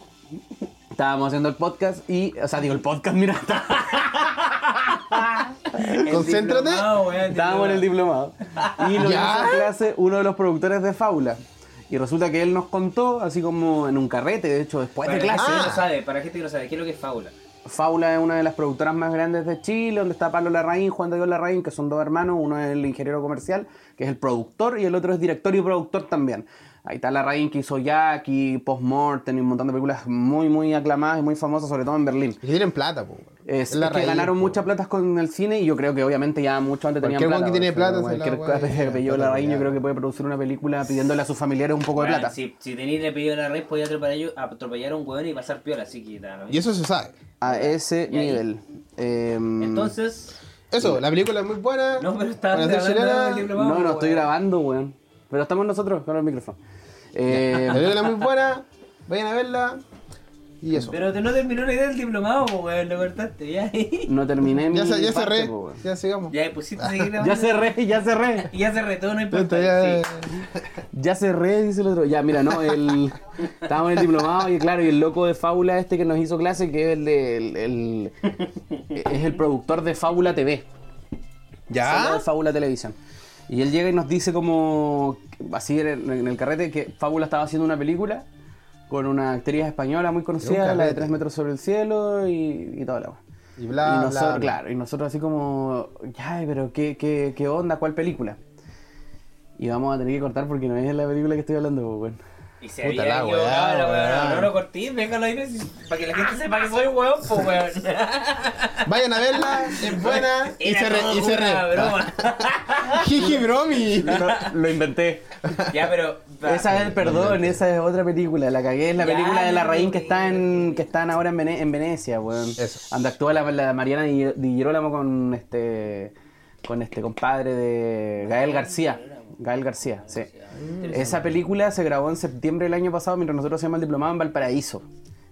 C: Estábamos haciendo el podcast y, o sea, digo el podcast, mira, [LAUGHS]
D: Concéntrate.
C: estábamos en el diplomado. Y nos
D: ¿Ya?
C: hizo clase uno de los productores de Fábula. Y resulta que él nos contó, así como en un carrete, de hecho, después
A: Para
C: de
A: la
C: clase.
A: gente sabe, para la gente que no sabe, ¿qué es lo que es fábula?
C: Fábula es una de las productoras más grandes de Chile, donde está Pablo Larraín, Juan de Dios Larraín, que son dos hermanos, uno es el ingeniero comercial, que es el productor, y el otro es director y productor también. Ahí está Larraín, que hizo Jackie, Postmortem y un montón de películas muy, muy aclamadas y muy famosas, sobre todo en Berlín.
D: Y tienen plata, pues. weón.
C: Es,
D: la
C: es que ganaron
D: po.
C: mucha plata con el cine y yo creo que obviamente ya mucho antes tenían
D: Cualquier
C: plata.
D: que tiene plata
C: Cualquier
D: la
C: que apellido
D: plata
C: Larraín yo
D: weá.
C: creo que puede producir una película pidiéndole a sus familiares un poco de plata.
A: Si, si tenéis le pedido la red, podía atropellar, atropellar a un weón y pasar piola, así que da lo
D: Y eso se sabe.
C: A ese
A: Y
C: nivel. Em,
A: Entonces,
D: Eso, la película es muy buena.
A: no, pero diplomado,
C: No, no estoy grabando, weón. Pero estamos nosotros con el micrófono. Eh,
D: La película es muy buena. Vayan a verla. Y eso.
A: Pero te no terminó la idea del diplomado, po, weón, lo cortaste, ya.
C: no terminé mi
D: Ya, se- ya
C: parte,
D: cerré.
C: po, weón.
D: Ya sigamos.
A: Ya pusiste [LAUGHS] grabando.
C: Ya cerré, ya cerré.
A: Y [LAUGHS] ya cerré, todo no importa.
D: Ya, ya-
A: Sí.
C: Ya cerré, dice el otro. Ya, mira, no, el... estábamos en el diplomado y claro, y el loco de Fábula este que nos hizo clase, que es el de... el- el- es el productor de Fábula TV. Solo
D: ¿Ya?
C: de Fábula Televisión. Y él llega y nos dice como, así en en el carrete, que Fábula estaba haciendo una película con una actriz española muy conocida, la de. 3 metros sobre el cielo y, y toda la.
D: Y bla,
C: y nosotros,
D: bla.
C: claro, y nosotros así como, ya, pero ¿qué, qué, qué onda? ¿Cuál película? Y vamos a tener que cortar porque no es la película que estoy hablando, pues, bueno.
A: Y se
D: Puta
A: había
D: la weá,
A: la weá.
D: weón.
A: No lo corté, déjalo ahí para que la gente sepa que soy weón, pues weón. [LAUGHS]
D: Vayan a verla, es buena. Y
A: Era
D: se re. Y se
A: una
D: re.
A: broma. [LAUGHS]
D: Jiji bromi.
C: lo inventé.
A: Ya, pero.
C: Esa es, perdón, esa es otra película. La cagué, es la
A: Ya,
C: película de la
A: no,
C: Raín que está en que están ahora en, Vene- en Venecia, weón.
D: Eso.
C: Donde actúa la, la Mariana Di, Di Girolamo con este con este compadre de Gael García. Gael García, sí. Esa película se grabó en septiembre del año pasado mientras nosotros hacíamos el diplomado en Valparaíso.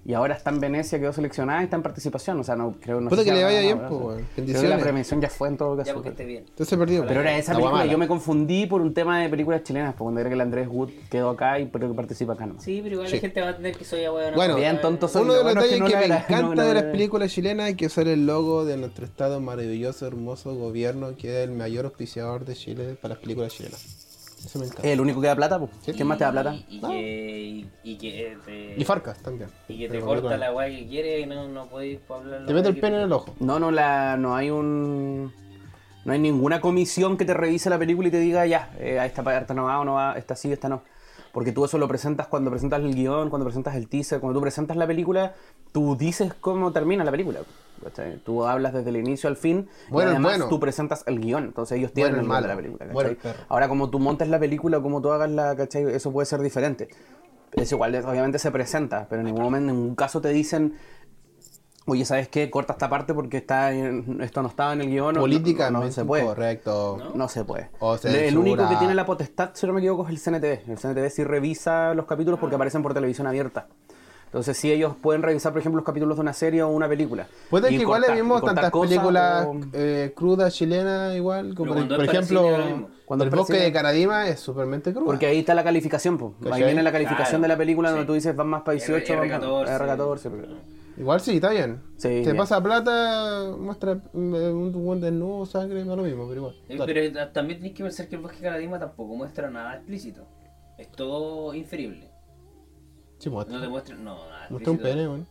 C: Y ahora está en Venecia, quedó seleccionada y está en participación. O sea, no creo no
D: Puta
C: sé
D: que
C: si
D: le vaya bien.
C: Creo que la premiación ya fue en todo
A: Ya
C: caso.
A: porque esté bien.
D: Entonces perdido.
C: Pero era esa
D: La
C: película, yo me confundí por un tema de películas chilenas, porque cuando era que el Andrés Wood quedó acá y pero que participa acá no.
A: Sí, pero igual
D: Sí.
A: la gente va a tener que soy abuelo.
D: Bueno,
C: Bien tonto soy.
D: Uno de
C: lo
D: los detalles
C: no
D: que,
C: la
D: me
C: era-
D: encanta de las películas chilenas es que usar el logo de nuestro estado maravilloso, hermoso gobierno, que es el mayor auspiciador de Chile para las películas chilenas. Eso me encanta.
C: Es el único que da plata, pues. ¿Quién más te da plata?
A: Y, y que, y, y que te,
D: Y Farcas también.
A: y que te
D: Pero
A: corta la guay que quiere y no, no podéis hablar.
D: Te mete el pene en el ojo.
C: No, no, la, no hay un. No hay ninguna comisión que te revise la película y te diga, ya, eh, a esta parte no va o no va, esta sí, esta no. Porque tú eso lo presentas cuando presentas el guion, cuando presentas el teaser, cuando tú presentas la película, tú dices cómo termina la película. ¿cachai? Tú hablas desde el inicio al fin
D: Bueno,
C: y además
D: bueno.
C: tú presentas el guion. Entonces ellos tienen
D: Bueno,
C: el guion de la película.
D: Bueno.
C: Ahora, como tú montes la película o como tú hagas la, ¿cachai? Eso puede ser diferente. Es igual, obviamente se presenta, pero en ningún momento, en ningún caso te dicen, oye, ¿sabes qué? Corta esta parte porque está en- esto no estaba en el guion. o no-
D: Políticamente
C: no, se puede.
D: correcto.
C: No se puede.
D: O
C: el único que tiene la potestad, si no me equivoco, es el CNTV. El CNTV sí revisa los capítulos porque aparecen por televisión abierta. Entonces sí ellos pueden revisar, por ejemplo, los capítulos de una serie o una película.
D: Puede que igual
C: cortar-
D: vimos tantas películas
C: o-
D: eh, crudas chilenas igual, como por, por ejemplo.
C: Cuando
D: el bosque de Caradima es supermente cruda.
C: Porque ahí está la calificación, pues. Ahí viene la calificación
A: Claro,
C: de la película donde
A: sí.
C: tú dices van más para 18, van más-
A: R14.
C: R14.
D: Igual sí, está bien.
C: Sí,
D: Te
C: bien.
D: pasa plata, muestra eh, un buen desnudo, sangre, no es lo mismo, pero igual.
A: Eh. Pero también tenéis que pensar que el bosque de Caradima tampoco muestra nada explícito. Es todo inferible.
D: Sí, muestra.
A: No te muestra, no, nada
D: Muestra un pene, weón.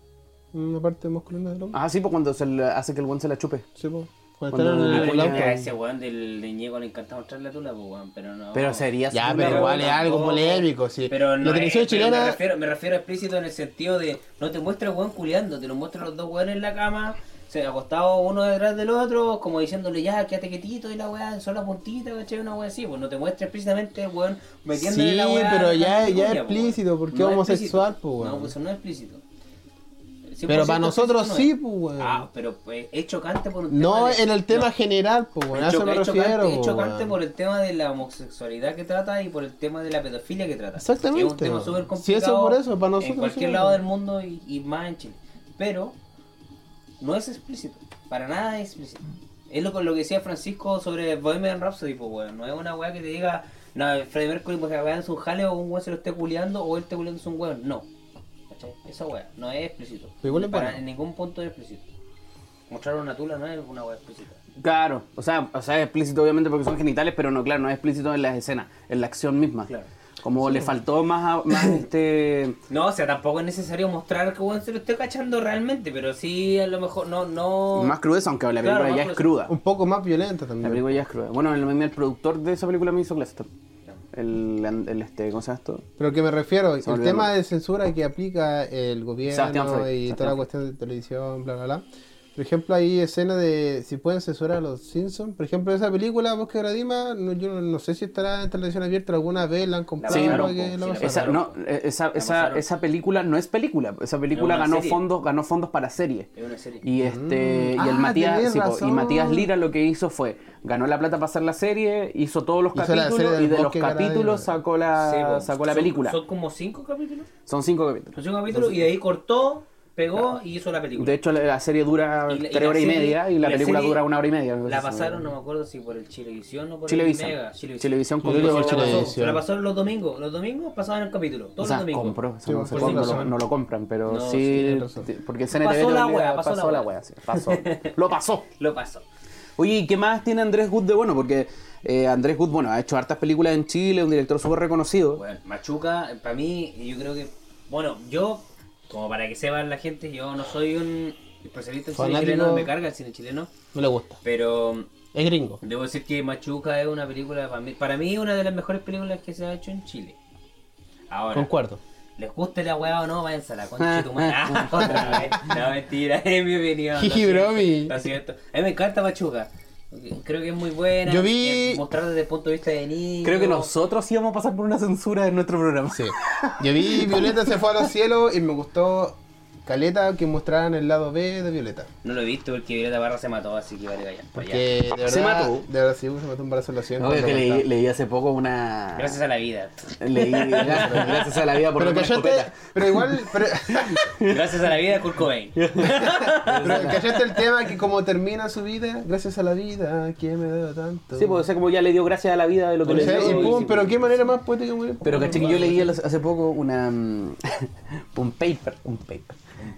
D: Una parte masculina del hombre.
C: Ah, sí, pues cuando se le hace que el buen se la chupe.
D: Sí, pues. Cuando
C: Cuando-
D: en el,
A: pero a ese weón del leñego le encanta mostrarle la tula, pues weón, pero no.
C: Pero sería
D: Ya, pero igual es algo polémico, sí.
A: Pero no
D: la televisión
A: es- pero
D: chilena.
A: me, refiero, me refiero a explícito en el sentido de no te muestra el weón culiando, te lo muestra los dos weones en la cama, se acostados uno detrás del otro, como diciéndole ya, quédate quietito y la weá, son la puntita, ¿cachai? Una weá así, pues no te muestra explícitamente el weón metiéndole
D: Sí,
A: la weá.
D: pero
A: en la
D: ya- ya es explícito, porque
A: No es
D: homosexual, pues, weón.
A: No, pues eso no es explícito. 100%
D: Pero para nosotros sí, pues, weón.
A: Ah, pero pues, es chocante por un tema
D: No
A: de-
D: en el tema
A: no.
D: general, pues, weón. A
A: Es
D: eso me
A: es
D: refiero,
A: chocante, es chocante
D: weón.
A: por el tema de la homosexualidad que trata y por el tema de la pedofilia que trata.
D: Exactamente.
A: Es un tema súper
D: Sí,
A: complicado.
D: eso por eso, para nosotros
A: En cualquier
D: sí,
A: lado
D: weón.
A: del mundo y, y más en Chile. Pero no es explícito. Para nada es explícito. Es lo, que decía Francisco sobre Bohemian Rhapsody, pues weón. No es una weá que te diga, no, Freddie Mercury pues weá es un jale o un weón se lo esté culiando o él esté culiando es un weón. No. ¿Cachai? Esa weá no es explícito.
D: Pero igual es
A: Para,
D: bueno.
A: En ningún punto es explícito. Mostrar una tula no es una weá explícita.
C: Claro, o sea, o sea, es explícito obviamente porque son genitales, pero no, claro, no es explícito en las escenas, en la acción misma.
A: Claro.
C: Como le faltó más, a- más [COUGHS] este...
A: No, o sea, tampoco es necesario mostrar que weón se lo esté cachando realmente, pero sí a lo mejor no, no.
C: Más crudeza, aunque la película
A: Claro,
C: ya es cruda.
D: Un poco más violenta
C: La
D: también.
C: película ya es cruda. Bueno, el, el productor de esa película me hizo clase. El, el, este, ¿cómo se llama esto?
D: Pero que me refiero, el tema de censura que aplica el
C: Sebastián
D: gobierno y
C: Sebastián
D: toda la cuestión de televisión, bla, bla, bla. Por ejemplo, hay escenas de si pueden censurar a los Simpsons. Por ejemplo, esa película, Bosque de Gradima, no, yo no sé si estará en televisión abierta, alguna vez la han comprado.
C: Sí,
A: no,
D: que la
A: sí,
C: Esa, no, esa, esa, esa película no es película, esa película ganó
A: serie.
C: fondos, ganó fondos para serie.
A: Es una serie.
C: Y este
D: Mm.
C: y el
D: Ah,
C: Matías,
D: tenés
C: sí, po, y. Matías Lira lo que hizo fue ganó la plata para hacer la serie, hizo todos los
D: Hizo
C: capítulos y de los capítulos sacó la sacó la
A: Son-
C: película.
A: Son como cinco capítulos.
C: Son cinco capítulos.
A: Son cinco capítulos y de ahí cortó, pegó y hizo la película.
C: De hecho la, la serie dura
A: Y la-
C: tres
A: la
C: horas y media y la,
A: la
C: película
A: serie
C: dura una hora y media. me
A: la pasaron, no me acuerdo si por el Chilevisión o por
C: Chilevisión.
A: el Mega. Chilevisión.
C: Chilevisión
A: la pasó-
D: Chilevisión.
A: Se la pasaron los domingos. Los domingos pasaban el capítulo. Todos
C: O sea,
A: los domingos.
C: compró, o sea,
D: Sí,
C: no,
D: sí,
C: lo compran, pero
A: No, sí,
C: porque el CNTV
A: Pasó la wea, pasó
C: pasó
A: la
C: la
A: wea.
C: wea, sí, pasó. [LAUGHS] lo pasó.
A: Lo pasó.
C: Oye, ¿y qué más tiene Andrés Good de bueno? Porque eh, Andrés Good, bueno, ha hecho hartas películas en Chile, un director súper reconocido.
A: Bueno, Machuca, para mí, yo creo que. Bueno, yo, como para que sepan la gente, yo no soy un especialista en cine chileno, me carga el cine chileno.
D: No le gusta.
A: Pero
D: Es gringo.
A: debo decir que Machuca es una película, para mí, para mí, una de las mejores películas que se ha hecho en Chile. Ahora,
D: Concuerdo.
A: les guste la weá o no, váyanse a la concha de tu madre. [LAUGHS] Ah, otra vez. No, mentira, es mi opinión. [LAUGHS]
D: Jiji, bromi.
A: Lo siento. A mí me encanta Machuca. Creo que es muy buena.
D: Yo vi-
A: eh, Mostrar desde el punto de vista de niño.
C: Creo que nosotros íbamos a pasar por una censura en nuestro programa.
D: Sí. Yo vi Violeta se fue a los cielos y me gustó caleta que mostraran el lado B de Violeta.
A: No lo he visto porque Violeta Barra se mató, así que vale callar. Pues ya.
D: Porque de verdad,
C: Se mató.
D: De verdad, sí, se mató un balazo en la sien.
C: No, es que leí, leí hace poco una.
A: Gracias a la vida.
C: Leí [LAUGHS] gracias a la vida por
D: Pero
C: una
D: callaste,
C: escopeta.
D: pero igual, pero, [LAUGHS]
A: Gracias a la vida, Kurt Cobain. [LAUGHS]
D: pero callaste el tema que como termina su vida, gracias a la vida, ¿quién me da tanto?
C: Sí, pues o sea, como ya le dio gracias a la vida de lo que le dio.
D: y
C: y-
D: pum, pero qué manera más poética.
C: Pero caché que yo leí hace poco una mm, un paper, un paper.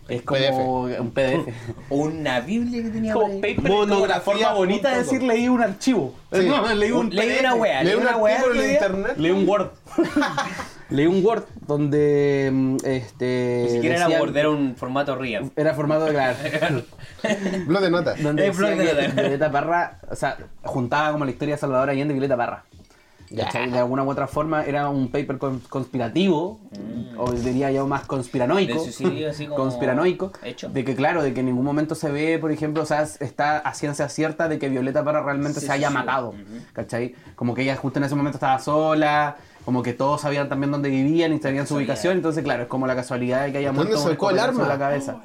C: Es como un PDF. [LAUGHS]
A: Una Biblia que tenía
C: Como paper, como una
D: Monografía
C: forma bonita de decir leí un archivo.
D: Sí.
C: No, leí un
A: Leí
C: PDF.
A: una wea,
D: Leí
A: leí
D: un
A: una wea.
D: en internet.
C: Leí un Word. [LAUGHS] [LAUGHS] leí un Word donde mm, este
A: Ni siquiera era Word, era un formato real.
C: era formado de claro,
D: Blog de notas.
C: donde
A: Es blog de
C: que
A: nota.
C: Violeta Parra, o sea, juntaba como la historia de Salvador Allende y Violeta Parra. De alguna u otra forma era un paper con- conspirativo, o diría yo más conspiranoico.
A: Mm. De suicidio, así como
C: conspiranoico.
A: hecho.
C: De que, claro, de que en ningún momento se ve, por ejemplo, o sea, está a ciencia cierta de que Violeta Parra realmente
A: Sí,
C: se haya
A: sí,
C: matado. ¿Cachai? Como que ella justo en ese momento estaba sola. Como que todos sabían también dónde vivían y sabían su ubicación, entonces claro, es como la casualidad de que haya
D: ¿Dónde
C: muerto
D: sacó el arma?
C: la cabeza.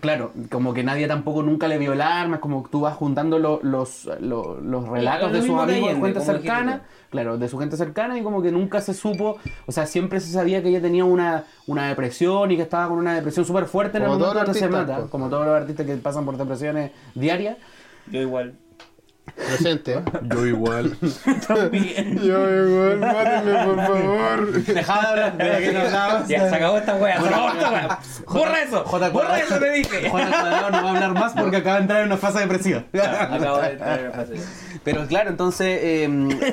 C: Claro, como que nadie tampoco nunca le vio el arma, es como que tú vas juntando lo- los, lo- los relatos de sus amigos, de gente cercana,
A: ejemplo.
C: claro, de su gente cercana y como que nunca se supo, o sea, siempre se sabía que ella tenía una, una depresión y que estaba con una depresión súper fuerte en el
D: Como
C: momento
D: todos
C: que se mata,
D: pues.
C: como todos los artistas que pasan por depresiones diarias.
A: Yo igual.
D: Presente.
C: Yo igual. [LAUGHS]
A: También.
D: Yo igual, máteme, por favor.
C: Dejaba de hablar, de que no hablabas.
A: Ya, se acabó esta wea, se acabó esta wea. Borra eso,
C: J
A: borra eso te dije.
C: Juan Cuadrado no va a hablar más porque acaba de entrar en una fase depresiva.
A: Acabo de entrar en la fase.
C: Pero claro, entonces, eh,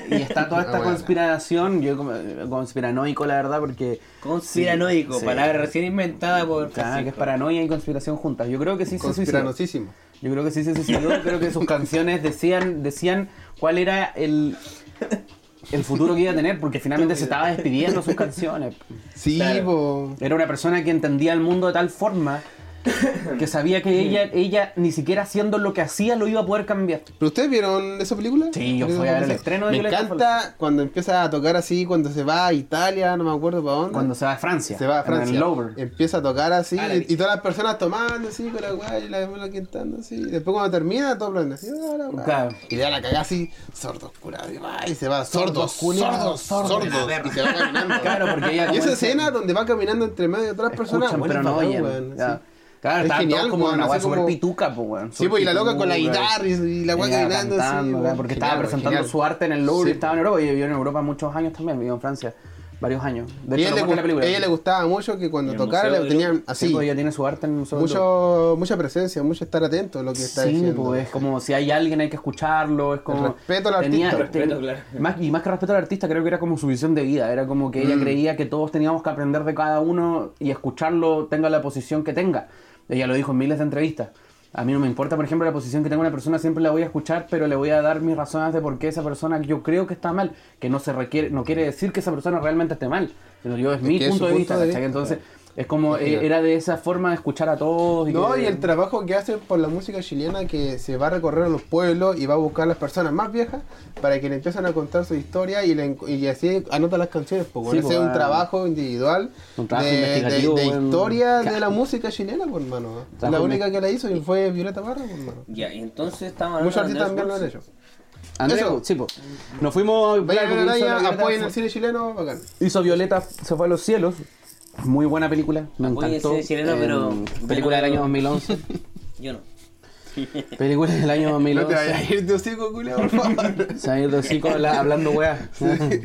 C: y está toda esta
D: Ah, bueno.
C: conspiración, yo como conspiranoico la verdad, porque...
A: Conspiranoico,
C: Sí.
A: palabra recién inventada por
C: Claro, que es paranoia y conspiración juntas. Yo creo que sí se suicidó. Yo creo que sí se suicidó. creo que sus canciones decían, decían cuál era el, el futuro que iba a tener, porque finalmente se estaba despidiendo sus canciones.
D: Sí,
A: Claro.
D: po.
C: Era una persona que entendía el mundo de tal forma [LAUGHS] que sabía que ella, ella ni siquiera haciendo lo que hacía lo iba a poder cambiar.
D: ¿Pero ustedes vieron esa película?
C: Sí, yo fui a ver el estreno de
D: Me
C: Violeta
D: encanta cuando empieza a tocar así, cuando se va a Italia, no me acuerdo para dónde.
C: Cuando se va a Francia.
D: se va a
C: en
D: Francia.
C: el Louvre.
D: Empieza a tocar así
A: la
D: y, y todas las personas tomando así con la guay y la demás cantando así. Y después cuando termina, todo aplaudiendo así. ah.
C: Claro.
D: Y le da la cagada así, sordos curados. Y, se va, sordos,
C: Sordos,
D: culiados,
C: sordos,
D: sordos.
C: sordos.
D: Y se va caminando. [LAUGHS]
C: Claro, porque ella
D: Y esa escena donde va caminando entre medio de otras personas,
C: Escuchan,
D: bueno,
C: pero no
D: bacán,
C: oyen. Ya.
D: sí.
C: Claro,
D: Es genial,
C: como una weá súper
D: como-
C: pituca, pues, weón.
D: Sí, pues y la loca con la guitarra y, la weá caminando así.
C: porque estaba presentando su arte en el Louvre estaba en Europa y vivió en Europa muchos años también, vivió en Francia varios años. De hecho,
D: ella,
C: lo
D: le,
C: la película.
D: ella le gustaba mucho que cuando
A: ¿Y el
D: tocara le tenían
C: Sí,
D: así,
C: ella tiene su arte en el Museo
D: mucho, mucha presencia, mucho estar atento a lo que está
C: Sí,
D: diciendo.
C: pues es como si hay alguien hay que escucharlo, es como...
D: El respeto al
C: tenía-
D: artista.
C: ten-
A: Respeto, claro.
C: más, y más que respeto al artista, creo que era como su visión de vida, era como que ella
D: Mm.
C: creía que todos teníamos que aprender de cada uno y escucharlo tenga la posición que tenga. Ella lo dijo en miles de entrevistas. A mí no me importa, por ejemplo, la posición que tenga una persona, siempre la voy a escuchar, pero le voy a dar mis razones de por qué esa persona yo creo que está mal, que no se requiere, no quiere decir que esa persona realmente esté mal, sino yo es, mi punto de vista,
D: de.
C: Entonces, es como, eh, era de esa forma de escuchar a todos.
D: No,
C: que-
D: y el trabajo que hace por la música chilena que se va a recorrer a los pueblos y va a buscar a las personas más viejas para que le empiecen a contar su historia y, le y así anota las canciones. Pues,
C: Sí,
D: ese
C: pues,
D: es un trabajo individual
C: un trabajo
D: de, de- de historia de la música chilena, pues, hermano. La única que la hizo y fue Violeta Barra, pues, hermano.
A: Ya, y entonces estamos
D: Muchos artistas también lo han hecho.
C: Andrés,
D: Eso.
C: sí, po. Nos fuimos.
D: Vayan a
C: porque
D: apoyen el cine chileno, bacán.
C: Hizo Violeta, se fue a los cielos. Muy buena película, me encantó.
A: cine chileno, pero-
C: Película del año 2011. [LAUGHS]
A: Yo no. [LAUGHS]
C: película del año
D: No te
C: 2011.
D: vayas a ir de hocico, culiao, por favor. [LAUGHS]
C: Se ha ido así con la- hablando weá.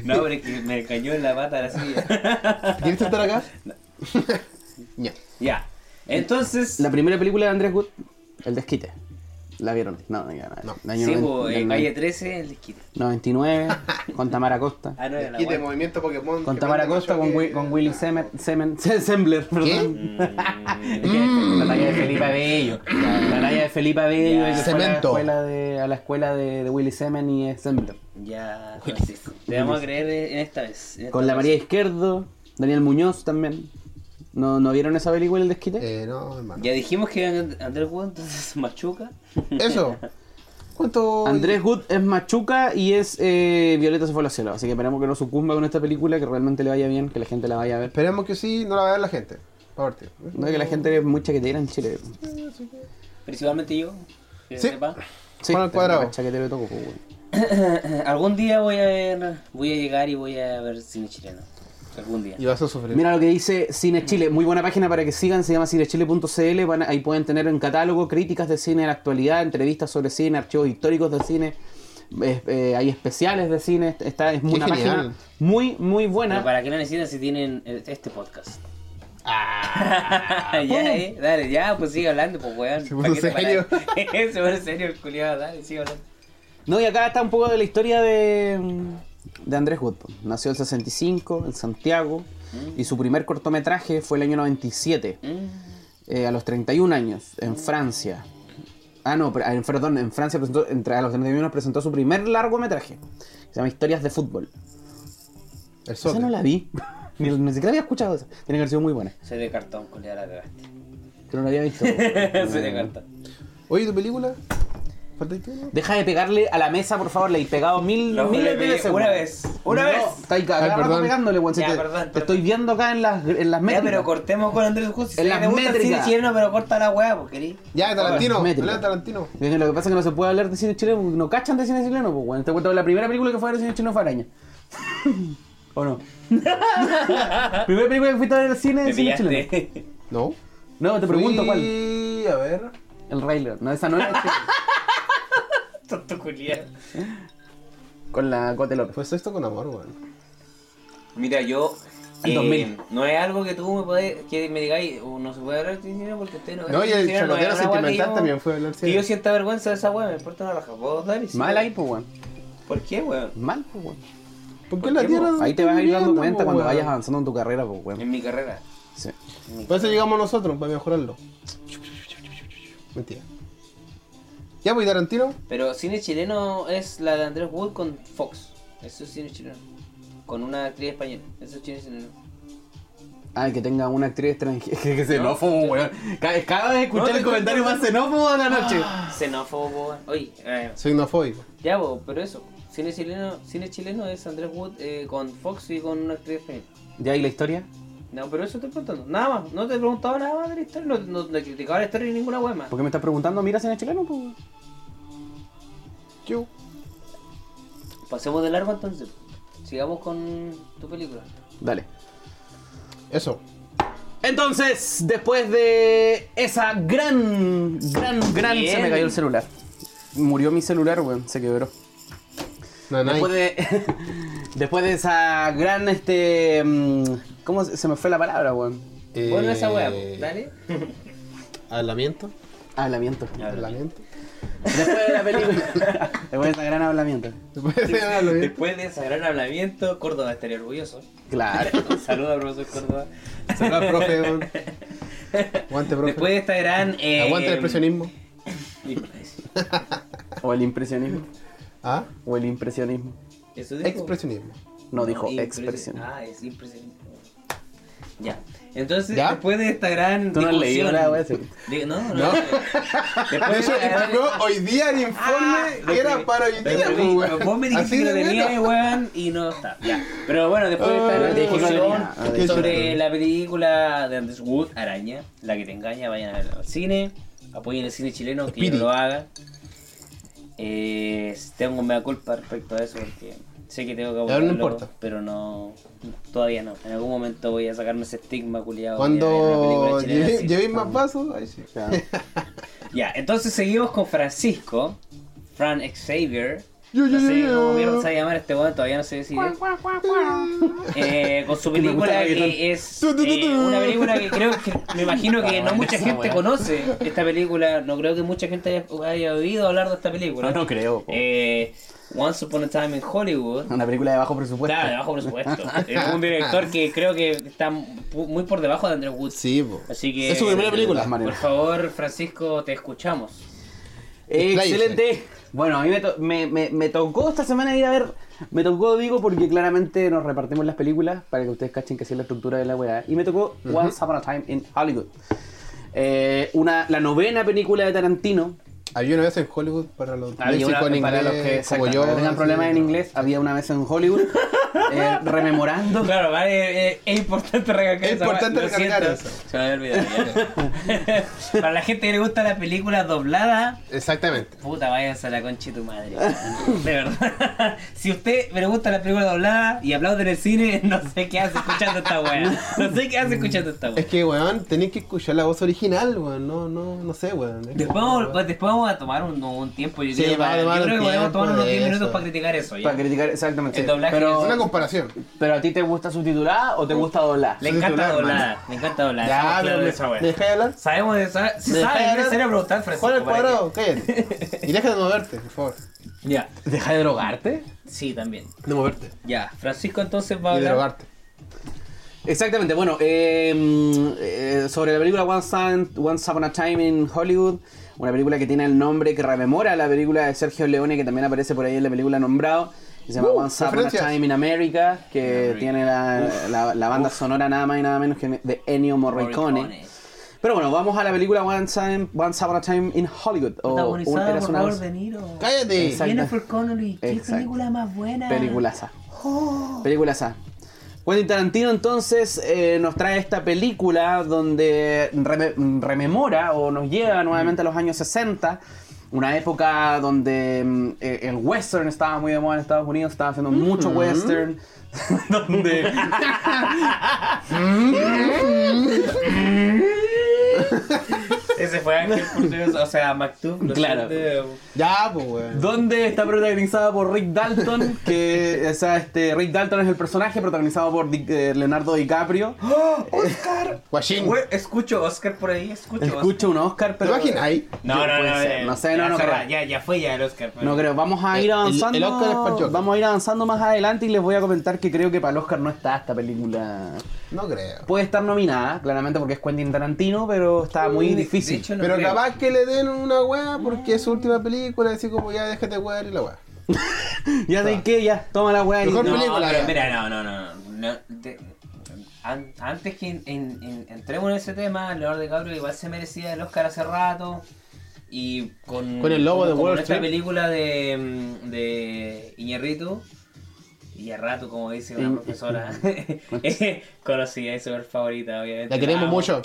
A: No, pero es que me cayó en la pata la silla.
D: ¿Quieres estar acá? Ya.
A: Ya. Entonces.
C: La primera película de Andrés Wood, El Desquite. ¿La vieron? No, ya,
D: No.
C: del año
A: Sí, pues, en calle 13, el desquite.
C: 99, [LAUGHS] con Tamara Costa.
A: Ah, no, era la
D: movimiento Pokémon.
C: Con
D: que
C: Tamara Costa, con,
D: que-
C: Wi- con Willy Semen, [LAUGHS] Semen, Sembler, perdón. Es [LAUGHS] que La talla de Felipe Bello. La talla de Felipe Bello y que fue a la
D: Cemento.
C: escuela de, a la escuela de, de Willy Semen y Sembler.
A: Ya, Francisco. Te vamos a creer en esta vez. en esta
C: Con la
A: vez.
C: María Izquierdo, Daniel Muñoz también. ¿No, ¿no vieron esa película, El Desquite?
D: Eh, no, hermano.
A: Ya dijimos que Andrés Wood entonces [LAUGHS] machuca.
D: Eso. ¿Cuánto?
C: Andrés Wood es Machuca y es eh, Violeta se fue a los cielos. Así que esperemos que no sucumba con esta película, que realmente le vaya bien, que la gente la vaya a ver.
D: Esperemos que sí, no la va a ver la gente. Pa' partir.
C: No es que la gente es muy chaquetera en Chile.
A: Principalmente yo. que
D: Sí.
A: sepa.
C: Sí,
D: Juan cuadrado.
C: chaquetero de todo, pues. [CLEARS THROAT]
A: Algún día voy a ver, voy a llegar y voy a ver cine chileno. Algún día.
D: Y vas a sufrir.
C: Mira lo que dice Cine Chile, muy buena página para que sigan, se llama cinechile.cl, ahí pueden tener en catálogo críticas de cine de la actualidad, entrevistas sobre cine, archivos históricos de cine, es- eh, hay especiales de cine, está, es
D: Qué
C: una
D: genial.
C: página muy, muy
A: Pero
C: buena.
A: para qué lo necesitan si tienen eh, este podcast.
D: Ah. [LAUGHS]
A: ya, eh, dale, ya, pues sigue hablando, pues weón.
D: Se puso
A: ¿Para qué te
D: serio. [LAUGHS]
A: Se puso serio el culiado, dale, sigue hablando.
C: No, y acá está un poco de la historia de, de Andrés Wood. po. Nació en el 65 en Santiago y su primer cortometraje fue el año 97,
A: Mm.
C: eh, a los 31 años, en Francia. Ah, no, pero, en, perdón, en Francia presentó, entre, a los 31 presentó su primer largometraje. Se llama Historias de Fútbol.
D: El
C: Esa no la vi. [LAUGHS] ni, ni siquiera había escuchado esa. Tiene que haber sido muy buena.
A: Soy de cartón, culiado, la cagaste.
C: Pero no la había visto. [LAUGHS]
A: Soy de cartón.
D: Oye, ¿tu película? ¿Falta tú, no?
C: Deja de pegarle a la mesa, por favor. Le he pegado mil,
A: No,
C: miles
A: le
C: de
A: pegué
C: veces.
A: una
C: weón.
A: vez. Una
C: No,
A: vez.
C: Está ahí cada
D: Ay,
C: rato
D: perdón.
C: pegándole, weón. Si
A: Ya,
C: te,
A: perdón,
C: te
A: perdón.
C: estoy viendo acá en las, en las
A: Ya,
C: métricas.
A: pero cortemos con Andrés Justo. Si
C: En
A: te
C: las
A: gusta el cine
C: métricas.
A: chileno, pero corta la weá, pues querí.
D: Ya, Tarantino.
C: Métrica.
D: De Tarantino.
C: Lo que pasa es que no se puede hablar de cine chileno porque no cachan de cine chileno, pues, weón. Te cuento la primera película que fue a ver cine chileno fue Araña. [LAUGHS] ¿O no? [LAUGHS] primera película que fuiste a ver al cine
A: Me
C: de cine chileno.
A: pillaste.
D: No.
C: No, te pregunto
D: Fui-
C: cuál.
D: A ver.
C: El León. No, esa no era. [LAUGHS]
A: Tonto culiado.
C: Con la Cote López.
D: Fue sexto con amor, weón.
A: Mira, yo.
C: El
A: eh,
C: 2000.
A: no es algo que tú me puedes, que me digáis, o no se puede hablar de cine porque usted no
D: No, y el
A: cine no es
D: charlatero
A: una weá que
D: sentimental
A: yo-
D: también fue a hablar
A: Que
D: cine.
A: yo sienta vergüenza de esa weá, me importa una raja. ¿Puedo dar? Sí,
C: Mal ahí, pues, weón.
A: ¿Por qué, weón?
C: Mal, pues, weón.
D: ¿Por qué
A: ¿Por
D: la
A: qué,
D: tierra?
C: Ahí te vas a ir dando cuenta cuando vayas avanzando en tu carrera, pues, weón.
A: En mi carrera.
C: Sí.
D: Por eso llegamos nosotros, para mejorarlo. Mentira. Ya, pues, ¿y Tarantino.
A: Pero cine chileno es la de Andrés Wood con Fox. Eso es cine chileno. Con una actriz española. Eso es cine chileno.
C: Ah, que tenga una actriz extranjera. [LAUGHS] Que, xenófobo, weón. Cada, cada vez escuchar
A: No,
C: el comentario más xenófobo de la noche.
A: Xenófobo, weón. Oye, eh,
D: Xenofóbico.
A: ya, bo, pero eso. Cine chileno, cine chileno es Andrés Wood eh, con Fox y con una actriz española.
C: ¿Ya hay la historia?
A: No, pero eso te estoy preguntando. Nada más. No te he preguntado nada más de la historia. No, no te criticaba la historia ni ninguna weá más.
C: ¿Por qué me estás preguntando? ¿Mira cine chileno? Pues?
D: Yo.
A: Pasemos de largo entonces. Sigamos con tu película.
C: Dale.
D: Eso.
C: Entonces, después de esa gran, gran, gran...
A: Bien.
C: Se me cayó el celular. Murió mi celular, weón. Se quebró.
D: Nanay.
C: Después de, [LAUGHS] después de esa gran, este... mm, ¿Cómo se me fue la palabra, weón?
D: Eh,
A: Bueno, esa weá, po. dale. [LAUGHS]
D: Hablamiento.
C: Hablamiento.
D: Hablamiento.
C: Después de la película. [LAUGHS] después de esa gran hablamiento.
D: Después de hablamiento.
A: Después de ese gran hablamiento, Córdoba estaría orgulloso.
C: Claro. [LAUGHS]
A: Saludos al profesor Córdoba.
D: Saludos al profe. Aguante, profe.
A: Después de esta gran. Eh,
D: Aguante el expresionismo.
C: O el impresionismo.
D: ¿Ah?
C: O el impresionismo.
A: Eso dijo.
D: Expresionismo.
C: No, dijo
A: impresi-
C: expresionismo.
A: Ah, es impresionismo. Ya. Entonces,
D: ¿Ya?
A: después de esta gran.
C: Tú no has leído la wea,
A: No, no.
D: No.
A: Después
D: De
A: esta gran-
D: no, hoy día el informe
A: Ah,
D: era
A: lo
D: para hoy día,
A: pero
D: pues.
A: Vos me dijiste que lo
D: de
A: tenía,
D: bueno.
A: weón, y no está. Ya. Pero bueno, después de esta
D: Ah,
A: gran discusión.
C: Ah,
A: sobre la película de Andrés Wood, Araña, la que te engaña, vayan a verla al cine. Apoyen el cine chileno, que lo haga. Eh, tengo mea culpa respecto a eso, porque sé que tengo que
D: Ahora no importa.
A: pero no. Todavía no. En algún momento voy a sacarme ese estigma culiado.
D: Cuando llevé- llevéis más vasos, ahí sí. [LAUGHS]
A: Ya, entonces seguimos con Francisco, Fran Xavier.
D: Yo, yo,
A: No sé
D: yo, yo.
A: cómo mierda se va a llamar este weón, todavía no sé decir. Eh, con su [LAUGHS] película que es eh, una película que creo que me imagino [LAUGHS] que no mucha gente conoce esta película. No creo que mucha gente haya, haya oído hablar de esta película.
C: No, no creo. po.
A: Eh, Once Upon a Time in Hollywood.
C: Una película de bajo presupuesto.
A: Claro, de bajo presupuesto. [LAUGHS] Es un director que creo que está muy por debajo de Andrew Wood.
D: Sí, po.
A: Así que.
D: Es su primera película.
A: Por favor, Francisco, te escuchamos.
C: Excelente. Bueno, a mí me, to- me, me- me tocó esta semana ir a ver. Me tocó, digo, porque claramente nos repartimos las películas para que ustedes cachen que así es la estructura de la weá. Y me tocó Once Upon a Time in Hollywood. Eh, una, la novena película de Tarantino.
D: Había una vez en Hollywood para los
C: Había una-
D: en
C: para
D: inglés,
C: los que,
D: como
C: exacto,
D: yo.
C: que tengan problemas en
D: ¿no?
C: inglés. Había una vez en Hollywood. [LAUGHS] eh, rememorando.
A: Claro, vale, eh, es importante recalcar
D: Es
A: esa
D: importante recalcar
A: siento.
D: eso.
A: Se me había olvidado. [LAUGHS] Para la gente que le gusta la película doblada,
D: Exactamente.
A: puta, váyanse a la concha de tu madre. De verdad. Si usted me gusta la película doblada y aplaude en el cine, no sé qué hace escuchando esta weá. No sé qué hace escuchando esta
D: Es
A: weá.
D: que, weón, tenéis que escuchar la voz original, weón. No, no, no sé, weón. Es
A: Después vamos, después vamos a tomar un, un tiempo. Yo,
D: Sí,
A: creo, para- yo creo que podemos tomar unos
D: de
A: 10 minutos para criticar eso. ¿ya?
C: Para criticar, exactamente.
A: El doblaje
C: pero,
D: Una comparación.
C: pero a ti te gusta subtitulada o te gusta doblada?
A: Le encanta doblada. Me encanta doblada.
D: Ya, pero
A: de
D: me,
A: esa weá.
D: ¿me dejáis hablar?
A: Sabemos de esa. Se
D: ¿Me
A: sabe,
D: dejáis
A: es preguntar, Francisco.
D: Juan el
A: ¿para qué?
D: cuadrado, cállate. [LAUGHS] Y deja de moverte, por favor.
A: Ya.
C: ¿Deja de drogarte?
A: Sí, también.
D: De moverte.
A: Ya. Francisco entonces va a
D: Y de drogarte.
C: Exactamente, bueno, eh, eh, sobre la película Once, Once Upon a Time in Hollywood, una película que tiene el nombre que rememora la película de Sergio Leone que también aparece por ahí en la película nombrado, que se llama
D: Uh,
C: Once Upon a. Time in America, que tiene la, la- la banda sonora nada más y nada menos que de Ennio Morricone.
A: Morricone.
C: Pero bueno, vamos a la película Once, Time- Once Upon a Time in Hollywood. O
A: Protagonizada por
C: una
A: Robert De Niro.
D: Cállate.
C: Exacto.
A: Jennifer Connelly. Qué
C: Exacto.
A: película más buena.
C: Peliculaza. Peliculaza. Quentin Tarantino entonces eh, nos trae esta película donde reme- rememora o nos lleva nuevamente a los años 60, una época donde mm, eh, el western estaba muy de moda en Estados Unidos, estaba haciendo mucho western, [LAUGHS] donde... [LAUGHS] [LAUGHS]
A: Ese fue Ángel o sea, Mactub.
C: Claro.
D: Ya, pues, weón.
C: donde está protagonizada por Rick Dalton, que o sea, este, Rick Dalton es el personaje protagonizado por Di- eh, Leonardo DiCaprio.
D: Guachín.
A: Güey, escucho Oscar por ahí, escucho
C: Escucha un Oscar,
D: ¿Te
C: pero...
D: imaginas ahí?
A: No, no, no,
C: ser,
A: eh,
C: no sé,
A: ya
C: no, no creo.
A: Ya, ya fue ya el Oscar. pero-
C: No creo, vamos a ir
D: El-
C: avanzando.
D: el Oscar es para el Joker.
C: vamos a ir avanzando más adelante y les voy a comentar que creo que para el Oscar no está esta película.
D: No creo.
C: Puede estar nominada, claramente porque es Quentin Tarantino, pero está muy difícil.
A: de hecho, no
D: Pero
A: creo.
D: capaz que le den una weá porque es su última película, así como ya déjate wear y la weá. [LAUGHS]
C: ya sé que ya, toma la weá y
D: Mejor
C: no.
D: Película,
A: pero
D: ya.
A: mira, no, no, no. no, te- an- antes que en- en- en- entremos en ese tema, Leonardo DiCaprio igual se merecía el Oscar hace rato. Y con,
D: Con el logo de Wall
A: en esta
D: Street.
A: película de, mm, de Iñarratu, como dice una profesora. [LAUGHS] [LAUGHS] Conocida y súper favorita, obviamente.
D: La queremos mucho.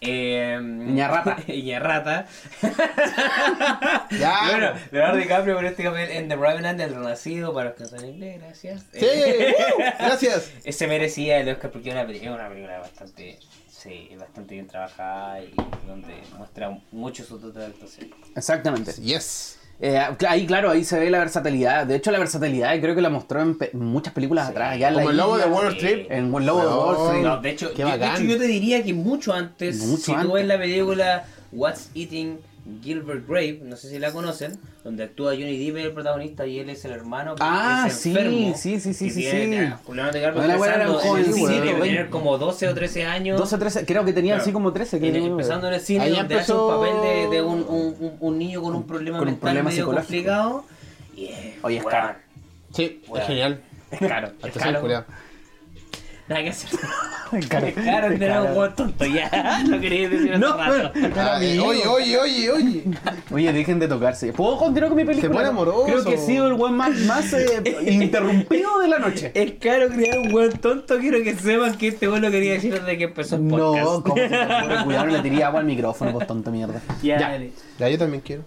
A: Eh,
C: Iñarrata.
A: Iñarrata. [LAUGHS]
D: Ya.
A: Bueno, Leonardo DiCaprio con este papel en The Revenant, El Renacido, para los que en inglés, gracias.
D: Sí, uh, gracias.
A: Se merecía el Oscar porque es una, película bastante, sí, bastante bien trabajada y donde muestra mucho su total actuación.
C: Exactamente.
D: Yes.
C: Eh, ahí, claro, ahí se ve la versatilidad. De hecho, la versatilidad creo que la mostró en pe- muchas películas atrás. Ya
D: Como el lobo de Wall. Street.
C: En el lobo de Wall Street.
A: No, de hecho, yo, de
D: bacán.
A: hecho, yo te diría que mucho antes,
C: Mucho
A: si
C: antes.
A: tú ves la película What's Eating Gilbert Grape, no sé si la conocen, donde actúa Johnny Depp el protagonista y él es el hermano que
C: Ah,
A: es
C: sí,
A: enfermo,
C: sí, sí, sí, sí, sí. Bueno, era un veinte.
A: tener como 12 o 13 años.
C: 12, 13, creo que tenía
A: Claro.
C: así como 13. Que
A: empezando en el cine
D: Ahí
A: donde
D: empezó-
A: hace un papel de, de un, un- un- un niño con un problema
C: Con un
A: mental
C: problema
A: medio
C: psicológico.
A: complicado. Y es,
C: Oye, es caro.
D: Sí,
A: Weón.
D: es genial.
A: Es caro. Es caro. Nada que hacer. [LAUGHS] Tener
C: caro.
A: un huevo tonto ya. [LAUGHS] No quería decir hace
C: No,
A: rato.
D: Ah, eh, oye, oye, oye, oye.
C: Oye, dejen de tocarse. ¿Puedo continuar con mi película?
D: Se pone amoroso.
C: Creo que he sido el weón más, más eh, [LAUGHS] interrumpido de la noche.
A: Es caro crear un hueón tonto. Quiero que sepan que este hueón lo quería decir desde que empezó el podcast.
C: No, como te ocurre? Cuidado, no le tiré agua al micrófono, pues tonto mierda.
A: Ya,
C: Ya.
A: dale.
D: Ya, yo también quiero.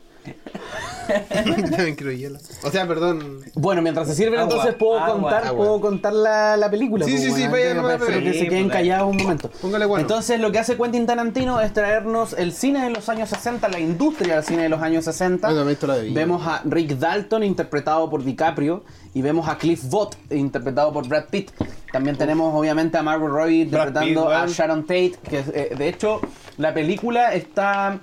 D: Yo también quiero hielo. O sea, perdón.
C: Bueno, mientras se sirven,
A: Agua,
C: entonces puedo
A: agua,
C: contar,
D: agua.
C: puedo contar la, la película.
D: Sí,
C: pues,
D: sí, sí,
C: bueno,
D: vaya,
C: antes
D: vaya,
C: que- se queden callados un momento.
D: Póngale bueno.
C: Entonces, lo que hace Quentin Tarantino es traernos el cine de los años 60, la industria del cine de los años 60.
D: Bueno, me he visto la de Villa.
C: Vemos a Rick Dalton interpretado por DiCaprio y vemos a Cliff Booth interpretado por Brad Pitt. También tenemos obviamente a Margot Robbie interpretando
A: Pitt,
C: a. Sharon Tate, que eh, de hecho la película está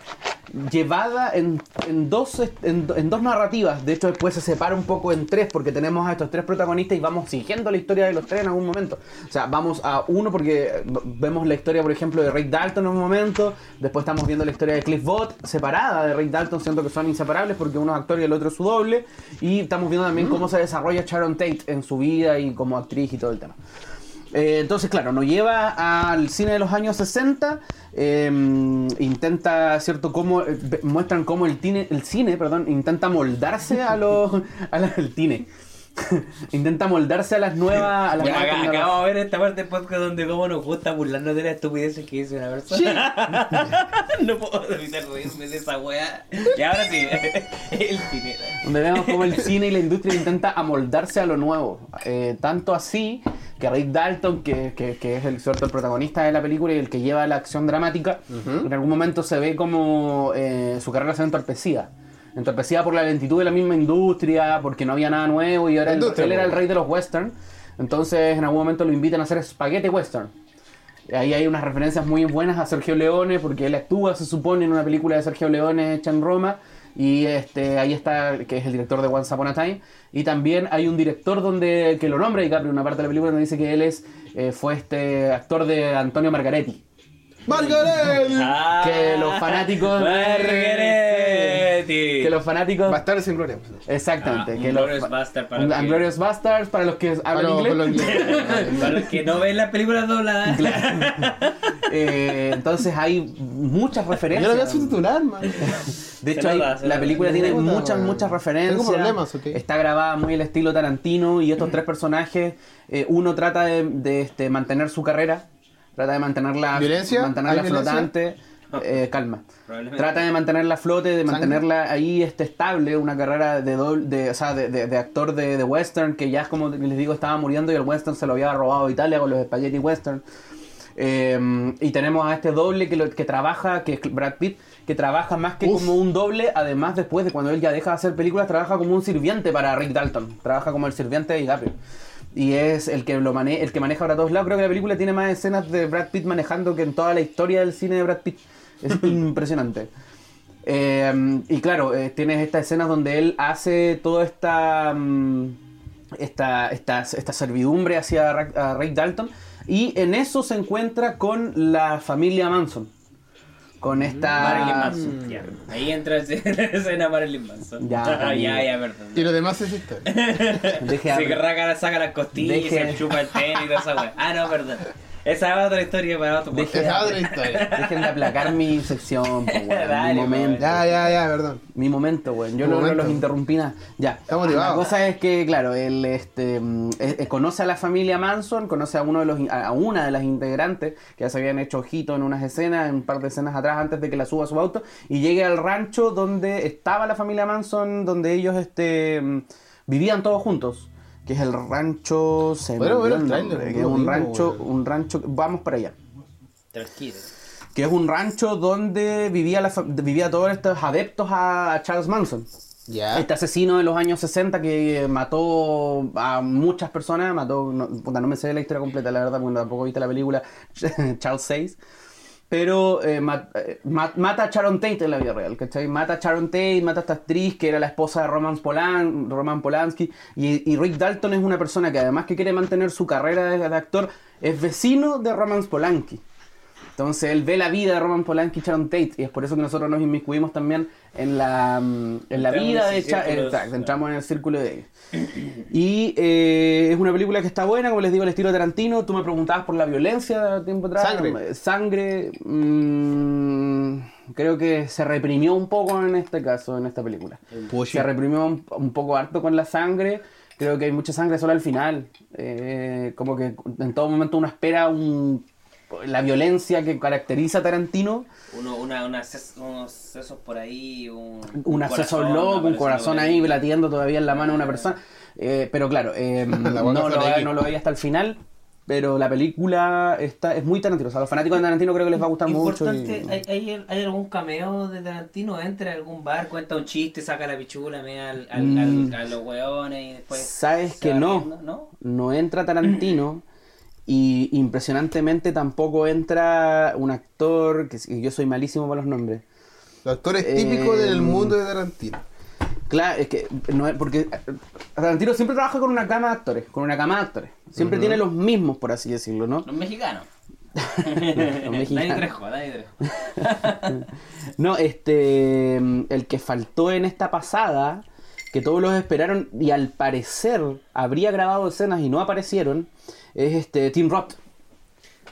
C: llevada en, en dos, en, en dos narrativas. De hecho después se separa un poco en tres porque tenemos a estos tres protagonistas y vamos siguiendo la historia de los tres en algún momento. O sea, vamos a uno porque vemos la historia, por ejemplo, de Rick Dalton en un momento. Después estamos viendo la historia de Cliff Booth separada de Rick Dalton, siento que son inseparables porque uno es actor y el otro es su doble. Y estamos viendo también cómo se desarrolla Sharon Tate en su vida y como actriz y todo el tema. Eh, entonces, claro, nos lleva al cine de los años 60. eh, intenta, ¿cierto? Cómo, eh, muestran cómo el, tine- el cine perdón, intenta moldarse a los, [LAUGHS] al cine. [LAUGHS] intenta moldarse a las nuevas, a las nuevas
A: acá- de ver esta parte del podcast donde cómo nos gusta burlarnos de las estupideces que dice una persona. [LAUGHS] no puedo evitar reírme de esa weá. Y ahora sí, [LAUGHS] el cine.
C: donde vemos cómo el cine y la industria intenta amoldarse a lo nuevo. Eh, tanto así que Rick Dalton, que, que- que es el, cierto, el protagonista de la película y el que lleva la acción dramática, en algún momento se ve como eh, su carrera se ve entorpecida. Entorpecida por la lentitud de la misma industria, porque no había nada nuevo y ahora él, era el rey de los western. Entonces en algún momento lo invitan a hacer espaguete western. Ahí hay unas referencias muy buenas a Sergio Leone, porque él actúa, se supone, en una película de Sergio Leone hecha en Roma. Y este, ahí está, que es el director de Once Upon a Time. Y también hay un director donde que lo nombra DiCaprio en una parte de la película donde dice que él es, eh, fue este actor de Antonio Margaretti.
D: ¡Margaret!
A: Ah,
C: Que los fanáticos [LAUGHS] de- Que los fanáticos.
D: Bastardos sin gloria.
C: Exactamente.
A: Ah,
C: que los,
A: Glorious Bastard para los que-
C: Glorious Bastards para los que
D: Para
C: hablan
D: los- para los
C: inglés. [LAUGHS]
A: Para los que no ven las películas dobladas.
C: Eh, entonces hay muchas
D: Yo
C: referencias.
D: lo voy a subtitular, man.
C: De hecho, hay- la película tiene muchas, muchas referencias.
D: Tengo problemas, ok.
C: Está grabada muy al estilo Tarantino y estos tres personajes, eh, uno trata de, de, este, mantener su carrera, trata de mantenerla,
D: ¿Violencia?
C: mantenerla
D: ¿Hay violencia? [LAUGHS]
C: Eh, calma. Trata de mantenerla a flote, de
D: ¿Sangre?
C: mantenerla ahí este, estable, una carrera de, doble- de, o sea, de, de- de actor de, de western que ya, como les digo, estaba muriendo y el western se lo había robado a Italia con los spaghetti western. Eh, y tenemos a este doble que, lo- que trabaja, que es Brad Pitt, que trabaja más que
D: Uf.
C: como un doble, además después de cuando él ya deja de hacer películas, trabaja como un sirviente para Rick Dalton, trabaja como el sirviente de DiCaprio. Y es el que lo mane el que maneja para todos lados. Creo que la película tiene más escenas de Brad Pitt manejando que en toda la historia del cine de Brad Pitt. Es [LAUGHS] impresionante. Eh, y claro, eh, tienes estas escenas donde él hace toda esta, mm, esta, esta, esta servidumbre hacia Ra- a Rick Dalton. Y en eso se encuentra con la familia Manson. Con esta.
A: Marilyn Manson. Ya. Ahí entra [LAUGHS] la escena Marilyn Manson.
C: Ya, [LAUGHS]
A: ya, ya, perdón.
D: Y lo demás es historia.
C: Deje
A: Se saca las costillas,
C: Deje-
A: se chupa el tenis y toda esa weá. Ah, no, perdón. Esa es otra historia para otro
C: Deje-
A: podcast.
D: Esa es otra historia.
C: Dejen de aplacar mi sección, po, weón, [LAUGHS]
A: Dale,
C: mi momento.
D: Ya, ya, ya, perdón.
C: Mi momento, weón. Yo no, los interrumpí nada. Ya.
D: Está motivado.
C: La cosa es que, claro, él este, mm, eh, conoce a la familia Manson, conoce a uno de los a a una de las integrantes que ya se habían hecho ojito en unas escenas, en un par de escenas atrás antes de que la suba a su auto, y llega al rancho donde estaba la familia Manson, donde ellos este, mm, vivían todos juntos. Que es el rancho. Se
D: ver
C: olvidó
D: el
C: nombre,
D: no
C: que es un rancho, un rancho. Vamos para allá
A: Tranquilo.
C: que es un rancho donde vivía, la, vivía todos estos adeptos a, a Charles Manson.
D: Ya.
C: Este asesino de los años 60 que mató a muchas personas, mató, no, puta, no me sé la historia completa, la verdad, porque tampoco viste la película [LAUGHS] Charles 6. Pero eh, eh, ma- mata a Sharon Tate en la vida real, ¿cachai? Mata a Sharon Tate, mata a esta actriz que era la esposa de Roman, Polan, Roman Polanski. Y, y Rick Dalton es una persona que además que quiere mantener su carrera de, de actor, es vecino de Roman Polanski. Entonces él ve la vida de Roman Polanski y Sharon Tate y es por eso que nosotros nos inmiscuimos también en la, mm, en la
A: Entramos
C: vida de exacto,
A: claro.
C: entramos en el círculo de ellos. Y eh, es una película que está buena, como les digo, el estilo Tarantino. Tú me preguntabas por la violencia tiempo atrás.
D: Sangre.
C: Eh, Sangre. mm, creo que se reprimió un poco en este caso, en esta película. Se reprimió un, un poco harto con la sangre. Creo que hay mucha sangre solo al final. Eh, como que en todo momento uno espera un, la violencia que caracteriza a Tarantino.
A: Uno, una, una ses- unos sesos por ahí, un,
C: un acceso
A: corazón,
C: loco, un corazón ahí latiendo todavía en la mano de una persona. Eh, pero claro, eh, [LAUGHS] no, lo, no lo veía hasta el final. Pero la película está, es muy Tarantino. O sea, a los fanáticos de Tarantino creo que les va a gustar mucho. Y-
A: ¿hay, hay, hay algún cameo de Tarantino? Entra a algún bar, cuenta un chiste, saca la pichula, mea al, al,
C: Mm.
A: al- a los hueones y después.
C: Sabes que ¿no?
A: no
C: entra Tarantino y impresionantemente tampoco entra un actor que que yo soy malísimo para los nombres.
D: Los actores típicos
C: Eh,
D: del mundo de Tarantino.
C: Claro, es que no es porque eh, Tarantino siempre trabaja con una cama de actores, con una cama de actores. Siempre tiene los mismos, por así decirlo, ¿no?
A: Los mexicanos. [LAUGHS]
C: Los mexicanos.
A: Nadie trejo, nadie trejo. [LAUGHS]
C: No, este. El que faltó en esta pasada, que todos los esperaron y al parecer habría grabado escenas y no aparecieron, es este Tim Roth.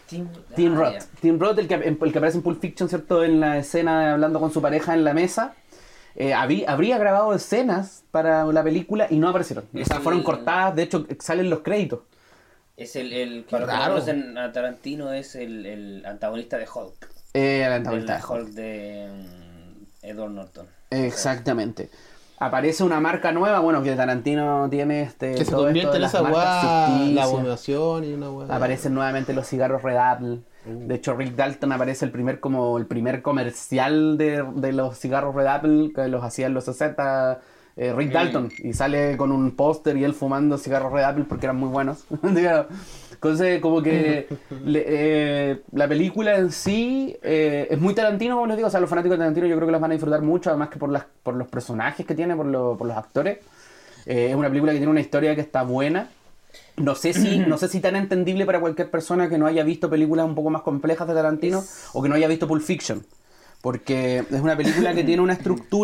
A: Tim,
C: Tim
A: ah,
C: Roth. Tim Roth, el que, el que aparece en Pulp Fiction, ¿cierto? En la escena de hablando con su pareja en la mesa. eh, habí- habría grabado escenas para la película y no aparecieron. O
A: Es
C: sea,
A: el-
C: fueron cortadas, de hecho salen los créditos.
A: Es el, el que conocen a Tarantino es el, el antagonista de Hulk.
C: Eh, el
A: El
C: antagonista de Hulk.
A: Hulk de mm, Edward Norton.
C: Exactamente. Aparece una marca nueva, bueno, que Tarantino tiene este.
D: Que se
C: todo esto
D: convierte
C: de
D: en
C: las
D: esa
C: marcas
D: weá, la abominación y una weá.
C: Aparecen nuevamente los cigarros Red Apple. De hecho, Rick Dalton aparece el primer como el primer comercial de, de los cigarros Red Apple que los hacía en los 60 eh, Rick Dalton y sale con un póster y él fumando cigarros Red Apple porque eran muy buenos. [LAUGHS] Entonces, como que le- eh, la película en sí eh, es muy Tarantino, como les digo. O sea, los fanáticos de Tarantino yo creo que las van a disfrutar mucho, además que por, las, por los personajes que tiene, por, lo- por los actores. Eh, es una película que tiene una historia que está buena. No sé si, [CLEARS THROAT] no sé si tan entendible para cualquier persona que no haya visto películas un poco más complejas de Tarantino o que no haya visto Pulp Fiction. Porque es una película que tiene una [CLEARS THROAT]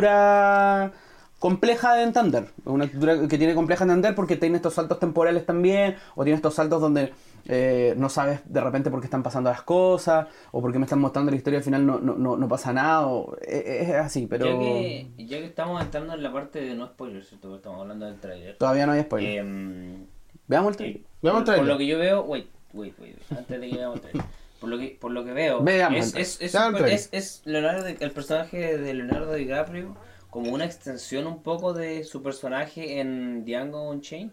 C: estructura compleja de entender. Una estructura que tiene compleja de entender porque tiene estos saltos temporales también, o tiene estos saltos donde eh, no sabes de repente por qué están pasando las cosas, o por qué me están mostrando la historia al final no, no, no, no pasa nada, o- es, es así, pero
A: Ya, que, ya que estamos entrando en la parte de no spoilers, estamos hablando del trailer.
C: todavía no hay spoiler.
A: Em,
C: Veamos el trailer.
A: eh,
D: Veamos el
A: por, por lo que yo veo, wait, wait, wait, antes de que veamos el trailer. Por lo que, por lo que veo,
C: Veamos
A: es,
C: trailer.
A: es,
D: trailer.
A: Leonardo, el personaje de Leonardo DiCaprio como una extensión un poco de su personaje en Django Unchained.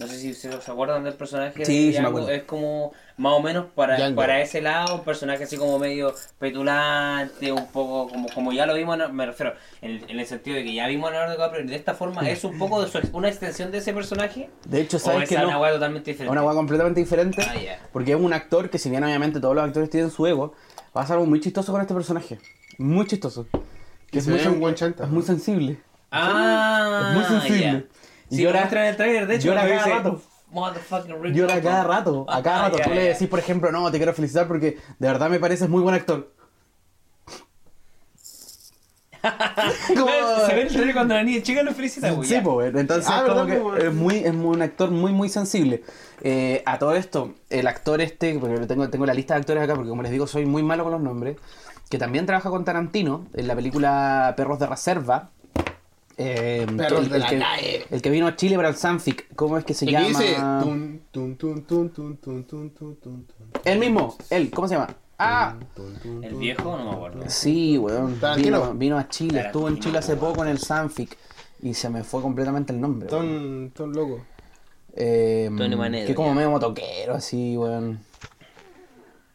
A: No sé si se se acuerdan del personaje
C: Sí, sí
A: de
C: me acuerdo.
A: es como más o menos para,
D: Django.
A: para ese lado, un personaje así como medio petulante, un poco como, como ya lo vimos, en- me refiero, en, el- en el sentido de que ya vimos a Leonardo DiCaprio, de esta forma es un poco de su, una extensión de ese personaje.
C: De hecho,
A: o
C: ¿sabes
A: es
C: que
A: una
C: no?
A: hueá totalmente
C: Es
A: diferente.
C: una hueá completamente diferente.
A: Ah.
C: Porque es un actor que, si bien obviamente todos los actores tienen su ego, va a ser algo muy chistoso con este personaje. Muy chistoso.
D: Que
C: es
D: se
C: muy,
D: ve
C: sen-
D: un buen chanta.
C: es muy sensible.
A: Ah,
C: Es muy sensible. Y
A: Sí, muestran en el trailer, de hecho,
C: llora cada
A: dice,
C: rato.
A: Motherfucking
C: Llora a
A: Dalton".
C: cada rato. A cada
A: Ah,
C: rato.
A: ya,
C: Tú le decís, por ejemplo, no, te quiero felicitar porque de verdad me pareces muy buen actor. [LAUGHS] Como-
A: Se ve el trailer cuando la niña chica lo felicita, güey,
C: Sí, pues, entonces
D: Ah,
C: como
D: ¿verdad,
C: que
D: po?
C: es muy, es muy- un actor muy muy sensible. Eh, a todo esto, el actor este, porque tengo, tengo la lista de actores acá, porque como les digo, soy muy malo con los nombres, que también trabaja con Tarantino en la película Perros de Reserva. Eh, el, que, vino a Chile para el Sanfic, ¿cómo es que se llama? El mismo, él, ¿cómo se llama? Ah,
A: el viejo no me acuerdo.
C: Sí, weón. Vino, a Chile, estuvo en Chile hace poco en el Sanfic y se me fue completamente el nombre.
D: Ton, ton loco.
C: Eh,
A: Tony Manero,
C: que como medio motoquero, así, weón.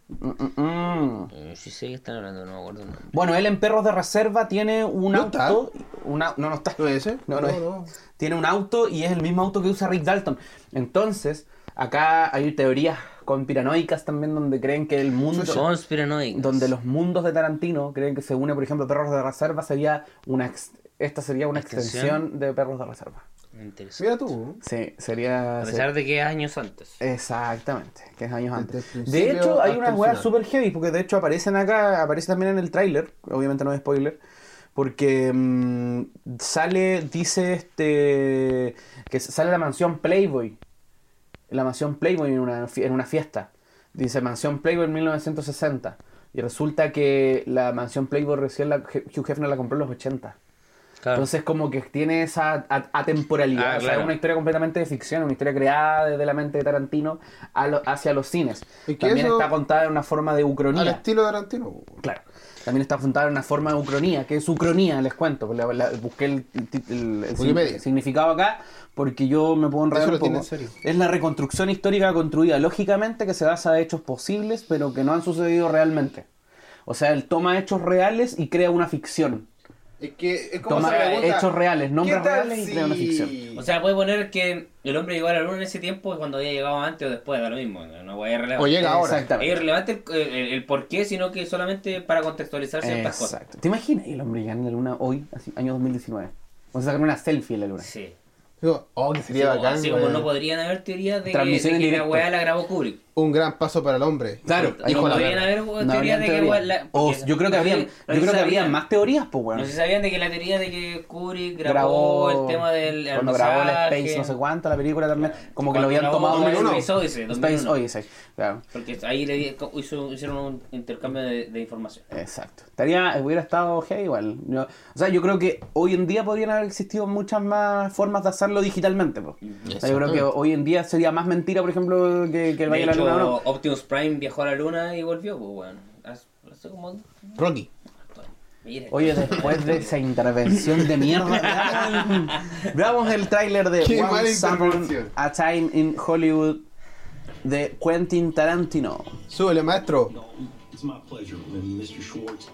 C: Mm, mm, mm.
A: Eh, Sí sé que están hablando, no me acuerdo.
C: Bueno, él en Perros de Reserva tiene un
D: ¿No
C: auto. una- no, no está.
D: ¿No es ese?
C: No, no, es. Tiene un auto y es el mismo auto que usa Rick Dalton. Entonces, acá hay teorías conspiranoicas también donde creen que el mundo.
A: Conspiranoicas.
C: Donde los mundos de Tarantino creen que se une, por ejemplo, Perros de Reserva sería una. ex- esta sería una
A: ¿Extensión?
C: extensión de Perros de Reserva.
A: Interesante.
D: Mira tú.
C: Sí, sería.
A: A pesar de que es años antes.
C: Exactamente, que es años antes. De hecho, hay unas weas super heavy, porque de hecho aparecen acá, aparece también en el tráiler, obviamente no es spoiler, porque mm, sale, dice este, que sale la mansión Playboy, la mansión Playboy en una, en una fiesta, dice mansión Playboy en 1960, y resulta que la mansión Playboy recién la, Hugh Hefner la compró en los 80.
A: Claro.
C: Entonces como que tiene esa atemporalidad,
A: Ah,
C: o sea,
A: claro.
C: es una historia completamente de ficción, una historia creada desde la mente de Tarantino a lo- hacia los cines. También
D: eso-
C: está contada en una forma de
D: Al
C: ucronía.
D: estilo de Tarantino.
C: Claro. También está contada en una forma de ucronía. ¿Qué es ucronía? Les cuento. la- la- busqué el, el- el significado acá porque yo me puedo enredar un poco. Es la reconstrucción histórica construida lógicamente que se basa de hechos posibles pero que no han sucedido realmente. O sea, él toma hechos reales y crea una ficción.
D: Es que es como
C: Toma
D: se pregunta,
C: hechos reales, nombres
D: ¿qué tal
C: reales y crea una ficción.
A: O sea, puede poner que el hombre llegó a la luna en ese tiempo cuando había llegado antes o después, da lo mismo. No voy a irrelevante.
D: O llega ahora.
A: Es irrelevante el, el- el por qué, sino que solamente para contextualizar ciertas cosas.
C: Exacto. ¿Te imaginas el hombre llegando a la luna hoy, así, año 2019? O sea, sacar una selfie en la luna.
A: Sí.
D: Digo, oh, que
A: Así
D: sería
A: como,
D: bacán.
A: así como no podrían haber teorías de que, de la weá la grabó Kubrick.
D: Un gran paso para el hombre.
C: Claro, dijo la
A: podrían haber
C: No
A: teorías
C: habrían
A: de que
C: teoría.
A: igual la-
C: O
A: porque-
C: yo creo que habría, yo creo que habría más teorías, pues bueno.
A: No sé si sabían de que la teoría de que Kubrick grabó,
C: grabó
A: el tema del
C: cuando grabó el Space no sé cuánto la película también como que
A: cuando
C: lo habían tomado
A: Space Odyssey,
C: Space
A: 2001.
C: Odyssey claro
A: Porque ahí le hizo- hicieron un intercambio de, de información.
C: exacto estaría hubiera estado heavy igual Yo- o sea yo creo que hoy en día podrían haber existido muchas más formas de hacerlo digitalmente pues. O sea, yo creo que hoy en día sería más mentira por ejemplo que, que el Valle de la
A: hecho,
C: no
A: Optimus Prime viajó a la luna y volvió, pues bueno. Hace, como...
D: Rocky.
A: Mira.
C: Oye, después de esa intervención de mierda, [LAUGHS] veamos, el tráiler de
D: Qué
C: Upon
D: intervención.
C: a Time in Hollywood de Quentin Tarantino.
D: Súbele, maestro.
E: It's my pleasure, Mr. Schwartz.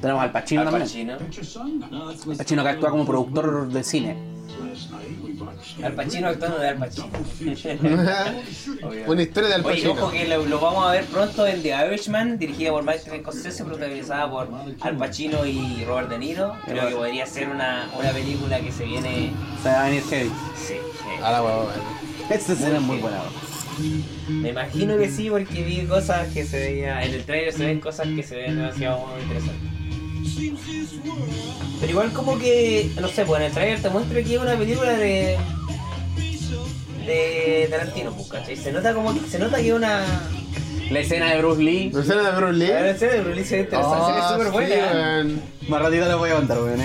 C: Tenemos al Pacino
A: Al
C: también.
A: Pacino.
C: Que actúa como productor de cine.
A: Al Pacino actuando de Al Pacino. [LAUGHS]
D: Una historia del
A: Oye,
D: Pacino.
A: ojo que lo, lo vamos a ver pronto en The Irishman, dirigida por Martin Scorsese, protagonizada por Al Pacino y Robert De Niro. Creo que podría ser una, una película que se viene...
C: Se va a venir heavy.
A: Sí, eh,
D: A la huevona.
C: Esta escena es muy buena.
A: Me imagino que sí, porque vi cosas que se veía... En el trailer se ven cosas que se ven demasiado interesantes. Pero igual como que, no sé, pues en el trailer te muestra que es una película de... De Tarantino, pues, ¿cachai? Se nota como que, se nota que es una...
C: La escena de Bruce Lee.
D: ¿La escena de Bruce Lee?
A: La escena de Bruce Lee se ve interesante, se ve
D: Ah,
A: súper
D: sí,
A: buena. ¿eh?
C: Más ratito les voy a contar, weón.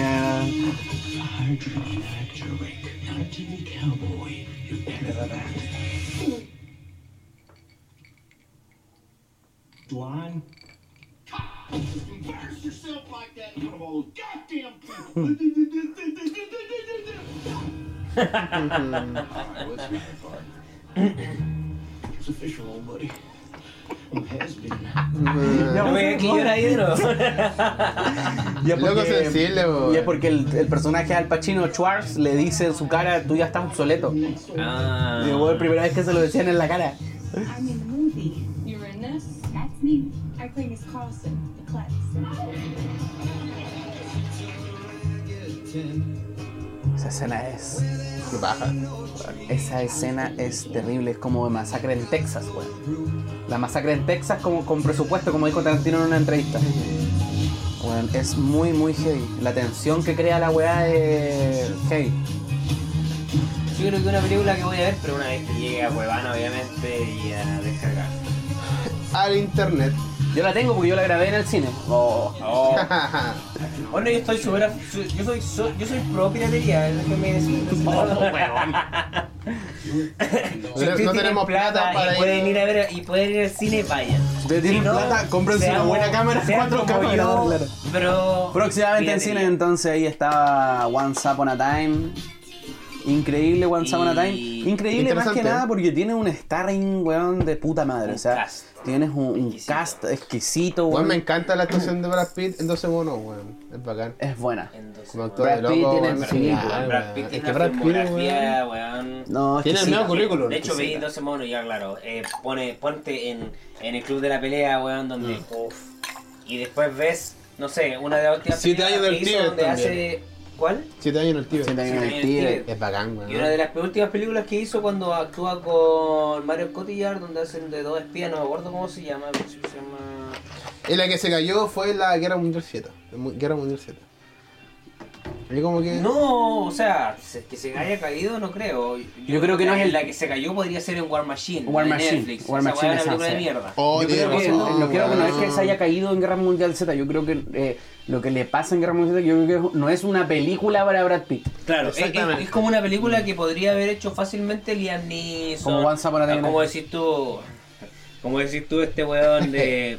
C: Eh.
E: line. Embarrass yourself like that in front of all those goddamn people. [LAUGHS] It's official, old buddy. I'm has been.
A: No digas que llora ahí de nuevo.
C: Y es
D: Loco sensible, weón.
C: y es porque el, el personaje Al Pacino, Schwartz, le dice en su cara, tú ya estás obsoleto.
A: Ah.
C: Y la primera vez que se lo decían en la cara.
I: I'm in the movie.
J: You're in this?
I: That's me. I play Miss Carlson, the klutz.
C: Esa escena es.
D: Qué paja.
C: Esa escena es terrible, es como de masacre en Texas, weón. La masacre en Texas como con presupuesto, como dijo Tarantino en una entrevista. Weón, es muy, muy heavy. La tensión que crea la weá es heavy.
A: Yo creo que una película que voy a ver, pero una vez que llegue a Cuevana, obviamente, y a descargar.
D: Al internet.
C: Yo la tengo porque yo la grabé en el cine. Oh.
A: Oh. [LAUGHS] Bueno, yo estoy súper. Yo soy, so- yo soy pro piratería, déjeme decirlo. Si
D: No,
A: ustedes
D: no
A: tienen
D: tenemos plata para
A: y pueden
D: ir-
A: a ver y pueden ir al cine, vayan.
C: Si tienen plata, cómprense una buena cámara
A: sean
C: 4K
A: como
C: para
A: yo,
C: grabar, claro.
A: Pero.
C: Próximamente en cine, entonces ahí estaba Once Upon a Time. Increíble Once Upon a Time. Increíble más que nada porque tiene un starring, weón, de puta madre.
A: Un
C: o sea,
A: cast
C: tienes un, un
A: exquisito.
C: cast exquisito,
D: Weón,
C: weón.
D: me encanta la actuación de Brad Pitt en 12 monos, weón. Es bacán.
C: Es buena.
D: Como
A: weón,
D: actor
C: Brad
D: de
C: Pitt
D: loco,
C: tiene-
D: weón,
C: sí,
D: genial,
A: Brad
D: weón.
A: Pitt
D: Es
A: tiene
D: que Brad Pitt, weón,
A: weón.
C: No,
D: Tiene el medio currículum.
A: De hecho, veí 12 monos, ya claro. Eh, pone, ponte en, en el club de la pelea, weón, donde.
D: Mm.
A: Uf. Y después ves, no sé, una de las últimas
D: Siete
A: películas
D: años del Tíbet
A: donde
D: también.
A: hace. ¿Cuál?
D: Siete años en el Tíbet.
C: Siete años en el Tíbet.
D: Es bacán, güey.
A: Y una de las últimas películas que hizo cuando actúa con Mario Cotillard, donde hacen de dos espías, no me acuerdo cómo se llama. Se llama...
D: Y la que se cayó fue la Guerra Mundial 7. Guerra Mundial 7.
A: No, o sea, que se haya caído no creo.
C: Yo, creo que no es el...
A: La que se cayó podría ser en War Machine.
C: War Machine.
A: Netflix.
C: War Machine
A: de mierda.
D: Oh,
C: yo creo que, no es que se haya caído en Guerra Mundial Z. Yo creo que eh, lo que le pasa en Guerra Mundial Z yo creo que no es una película para Brad Pitt.
A: Claro, exactamente. Es, es, como una película que podría haber hecho fácilmente Liam Neeson.
C: Como
A: decís tú... Como decís tú este weón de...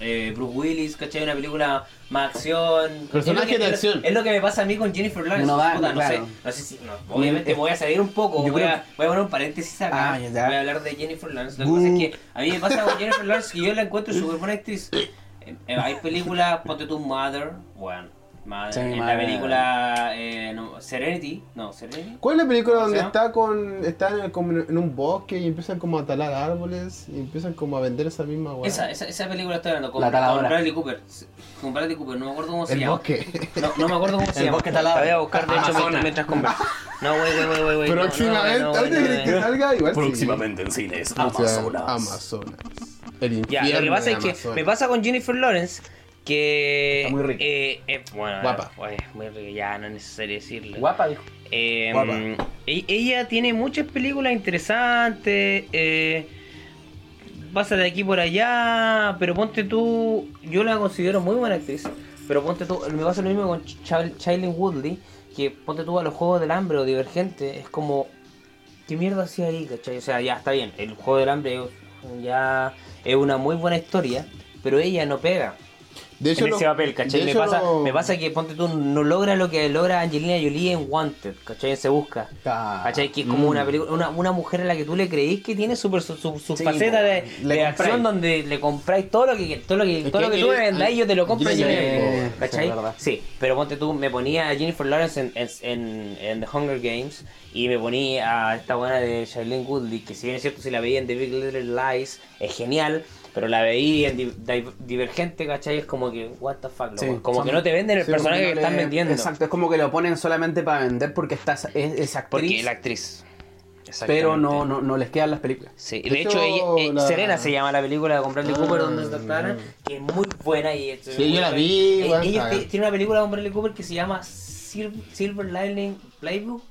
A: Eh, Bruce Willis, ¿cachai? Una película más acción.
D: Personaje
A: Es lo que-
D: de acción.
A: Es lo que me pasa a mí con Jennifer Lawrence.
C: No da,
A: Puta, no,
C: claro.
A: sé, no sé si, no, obviamente voy a salir un poco, voy
C: creo
A: a, voy a poner un paréntesis acá,
C: Ah,
A: voy a hablar de Jennifer Lawrence. Lo que pasa es que a mí me pasa con Jennifer Lawrence que yo la encuentro súper buena actriz. Eh, eh, hay películas, ponte tu Mother, bueno, Mother,
C: Sí,
A: en la
C: Mother.
A: película eh, no, Serenity, no, Serenity.
D: ¿Cuál es la película
A: ¿Cómo se
D: donde
A: llama?
D: está con. están en, como en un bosque y empiezan como a talar árboles y empiezan como a vender esa misma weá?
A: Esa, esa, esa película estoy hablando con,
C: La
A: con Bradley Cooper. Con Bradley Cooper, no me acuerdo cómo se
D: El
A: llama.
D: bosque.
A: No, no me acuerdo cómo [LAUGHS] se
C: El
A: llama.
C: bosque talado.
A: La voy a buscar de hecho
C: Amazonas.
A: mientras, mientras converso. No, güey, güey, güey, güey,
D: Próximamente,
A: no,
D: ¿dónde
A: güey,
D: crees
A: no,
D: que salga? Igual sí.
C: Próximamente en cines,
D: sea,
C: Amazonas.
D: Amazonas. El
A: Ya,
D: infierno
A: lo que pasa
D: de
A: es que me pasa con Jennifer Lawrence que.
C: Está muy rica.
A: Eh, eh, bueno,
D: Guapa.
A: eh, muy rica, ya no es necesario decirlo.
C: Guapa, dijo.
A: Eh,
C: Guapa.
A: e- ella tiene muchas películas interesantes. Eh, pasa de aquí por allá. Pero ponte tú. Yo la considero muy buena actriz. Pero ponte tú. Me pasa lo mismo con Ch- Woodley. Que ponte tú a los juegos del hambre o divergente. Es como. ¿Qué mierda hacía ahí, cachai? O sea, ya está bien. El juego del hambre ya es una muy buena historia. Pero ella no pega
D: De hecho,
A: en ese
D: lo-
A: papel, ¿cachai? Me pasa,
D: lo-
A: me pasa que ponte tú no logra lo que logra Angelina Jolie en Wanted, ¿cachai? Se Busca. ¿Cachai? Que es como
C: Mm.
A: una película, una, una mujer a la que tú le creís que tiene super, su, su, su
C: Sí,
A: faceta de, de acción donde le compráis todo lo que todo lo que,
D: Es
A: todo
D: que
A: lo que tú me vendáis yo te lo compro yo ¿cachai? Sí, pero ponte tú, me ponía a Jennifer Lawrence en, en, en, en The Hunger Games y me ponía a esta buena de Shailene Woodley, que si bien es cierto, si la veía en The Big Little Lies, es genial, pero la veía en Di- Di- Divergente, ¿cachai? Es como que, what the fuck.
C: Sí,
A: como
C: son-
A: que no te venden el
C: Sí,
A: personaje
C: como
A: que
C: no
A: están
C: le-
A: vendiendo.
C: Exacto, es como que lo ponen solamente para vender porque está es, esa actriz.
A: Porque la actriz.
C: pero no, no, no les quedan las películas.
A: Sí,
D: De
A: de hecho,
D: hecho,
A: ella- eh,
D: la-
A: Serena se llama la película con Bradley
D: Ah.
A: Cooper donde se trataron, que es muy buena y es-
D: Sí, yo la vi,
A: Eh, Ella tiene una película con Bradley Cooper que se llama Sil- Silver Lining Playbook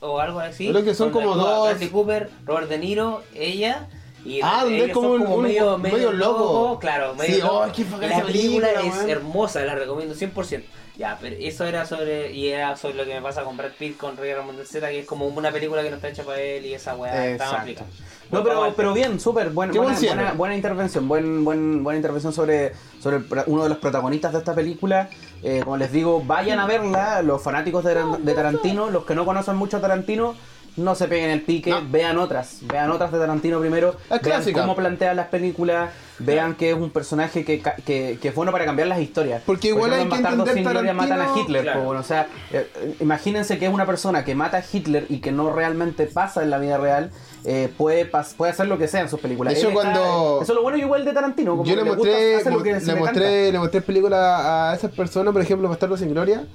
A: o, algo así.
D: Creo que son como dos-
A: Bradley Cooper, Robert De Niro, ella y
D: Ah, donde es como un- un-
A: medio,
D: medio loco.
A: claro, medio
D: Sí,
A: loco.
D: oh,
A: La película
D: película,
A: es
D: weón.
A: hermosa, la recomiendo 100%. Ya, pero eso era sobre y era sobre lo que me pasa con Brad Pitt con Rey Ramón Z, que es como una película que no está hecha para él y esa weá está aplicada.
C: No, pero, pero bien, súper
D: buen
C: buena, buena, buena intervención, buen, buen, buena intervención sobre, sobre uno de los protagonistas de esta película. Eh, como les digo, vayan a verla, los fanáticos de, de Tarantino, los que no conocen mucho a Tarantino, no se peguen el pique,
D: No.
C: vean otras, vean otras de Tarantino primero,
D: Es
C: vean
D: clásica.
C: cómo plantea las películas, vean que es un personaje que, que, que es bueno para cambiar las historias.
D: Porque igual
C: Por
D: hay
C: ejemplo,
D: que
C: en Bastardos
D: entender
C: sin Gloria matan a
D: Tarantino-
C: Hitler,
A: Claro.
C: bueno, o sea, eh, eh, imagínense que es una persona que mata a Hitler y que no realmente pasa en la vida real, eh, puede, puede hacer lo que sea en sus películas.
D: Hecho,
C: Él está-
D: cuando-
C: Eso es lo bueno igual de Tarantino. Como
D: Yo
C: que
D: le
C: gusta
D: mostré,
C: que
D: le
C: le
D: mostré, le mostré películas a esas personas, por ejemplo, Bastardos sin Gloria,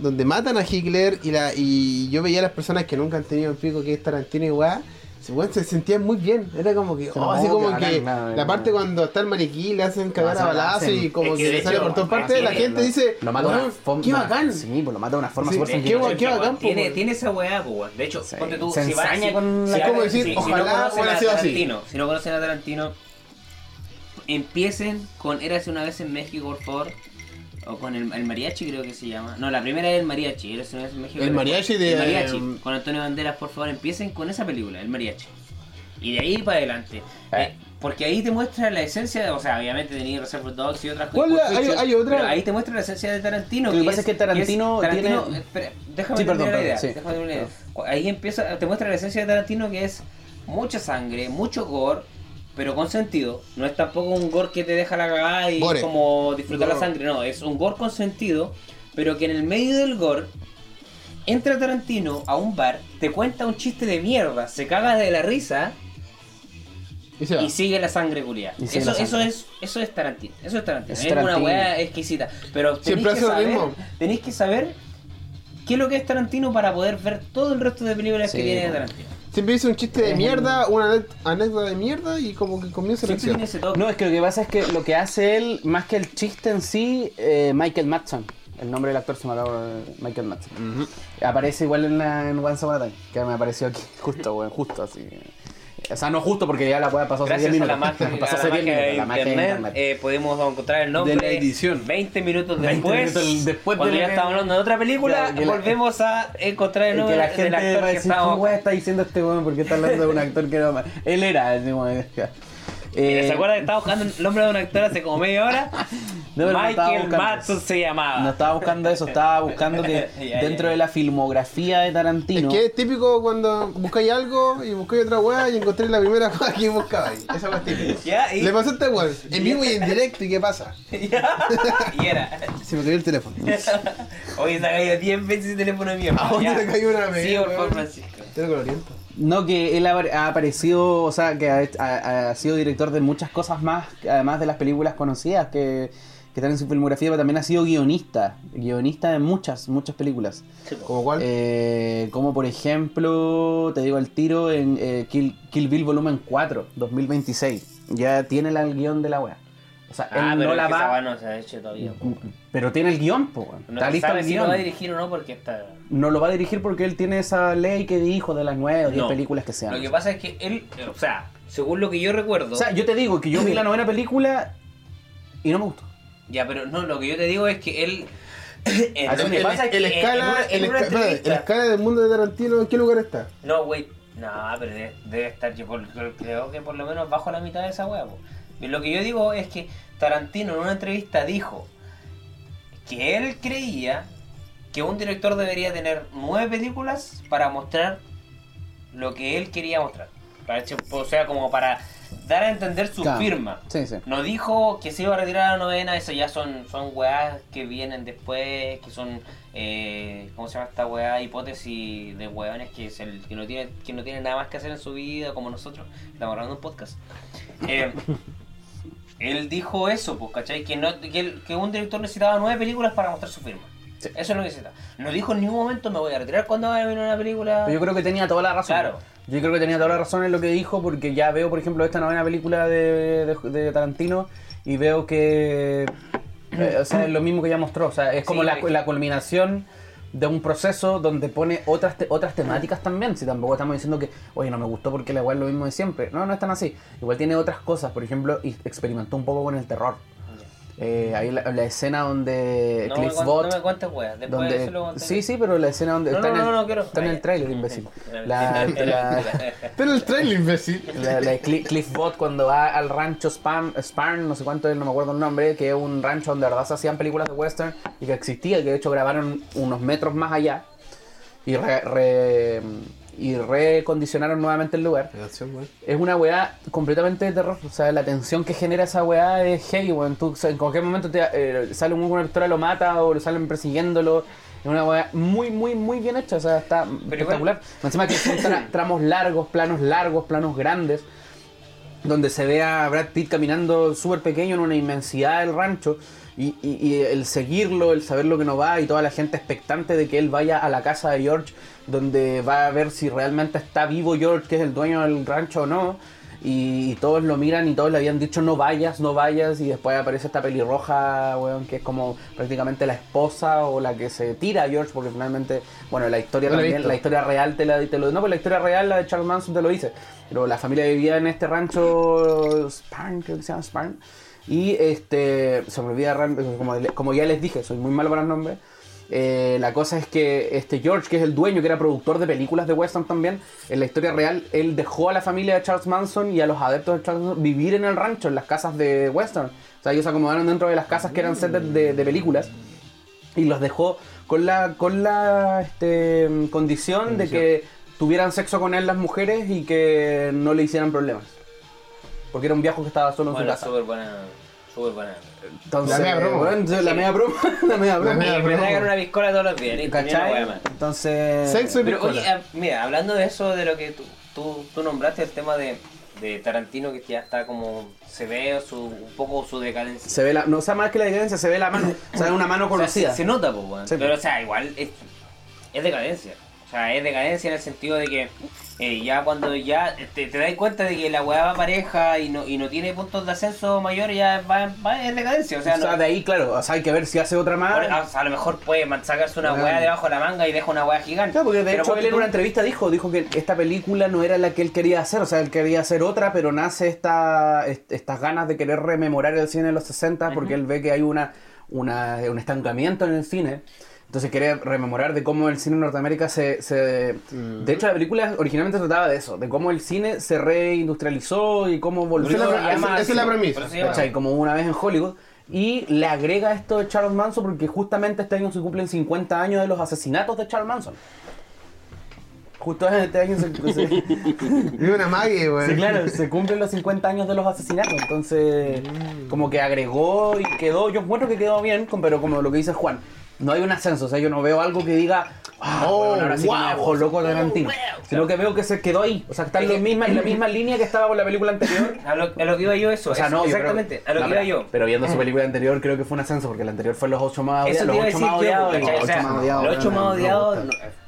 D: donde matan a Hitler y la y yo veía a las personas que nunca han tenido un pico que es Tarantino y weá, se, weón, se sentían muy bien. Era como que, oh, así como que la parte cuando está el maniquí le hacen cagar a balazo
C: hacen.
D: y como
A: Es que
D: que
A: de
D: le sale por todas partes, la gente
C: lo-
D: dice,
C: Lo mata una
D: "Weón,
C: forma.
D: qué bacán.
C: Sí, pues lo mata de una forma
D: Sí, es guay, qué bacán, po,
A: tiene,
D: weón.
A: tiene esa weá, pues, weón. De hecho,
C: Sí.
A: ponte tú,
C: Se
A: si
C: ensaña
A: si-
C: con
A: si
C: la-
A: van-
D: Es como decir,
A: si-
D: ojalá
A: no conocen
D: hubiera
A: a
D: sido así.
A: Tarantino, Si no conocen a Tarantino, empiecen con Érase una vez en México, por favor. O con el, el mariachi, creo que se llama. No, la primera es el mariachi. Una México.
D: El mariachi de-
A: El mariachi, con Antonio Banderas, por favor, empiecen con esa película, el mariachi. Y de ahí para adelante. Eh, porque ahí te muestra la esencia, de- o sea, obviamente tenéis Reservoir Dogs y otras
D: ¿Cuál
A: Pulp
D: la- hay- hay otra?
A: pero ahí te muestra la esencia de Tarantino.
C: Lo que pasa es que Tarantino tiene-
A: espera, déjame
C: Sí, perdón, perdón,
A: idea.
C: sí.
A: déjame la idea. Ahí empieza, te muestra la esencia de Tarantino que es mucha sangre, mucho gore, pero con sentido. No es tampoco un gore que te deja la cagada y
D: Gore.
A: como disfrutar la sangre, no, es un gore con sentido, pero que en el medio del gore entra Tarantino a un bar, te cuenta un chiste de mierda, se caga de la risa
D: Y
A: sigue la sangre
C: sigue
A: Eso,
C: la
A: eso es, eso es Tarantino. Eso es Tarantino.
C: Es
A: Es, una weá exquisita. Pero tenéis
D: Siempre
A: que, saber,
D: mismo.
A: tenéis que saber qué es lo que es Tarantino para poder ver todo el resto de películas
C: Sí,
A: que tiene. Tarantino.
D: Siempre dice un chiste de mierda, una anécdota de mierda y como que comienza la acción.
C: No, es que lo que pasa es que lo que hace él, más que el chiste en sí, eh, Michael Madsen. El nombre del actor se me acaba de... Michael Madsen. Aparece igual en, la, en Once Upon a Time, que me apareció aquí, [LAUGHS] justo, weón, justo así. O sea, no justo porque ya la weá pasó hace 10
A: Gracias a
C: minutos. pasó
A: a la
C: 10 [LAUGHS]
A: magia de
C: de
A: internet, eh, podemos encontrar el nombre
K: De la edición.
A: 20 minutos
C: 20
A: después,
C: minutos después de
A: cuando
C: la
A: ya estamos hablando de otra película,
C: que la-
A: volvemos a encontrar el
C: Y que
A: nombre
C: la
A: del
C: gente va
A: actor que
C: decir, ¿qué
A: estábamos
C: está diciendo este weón? Porque está hablando de un actor que no... Él era, así como... Eh,
A: ¿Se acuerdan que [LAUGHS] estaba buscando el nombre de un actor hace como media hora?
C: No, pero no
A: Michael
C: buscando
A: Madsen se llamaba.
C: No estaba buscando eso, estaba buscando que [LAUGHS] dentro de la filmografía de
D: Es
C: Tarantino...
D: que es típico cuando buscáis algo y buscáis otra weá y encontré la primera [LAUGHS] cosa que buscabais. Esa es típica.
A: Ya, y,
D: Le pasó a este weón, en vivo y en directo, ¿y qué pasa? [LAUGHS]
A: y era.
D: Se me cayó el teléfono.
A: Oye, se ha caído 10 veces el teléfono mío.
D: ¿A dónde le cayó una vez,
A: Sí, por favor? Francisco.
D: Te lo.
C: No, que él ha, ha aparecido, o sea, que ha, ha- ha sido director de muchas cosas más, además de las películas conocidas que, que está en su filmografía, pero también ha sido guionista. Guionista de muchas, muchas películas.
D: ¿Como cuál?
C: Eh, como por ejemplo, te digo al tiro, en eh, Kill, Kill Bill Volumen 4, 2026. Ya tiene la- el guion de la wea. O sea,
A: Ah,
C: él
A: pero
C: no
A: es
C: la
A: esa
C: va.
A: no se ha hecho todavía. po.
C: Pero tiene el guion, po.
A: No
C: Está listo
A: sabe
C: el
A: si lo va a dirigir o no porque está...
C: No lo va a dirigir porque él tiene esa ley que dijo de las nueve o diez
A: No.
C: películas que sean.
A: Lo que pasa es que él, o sea, según lo que yo recuerdo...
C: O sea, yo te digo que yo vi la novena película y no me gustó.
A: Ya, pero no, lo que yo te digo es que él... [CLEARS THROAT] lo que
D: El,
A: pasa es que
D: el
A: en
D: escala,
A: una- en
D: el
A: una
D: esca- espérate,
A: entrevista-
D: el escala del mundo de Tarantino, ¿en qué lugar está?
A: No, güey. No, pero debe, debe estar, yo por- creo que por lo menos bajo la mitad de esa hueá. Lo que yo digo es que Tarantino en una entrevista dijo que él creía que un director debería tener nueve películas para mostrar lo que él quería mostrar. O sea, como para dar a entender su
C: Claro.
A: firma.
C: Sí, sí.
A: No dijo que se iba a retirar a la novena, eso ya son, son weás que vienen después, que son, eh, ¿cómo se llama esta weá? Hipótesis de weones que, es el, que, no tiene, que no tienen nada más que hacer en su vida, como nosotros, estamos grabando un podcast. Eh, [LAUGHS] él dijo eso, pues, ¿cachai? Que, no, que, él- que un director necesitaba nueve películas para mostrar su firma. Eso es lo que necesita. No dijo en ningún momento me voy a retirar cuando vaya a venir una película.
C: Pero yo creo que tenía toda la razón.
A: Claro.
C: Yo creo que tenía toda la razón en lo que dijo, porque ya veo, por ejemplo, esta novena película de, de- de Tarantino y veo que. eh, o sea, es lo mismo que ya mostró. O sea, es como
A: Sí,
C: la, la culminación de un proceso donde pone otras te- otras temáticas también. Si tampoco estamos diciendo que, oye, no me gustó porque la igual es lo mismo de siempre. No, no es tan así. Igual tiene otras cosas. Por ejemplo, experimentó un poco con el terror. Eh, ahí la, la escena donde
A: no, me,
C: Cliff
A: cuent-
C: Booth
A: no me cuentes weas, después
C: donde,
A: se lo conté.
C: sí, sí, pero la escena donde
A: No,
C: está,
A: no,
C: en el,
A: no, no quiero.
C: está en el trailer, [LAUGHS] imbécil. La, la,
D: Pero el trailer, imbécil.
C: la- de Cliff Bot cuando va al rancho Spam, Sparn, no sé cuánto es, no me acuerdo el nombre, que es un rancho donde de verdad se hacían películas de western y que existía, que de hecho grabaron unos metros más allá y re- re- y recondicionaron nuevamente el lugar. Es una weá completamente de terror. O sea, la tensión que genera esa weá es heavy, weón. Tú, o sea, en cualquier momento te, eh, sale un una pistola, lo mata o lo salen persiguiéndolo. Es una weá muy, muy, muy bien hecha. O sea, está espectacular. Encima que son tra- tramos largos, planos largos, planos grandes. Donde se ve a Brad Pitt caminando súper pequeño en una inmensidad del rancho. Y, y- y el seguirlo, el saber lo que no va y toda la gente expectante de que él vaya a la casa de George, donde va a ver si realmente está vivo George, que es el dueño del rancho o no. Y, y todos lo miran y todos le habían dicho no vayas, no vayas. Y después aparece esta pelirroja, weón, que es como prácticamente la esposa o la que se tira a George, porque finalmente, bueno, la historia
D: No
C: también, la historia real te, la, te lo No, pues la historia real, la de Charles Manson te lo dice. Pero la familia vivía en este rancho Sparn, creo que se llama Sparn. Y este, se me olvida, como ya les dije, soy muy malo para los nombres. Eh, la cosa es que este George, que es el dueño, que era productor de películas de western también, en la historia real, él dejó a la familia de Charles Manson y a los adeptos de Charles Manson vivir en el rancho, en las casas de western. O sea, ellos se acomodaron dentro de las casas que eran sets de, de- de películas y los dejó con la con la este, condición de que tuvieran sexo con él las mujeres y que no le hicieran problemas. Porque era un viejo que estaba solo en
A: Bueno,
C: su casa.
A: buena, súper buena.
C: Entonces,
D: La media broma.
C: bueno, la media broma, [LAUGHS] la media broma.
D: media
A: Y me una piscola todos los días.
C: Entonces.
D: Sexo y
A: Pero oye, ah, mira, hablando de eso, de lo que tú, tú, tú nombraste, el tema de, de Tarantino, que ya está como, se ve su, un poco su decadencia.
C: Se ve la, no o sea más que la evidencia, se ve la mano. O sea, es una mano [COUGHS]
A: O sea,
C: conocida.
A: se, se nota, pues.
C: Sí.
A: Pero, o sea, igual es, es decadencia. O sea, es decadencia en el sentido de que eh, ya cuando ya te, te das cuenta de que la weá va pareja y no, y no tiene puntos de ascenso mayores, ya va, va en decadencia. O sea, no-
C: de ahí, claro, o sea, hay que ver si hace otra más.
A: O sea, a lo mejor puede sacarse una weá debajo de la manga y deja una weá gigante.
C: Claro, porque de
A: Pero
C: hecho él en una entrevista dijo, dijo que esta película no era la que él quería hacer, o sea, él quería hacer otra, pero nace esta, est- estas ganas de querer rememorar el cine de los 60 porque él ve que hay una, una, un estancamiento en el cine. Entonces quiere rememorar de cómo el cine en Norteamérica se... se- De hecho, la película originalmente trataba de eso, de cómo el cine se reindustrializó y cómo volvió
D: Esa es
C: a llamarse.
D: esa es la premisa.
C: ¿Cachai? Como una vez en Hollywood. Y le agrega esto de Charles Manson porque justamente este año se cumplen 50 años de los asesinatos de Charles Manson. Justo este año se, se- [LAUGHS]
D: Es una magia, güey.
C: sí, claro, se cumplen los 50 años de los asesinatos. Entonces, como que agregó y quedó. Yo encuentro que quedó bien, pero como lo que dice Juan, no hay un ascenso. O sea, yo no veo algo que diga, Ah,
D: Oh,
C: ahora sí que me
D: wow.
C: dejó loco Tarantino. Sino que veo que se quedó ahí. O sea, está en, la misma, en la misma línea que estaba con la película anterior. [LAUGHS]
A: A lo, a lo que iba yo eso.
C: O sea, no,
A: exactamente.
C: creo-
A: a lo
C: no,
A: que iba
C: pero-
A: yo.
C: Pero viendo su película anterior creo que fue un ascenso, porque la anterior fue Los ocho más odiados. Los ocho más odiados. los ocho más odiados.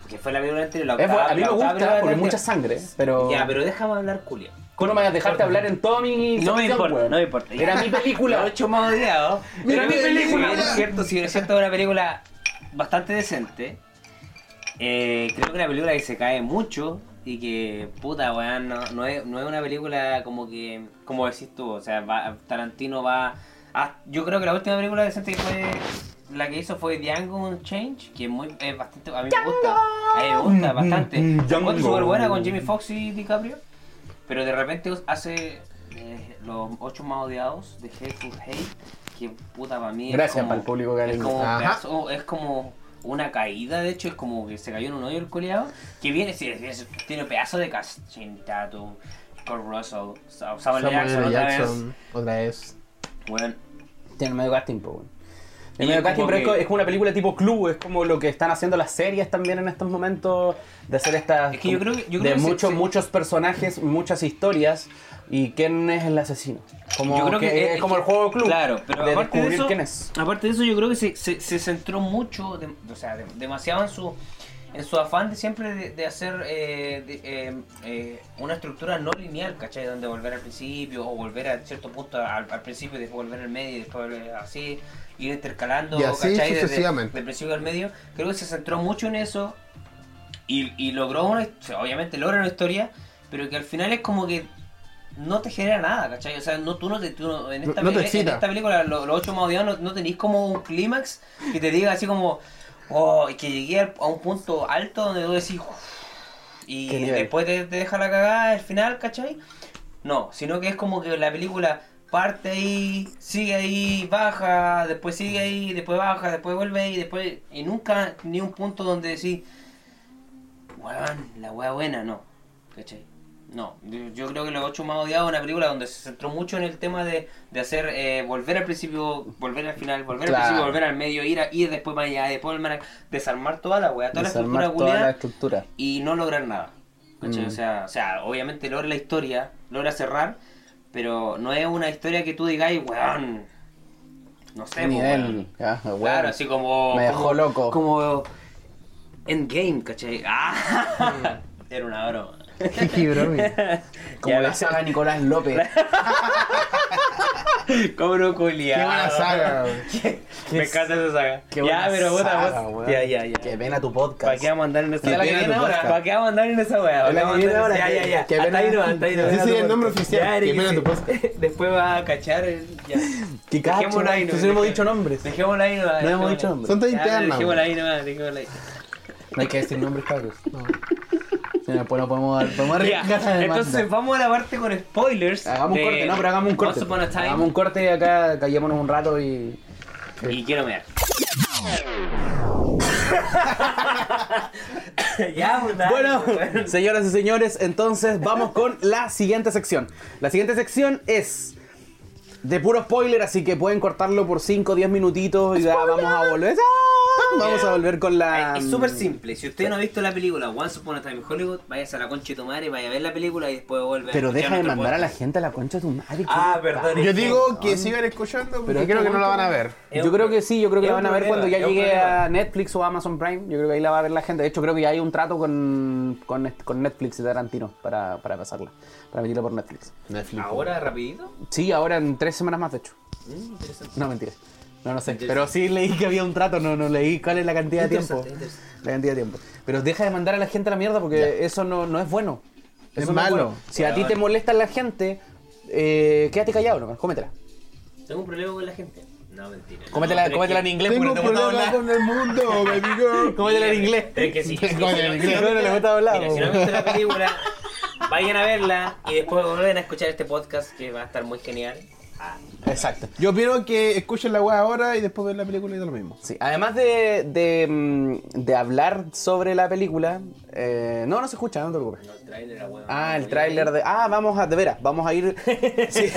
A: que fue la película anterior. La octava-
C: a mí me gusta porque mucha sangre, pero...
A: Ya, pero déjame hablar, Julia.
C: Tú no me vas a dejarte hablar en toda mi
A: No me importa, no me importa.
C: Era mi película.
A: Ocho más odiados.
C: Era mi película.
A: Si bien es cierto, si bien es cierto, es una película bastante decente. Eh, creo que una película que se cae mucho y que, puta, weón, no, no, es, no es una película como que, como decís tú, o sea, va- Tarantino va... a- yo creo que la última película decente que fue... La que hizo fue Django Change, que es muy, es bastante, a mí me gusta, a mí me gusta bastante.
C: Mm, mm,
A: encuentro
C: Django.
A: súper buena con Jimmy Foxx y DiCaprio, pero de repente hace eh, los ocho más odiados de Hateful Hate, que puta para mí es
C: Gracias
A: como-
C: para el público que
A: es como, un pedazo- es como una caída, de hecho, es como que se cayó en un hoyo el coleado, que viene, sí, es- tiene pedazo de casting, Tatum, Kurt Russell, Sa- Samuel,
D: Samuel
A: Jackson,
D: L.
A: otra vez.
D: Jackson, otra vez.
A: Bueno,
C: Tiene el medio casting, weón. El medio
A: que-
C: es como una película tipo club, es como lo que están haciendo las series también en estos momentos, de hacer estas...
A: Es que yo creo que- yo
C: de
A: que
C: muchos,
A: se-
C: muchos personajes, muchas historias, y quién es el asesino. Como
A: yo creo que,
C: es, como el juego club.
A: Claro, pero
C: de
A: aparte de eso,
C: quién es.
A: aparte de eso, yo creo que se, se, se centró mucho, de- o sea, de- demasiado en su en su afán de siempre de, de hacer eh, de, eh, eh, una estructura no lineal, ¿cachai? Donde volver al principio o volver a cierto punto al, al principio y después volver al medio y después volver así, ir intercalando,
D: Y así
A: ¿cachai? Desde-
D: sucesivamente.
A: del principio al medio. Creo que se centró mucho en eso y, y logró una, obviamente logra una historia, pero que al final es como que no te genera nada, ¿cachai? O sea, no, tú no te, tú no- en, esta,
D: No te
A: en
D: excita.
A: esta película, lo- los, ocho más odiados, no, no tenéis como un clímax que te diga así como, oh, y que llegué a un punto alto donde tú decís, y después te, te deja la cagada al final, ¿cachai? No, sino que es como que la película parte ahí, sigue ahí, baja, después sigue ahí, después baja, después vuelve ahí, después, y nunca ni un punto donde decís, weón, la wea buena, no, ¿cachai? No, yo, yo creo que Los Ocho Más Odiados es una película donde se centró mucho en el tema de, de hacer, eh, volver al principio, volver al final, volver
C: Claro.
A: al principio, volver al medio, ir, a, ir después para allá, a- desarmar toda la wea, toda
C: Desarmar
A: la
C: toda
A: estructura
C: la estructura.
A: y no lograr nada. ¿cachai?
C: Mm.
A: O, sea, o sea, obviamente logra la historia, logra cerrar, pero no es una historia que tú digas, weón, no sé,
C: ¿Qué
A: po,
C: nivel?
A: weón.
C: Ya, weón.
A: Claro, así como.
C: Me dejó
A: como-
C: loco.
A: Como. Endgame, ¿cachai? [LAUGHS] Ah, era una broma.
D: Qué broma. [LAUGHS]
C: Como la saga Nicolás López. [LAUGHS]
A: Cobro culiado.
D: Qué buena saga, [LAUGHS] güey.
A: Me encanta esa saga.
C: Qué
A: ya,
C: buena
A: pero puta,
C: saga,
A: vos-. Ya, ya, ya.
C: Qué pena tu podcast.
A: ¿Para qué vamos a andar en esa
C: que
A: weá? ¿Para qué vamos a andar en esa weá?
C: Es la
A: ¿Para
C: que
A: a Ya, ya, ya.
C: Qué
A: Hasta
C: pena-
A: ahí no, hasta ahí no.
D: Ese sería el nombre oficial.
A: Eric,
D: pena
A: sí.
D: tu podcast.
A: Después va a cachar. el- Ya.
C: Qué cacho,
A: Dejémoslo ahí, no,
C: no hemos dicho nombres.
A: Dejémoslo ahí, no.
C: No hemos dicho nombres.
D: Son todas internas.
A: Dejémoslo ahí nomás, dejémoslo ahí.
C: No hay que decir nombres, cabros. No. Después no podemos, arriesgar [LAUGHS]
A: entonces vamos a la parte con spoilers.
C: Hagamos un
A: de
C: corte, no, pero hagamos un corte. Hagamos un corte y acá callémonos un rato y.
A: Y quiero ver. [LAUGHS] ya, puta.
C: Bueno, señoras y señores, entonces vamos con la siguiente sección. La siguiente sección es de puro spoiler, así que pueden cortarlo por 5 o 10 minutitos y ya vamos a volver. ¡Ah! Vamos a volver con la.
A: Es súper simple. Si usted no ha visto la película Once Upon a Time in Hollywood, váyase a la concha de tu madre, vaya a ver la película y después vuelve a
C: Pero deja de mandar a la gente a la concha de tu madre.
A: Ah,
C: ¿qué
A: perdón.
D: Yo digo que sigan escuchando, pero
C: Pero
D: creo que no la van a ver.
C: Yo creo que sí, yo creo que la van a ver cuando ya llegue a Netflix o Amazon Prime. Yo creo que ahí la va a ver la gente. De hecho, creo que ya hay un trato con, con, Net- con Netflix de Tarantino para, para pasarla, para emitirla por Netflix.
A: Ahora, rapidito.
C: Sí, ahora en tres semanas más, de hecho. No, mentira. No, no sé. Pero sí leí que había un trato, no, no leí cuál es la cantidad de tiempo. La cantidad de tiempo. Pero deja de mandar a la gente a la mierda porque eso no, no es bueno.
D: Es
C: no
D: malo.
C: bueno. Si a ti te molesta la gente, eh, quédate callado nomás, cómetela.
A: Tengo un problema con la gente. No, mentira.
C: Cómetela,
A: No,
C: en inglés
D: Tengo
C: porque
D: un
C: no te gusta
D: problema
C: hablar.
D: con el mundo, baby girl. [LAUGHS]
C: Cómetela en inglés.
A: Pero es que sí. sí,
D: Cómetela en
A: sí,
D: inglés.
A: sí,
C: No le gusta hablar,
A: Mira, si no han visto la película, vayan a verla y después vuelven a escuchar este podcast que va a estar muy genial. Ah,
C: Exacto.
D: Yo opino que escuchen la weá ahora y después ven la película y da lo mismo.
C: Sí, además de, de, mm, de hablar sobre la película, eh, no, no se escucha, no te preocupes.
A: no, el tráiler era bueno.
C: Ah, el tráiler de... Ah, vamos a... De veras, vamos a ir... [LAUGHS] Sí.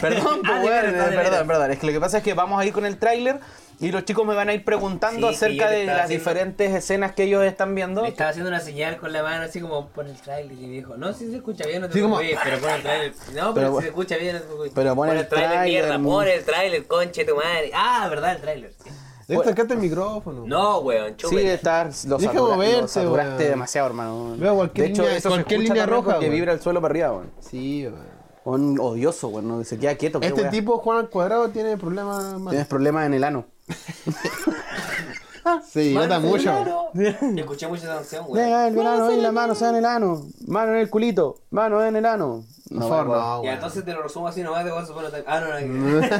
C: Perdón,
A: Ah,
C: pues,
A: de
C: weón,
A: veras, de veras.
C: perdón, perdón. Es que lo que pasa es que vamos a ir con el tráiler Y los chicos me van a ir preguntando
A: Sí, que
C: acerca de las
A: haciendo-
C: diferentes escenas que ellos están viendo.
A: Le estaba haciendo una señal con la mano así como pon el trailer y me dijo, no, si se escucha bien, no te
D: Sí, como-
A: preocupes, pero pon el trailer. [LAUGHS] No, pero,
C: Pero
A: si
C: pon-
A: se escucha bien, no te preocupes.
C: pero pon el
A: trailer,
C: tráiler,
A: mierda, pon el trailer, conche tu madre. Ah, verdad, el trailer. sí.
D: Debe sacaste el micrófono.
A: No, weón,
C: Sí,
A: chúpela.
C: estar, lo,
D: Deja
C: satura-
D: moverse,
C: lo saturaste
D: weón.
C: demasiado, hermano.
D: Veo cualquier
C: de hecho,
D: línea-
C: eso
D: cualquier
C: se
D: línea roja, weón.
C: vibra el suelo para arriba, weón.
D: Sí, weón.
C: Un odioso, weón, se queda quieto.
D: Este tipo, Juan al cuadrado, tiene problemas más.
C: Tienes problemas en el ano. [LAUGHS]
D: Dilata
A: Mano,
D: mucho.
A: Escuché mucha canción, weón.
C: Venga, el verano y la mano, sea en el ano. Mano en el culito. Mano en el ano. No,
D: no,
A: Ya,
D: weón.
A: entonces te lo resumo así nomás de Once Upon a Time. Ah, no, no, [LAUGHS] no. [LAUGHS]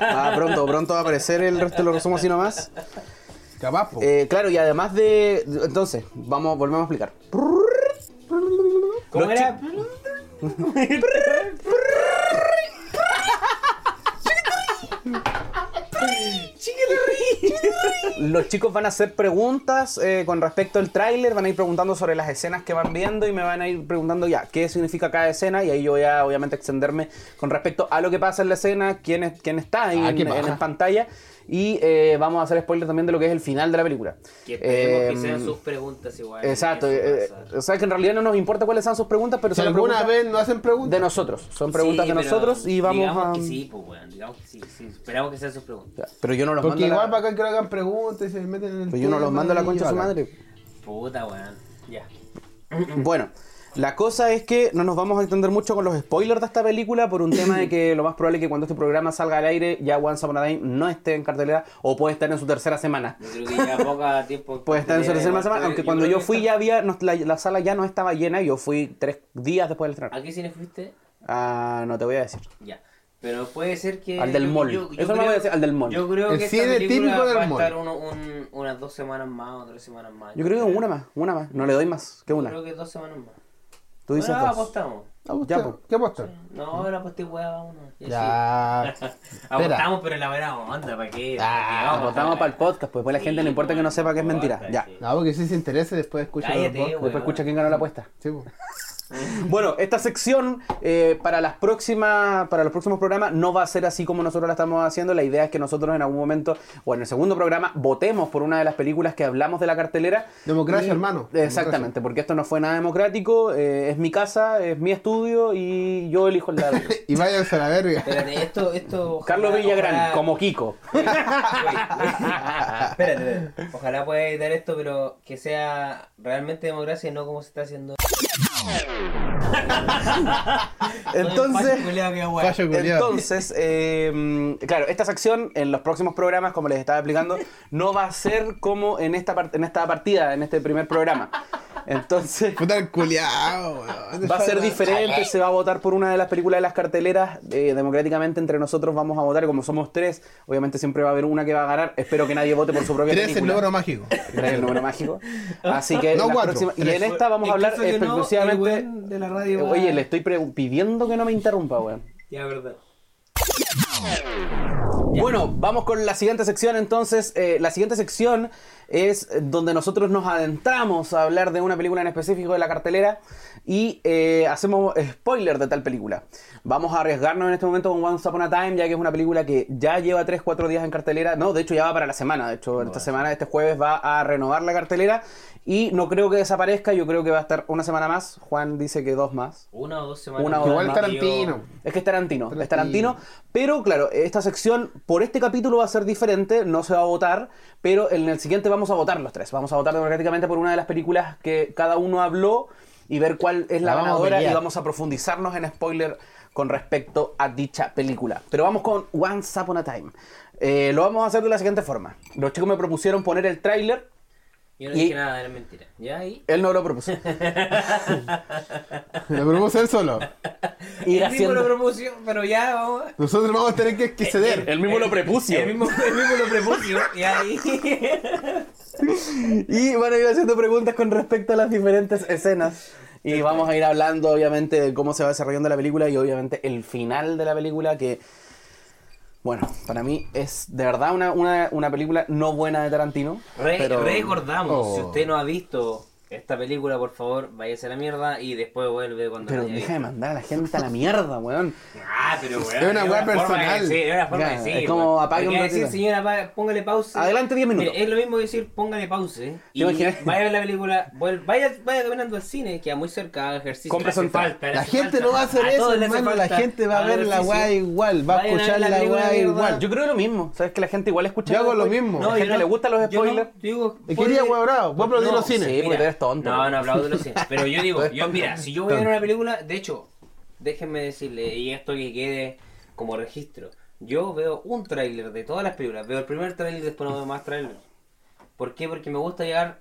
C: Ah, pronto, pronto va a aparecer el resto de los resumos así nomás.
D: Capaz, po.
C: Eh, claro, y además de. Entonces, vamos, volvemos a explicar.
A: ¿Cómo
C: Los
A: era?
C: Los chicos van a hacer preguntas eh, con respecto al tráiler, van a ir preguntando sobre las escenas que van viendo y me van a ir preguntando ya qué significa cada escena y ahí yo voy a obviamente extenderme con respecto a lo que pasa en la escena, quién, es, quién está ahí
D: Ah,
C: en, en pantalla y eh, vamos a hacer spoiler también de lo que es el final de la película.
A: Que esperemos que
C: Eh,
A: sean sus preguntas igual.
C: Exacto, eh,
A: casa.
C: o sea que en realidad no nos importa cuáles sean sus preguntas, pero
D: Si
C: son
D: alguna
C: preguntas
D: vez nos hacen preguntas.
C: de nosotros, son preguntas
A: Sí,
C: de nosotros y vamos
A: digamos
C: a...
A: que sí, pues, weón. Digamos que sí, sí. Esperamos que sean sus preguntas.
C: Pero yo no los
D: Porque
C: mando
D: igual
C: la...
D: para acá que le hagan preguntas y se meten en el.
C: pero yo no los mando a la concha de su madre.
A: Puta, weón. Ya. [CLEARS THROAT]
C: Bueno, la cosa es que no nos vamos a extender mucho con los spoilers de esta película por un tema de que lo más probable es que cuando este programa salga al aire ya Once Upon a Time no esté en cartelera o puede estar en su tercera semana.
A: Yo creo que ya poca [LAUGHS] tiempo.
C: Puede estar en su tercera semana, aunque cuando yo fui
A: ya
C: ya había, no- la, la sala ya no estaba llena y yo fui tres días después del estreno.
A: ¿A qué cine fuiste?
C: Ah, no te voy a decir.
A: Ya. Pero puede ser que.
C: Al del
A: yo-
C: mall.
A: yo- yo
C: Eso no
A: creo-
C: voy a decir, al del mall.
A: Yo creo
D: El
A: que
D: cine
A: esta
D: típico del
A: va a
D: mall.
A: estar uno- un- unas dos semanas más o tres semanas más.
C: Yo creo que una más, una más. No le doy más que
A: Yo
C: una.
A: creo que dos semanas más.
C: Tú dices
A: Bueno,
C: dos.
A: apostamos.
C: Ya, pues.
D: ¿Qué apostan?
A: No, ahora aposté hueá, vámonos.
D: Ya.
A: sí. [LAUGHS] Apostamos, pero en la buena onda, ¿para qué?
C: Ah, votamos para el podcast, pues después la gente no importa que no sepa que es mentira. Ya.
D: No, porque si se interesa después escucha
A: Cállate.
C: Después escucha quién ganó la apuesta.
D: Sí, po. [LAUGHS]
C: Bueno, esta sección eh, para las próximas, para los próximos programas no va a ser así como nosotros la estamos haciendo. La idea es que nosotros en algún momento, o en el segundo programa, votemos por una de las películas que hablamos de la cartelera.
D: Democracia,
C: Y-
D: hermano.
C: Exactamente, porque esto no fue nada democrático, eh, es mi casa, es mi estudio y yo elijo el lado. [LAUGHS]
D: Y váyanse a la verga.
A: Espérate, esto, esto.
C: Carlos Villagrán,
A: ojalá-
C: como Kiko. [LAUGHS]
A: Espérate, espérate. Ojalá pueda editar esto, pero que sea realmente democracia y no como se está haciendo. [LAUGHS]
C: Entonces. Entonces, eh, claro, esta sección en los próximos programas, como les estaba explicando, no va a ser como en esta, part- en esta partida, en este primer programa. Entonces, [LAUGHS]
D: Puta el culiao, weón.
C: va a ser diferente, se va a votar por una de las películas de las carteleras, eh, democráticamente entre nosotros vamos a votar, como somos tres, obviamente siempre va a haber una que va a ganar, espero que nadie vote por su propia
D: Tres el
C: película.
D: número mágico. [LAUGHS]
C: Tres es el número mágico. Así que
D: No, cuatro.
C: y
D: Tres.
C: en esta vamos a hablar
A: no, el
C: exclusivamente...
A: de la radio
C: Oye, le estoy pidiendo que no me interrumpa, weón.
A: Ya, verdad.
C: Bueno, vamos con la siguiente sección entonces. Eh, la siguiente sección es donde nosotros nos adentramos a hablar de una película en específico de la cartelera y eh, hacemos spoiler de tal película. Vamos a arriesgarnos en este momento con Once Upon a Time, ya que es una película que ya lleva 3-4 días en cartelera. No, de hecho ya va para la semana. De hecho, esta semana, este jueves, va a renovar la cartelera y no creo que desaparezca. Yo creo que va a estar una semana más. Juan dice que dos más.
A: Una o dos semanas.
C: Una o
D: Igual
C: más.
D: Tarantino.
C: Es que es Tarantino, es
D: Tarantino.
C: Tarantino. Pero claro, esta sección por este capítulo va a ser diferente, no se va a votar, pero en el siguiente vamos a votar los tres. Vamos a votar democráticamente por una de las películas que cada uno habló y ver cuál es la,
D: La vamos a
C: ganadora y vamos a profundizarnos en spoiler con respecto a dicha película. Pero vamos con Once Upon a Time. Eh, lo vamos a hacer de la siguiente forma. Los chicos me propusieron poner el tráiler,
A: Yo no
C: Y-
A: dije nada, era mentira. ¿Ya ahí?
C: él no lo propuso. [LAUGHS]
D: Lo propuse él solo. [LAUGHS]
C: Ir
A: el mismo lo propuso, pero ya vamos.
D: Nosotros vamos a tener que, que ceder.
C: Él mismo lo prepuso.
A: El mismo, el mismo lo propuso. Y ahí. [LAUGHS]
C: Y van a ir haciendo preguntas con respecto a las diferentes escenas. Y vamos a ir hablando, obviamente, de cómo se va desarrollando la película y, obviamente, el final de la película que, bueno, para mí es de verdad una, una, una película no buena de Tarantino.
A: Re-
C: pero...
A: recordamos,
D: Oh.
A: si usted no ha visto esta película, por favor, váyase a la mierda y después vuelve cuando
C: Pero deja de mandar a la gente a la mierda, weón.
A: Ah, pero weón.
D: Es una weá personal.
A: decir, Es una forma de decir.
C: es como apague un
A: Porque decir,
C: ratito.
A: señora, apague- póngale pausa.
C: Adelante 10 minutos.
A: Mire, es lo mismo que decir, póngale pausa. ¿eh? Y vaya a ver la película, vaya, vaya caminando al cine, queda muy cerca, haga ejercicio. Falta, le
D: La gente no va a hacer eso, hermano. La gente va a ver la weá igual, va a escuchar
A: la
D: weá igual.
C: Yo creo lo mismo. ¿Sabes que la gente igual escucha
D: Yo hago lo mismo.
C: A la gente le gustan los spoilers.
A: digo,
D: Es que
A: puede-
D: iría weá bravo. Voy a aplaudir
A: No,
D: los cines.
C: Sí, porque tonto.
A: No, no aplaudo los cines. Pero yo digo, [LAUGHS] yo, mira, si yo voy a ver una película, de hecho, déjenme decirle, y esto que quede como registro, yo veo un tráiler de todas las películas, veo el primer tráiler y después no veo más tráiler. ¿Por qué? Porque me gusta llegar,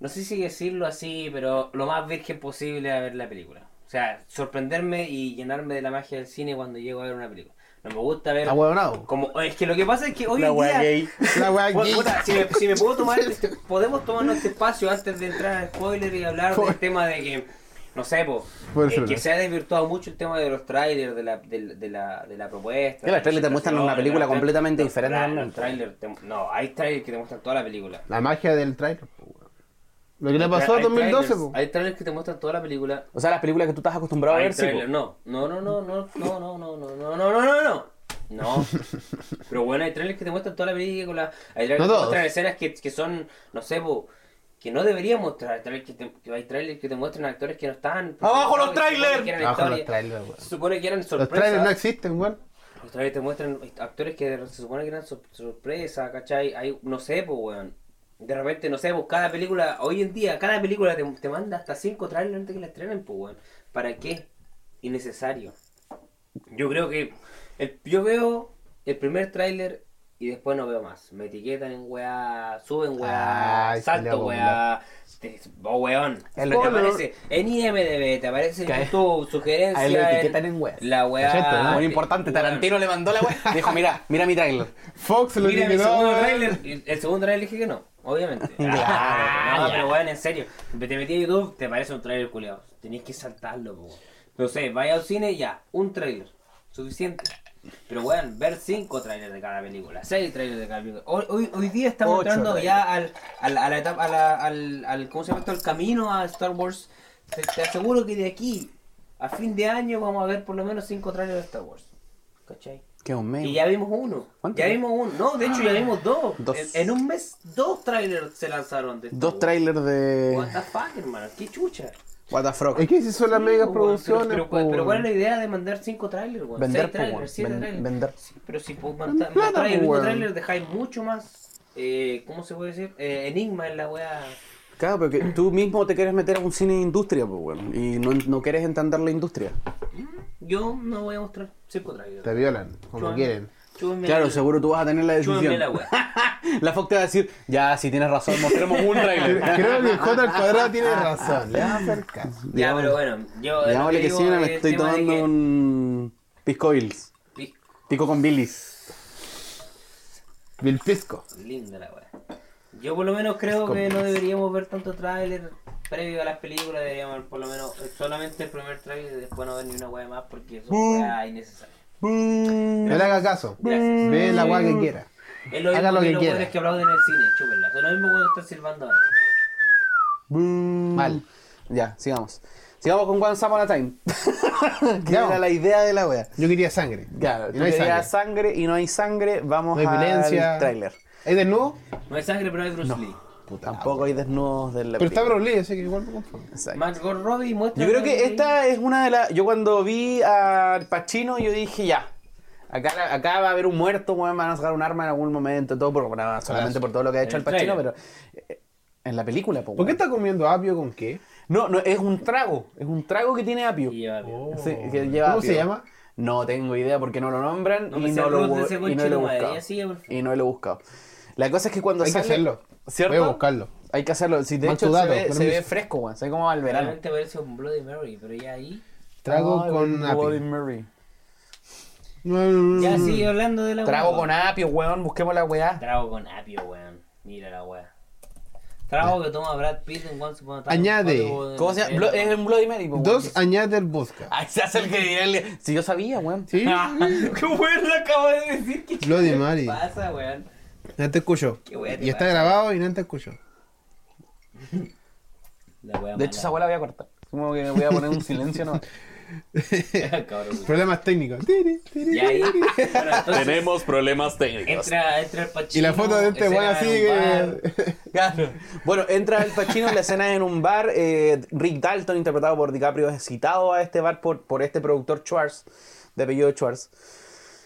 A: no sé si decirlo así, pero lo más virgen posible a ver la película. O sea, sorprenderme y llenarme de la magia del cine cuando llego a ver una película. No me gusta ver...
D: Ah, huevonao.
A: Como, es que lo que pasa es que hoy
C: La
A: en
C: wea
A: día...
C: gay.
D: La
A: Puta,
D: gay.
A: puta, si, me, si me puedo tomar, este- [LAUGHS] podemos tomarnos este espacio antes de entrar al spoiler y hablar del tema de que, no sé, eh,
D: ser,
A: que se ha desvirtuado mucho el tema de los trailers, de la, de, de la, de la propuesta.
C: Que los trailers te muestran una película completamente diferente
A: no, hay trailers que te muestran toda la película.
D: La magia del trailer. Lo que le pasó a 2012,
A: trailers-
D: po.
A: Hay trailers que te muestran toda la película.
C: O sea, las películas que tú estás acostumbrado a ver, sí. po.
A: no, no, no, no, no, no, no, no, no, no, no, no, no, no. No, pero bueno, hay trailers que te muestran toda la película, hay trailers
D: No
A: que te
D: todos.
A: muestran escenas que, que son, no sé, po, que no deberían mostrar, hay trailers que, te, que hay trailers que te muestran actores que no están.
C: ¡Abajo los trailers!
D: Abajo los trailers, weón.
A: Se supone que eran
D: Los
A: sorpresas.
D: trailers no existen, weón.
A: Los trailers te muestran actores que se supone que eran sor- sorpresa, ¿cachai? Hay, no sé, pues, weón. De repente, no sé, pues cada película, hoy en día, cada película te, te manda hasta cinco trailers antes que la estrenen, pues, weón. ¿Para qué? Innecesario. Yo creo que el- yo veo el primer tráiler y después no veo más. Me etiquetan en weá, suben weá,
D: Ay,
A: salto weá. te- Oh, weón.
C: Es
A: Te
C: lo que-
A: aparece en IMDB, te aparece en tu [LAUGHS] sugerencia.
C: A él lo etiquetan en web.
A: La weá.
C: Muy importante, Tarantino le mandó la web. Dijo, mira, mira mi trailer.
D: Fox lo
A: Mira, mi segundo trailer, el- el segundo trailer dije que no, obviamente. [LAUGHS]
C: Claro,
A: no,
C: ya.
A: pero weón, en serio. Te metí a YouTube, te parece un trailer culiado. Tenías que saltarlo, po. No sé, vaya al cine ya, un trailer. Suficiente. Pero weón, ver cinco trailers de cada película, seis trailers de cada película. Hoy, hoy, hoy día estamos
C: Ocho
A: entrando
C: trailers.
A: ya al, al, a la etapa, a la- al, al, ¿cómo se llama esto? Al camino a Star Wars. Te, te aseguro que de aquí a fin de año vamos a ver por lo menos cinco trailers de Star Wars. ¿Cachai?
C: Qué un mes.
A: Y ya vimos uno.
C: ¿Cuánto?
A: Ya vimos uno. No, de hecho ya vimos dos.
C: Dos.
A: En, en un mes, dos trailers se lanzaron de
C: Dos trailers de
A: What the fuck, hermano. Qué chucha.
C: What the Frog.
D: Es que si son las
A: Sí, weón,
D: producciones,
A: Pero,
D: po,
A: pero, pero ¿cuál es la idea de mandar cinco trailers, weón?
C: Vender,
A: Seis trailers, siete
C: Ven-
A: trailers.
C: vender.
A: Sí, pero si pues,
D: Plata,
A: manda-
D: po,
A: mostrar el mismo
D: weón.
A: trailer dejáis mucho más. Eh, ¿Cómo se puede decir? Eh, enigma en la weá.
C: Claro, pero que tú mismo te quieres meter a un cine de industria, pues, weón. Y no, no quieres entender la industria.
A: Yo no voy a mostrar cinco trailers.
D: Te violan, como quieren.
C: Claro,
A: la-
C: seguro tú vas a tener la decisión.
A: la weá. [LAUGHS]
C: La Fox te va a decir, ya, si tienes razón, mostremos un trailer. [LAUGHS]
D: Creo que J al cuadrado tiene razón. Le vamos a hacer caso.
A: Ya, pero bueno. Yo, lo
C: Digámosle que
A: digo
C: sí, me
A: es el
C: estoy
A: tema de
C: tomando
A: que-
C: un pisco Bills.
A: Pi-
C: Pico con Billis.
D: Bill Pisco.
A: Linda la weá. Yo por lo menos creo que no deberíamos ver tanto tráiler previo a las películas, deberíamos ver por lo menos eh, solamente el primer tráiler y después no ver ni una weá más porque son weá innecesarias.
D: No le haga caso.
A: Gracias.
D: Ve la weá que quiera.
A: Es lo
D: Haga
A: mismo
D: lo
A: que
D: que quiera.
A: que aplauden en el cine, chúpenla. Es lo mismo que estar silbando ahora.
C: Mal. Ya, sigamos. Sigamos con One Upon a Time. [LAUGHS] que
D: Ya.
C: era la idea de la wea.
D: Yo quería sangre.
C: Claro,
D: Y no hay
C: querías
D: sangre.
C: sangre y no hay sangre, vamos
D: No hay
C: al
D: violencia.
C: tráiler.
D: ¿Hay desnudo?
A: No hay sangre, pero hay Bruce Lee.
C: Tampoco hay desnudos de la
D: Pero está. Bruce Lee, así que igual me.
C: Exacto.
A: Margot Robbie muestra.
C: Yo creo que esta es una de las. Yo cuando vi a Pacino, yo dije ya. Acá, acá va a haber un muerto, weón, van a sacar un arma en algún momento, todo por, bueno, solamente por todo lo que ha hecho el
A: el
C: Pacino, pero. eh, En la película, po,
D: ¿Por qué está comiendo apio con qué?
C: No, no, es un trago. Es un trago que tiene apio. Sí, que lleva
D: ¿Cómo
C: apio.
D: se llama?
C: No tengo idea porque no lo nombran
A: No
C: y, no lo, y no lo he buscado. Y no lo he buscado. La cosa es que cuando
D: Hay que
C: sale...
D: hacerlo.
C: ¿Cierto?
D: Voy a buscarlo.
C: Hay que hacerlo. Si de
D: Mal
C: hecho
D: tu
C: se, ve, se
D: permiso.
C: ve fresco, weón. Se ve como al verano.
A: Realmente parece un Bloody Mary, pero ya ahí.
D: Trago
C: Ay,
D: con
C: Bloody
D: apio.
C: Mary.
A: Ya sigue hablando de la
C: Trago
A: weá.
C: con apio, weón. Busquemos la weá.
A: Trago con apio, weón. Mira la weá. Trago que toma Brad Pitt en Once Upon a Time.
D: Añade.
C: ¿Cómo se llama? Blo- Es un Bloody Mary, po, weón.
D: Dos añade el vodka. [LAUGHS]
C: Ay, se hace el que dirá el... Si yo sabía, weón.
D: ¿Sí? [LAUGHS]
A: ¿Qué weón lo acabo de decir? ¿Qué
D: Bloody Mary.
A: pasa, weón?
D: No te escucho.
A: Qué wea te
D: Y está
A: pasa.
D: grabado y no te escucho.
A: La wea
C: De hecho, esa weá la voy a cortar. Como que voy a poner un silencio no. [LAUGHS]
A: Cabrón,
D: Problemas técnicos. Tiri, tiri,
A: Y ahí,
D: tiri.
A: bueno, entonces,
C: Tenemos problemas técnicos.
A: entra, entra el Pacino.
D: Y la foto de este weón así que.
C: Claro. Bueno, entra el Pacino en la escena en un bar. eh, Rick Dalton, interpretado por DiCaprio, es citado a este bar por, por este productor Schwartz, de apellido Schwartz.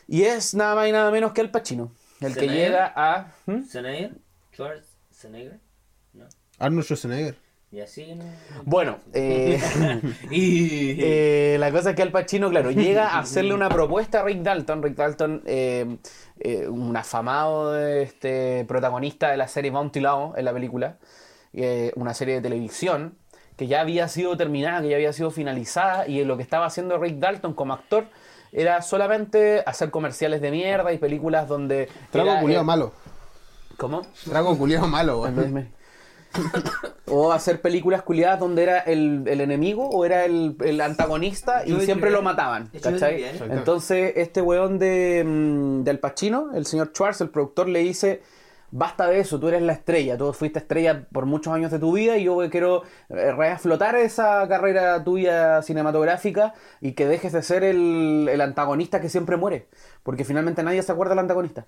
C: Y es nada más y nada menos que el Pacino. El que llega a. ¿Mm?
A: Schwarzenegger, Schwarzenegger, ¿no?
D: Arnold Schwarzenegger.
A: Y así, ¿no?
C: Bueno, eh, [LAUGHS]
A: Y... [LAUGHS]
C: eh, la cosa es que Al Pacino, claro, llega a hacerle una propuesta a Rick Dalton. Rick Dalton, eh, eh, un afamado este, protagonista de la serie Bounty Law en la película, eh, una serie de televisión que ya había sido terminada, que ya había sido finalizada, y lo que estaba haciendo Rick Dalton como actor era solamente hacer comerciales de mierda y películas donde...
D: Trago
C: era,
D: culiao
C: eh,
D: malo.
C: ¿Cómo?
D: Trago culiao malo,
C: de- o hacer películas culiadas donde era el, el enemigo o era el, el antagonista y siempre lo mataban. ¿cachai? Entonces, este weón de, mm, del Pacino, el señor Schwartz, el productor, le dice. Basta de eso, tú eres la estrella, tú fuiste estrella por muchos años de tu vida y yo quiero eh, reaflotar esa carrera tuya cinematográfica y que dejes de ser el, el antagonista que siempre muere, porque finalmente nadie se acuerda del antagonista.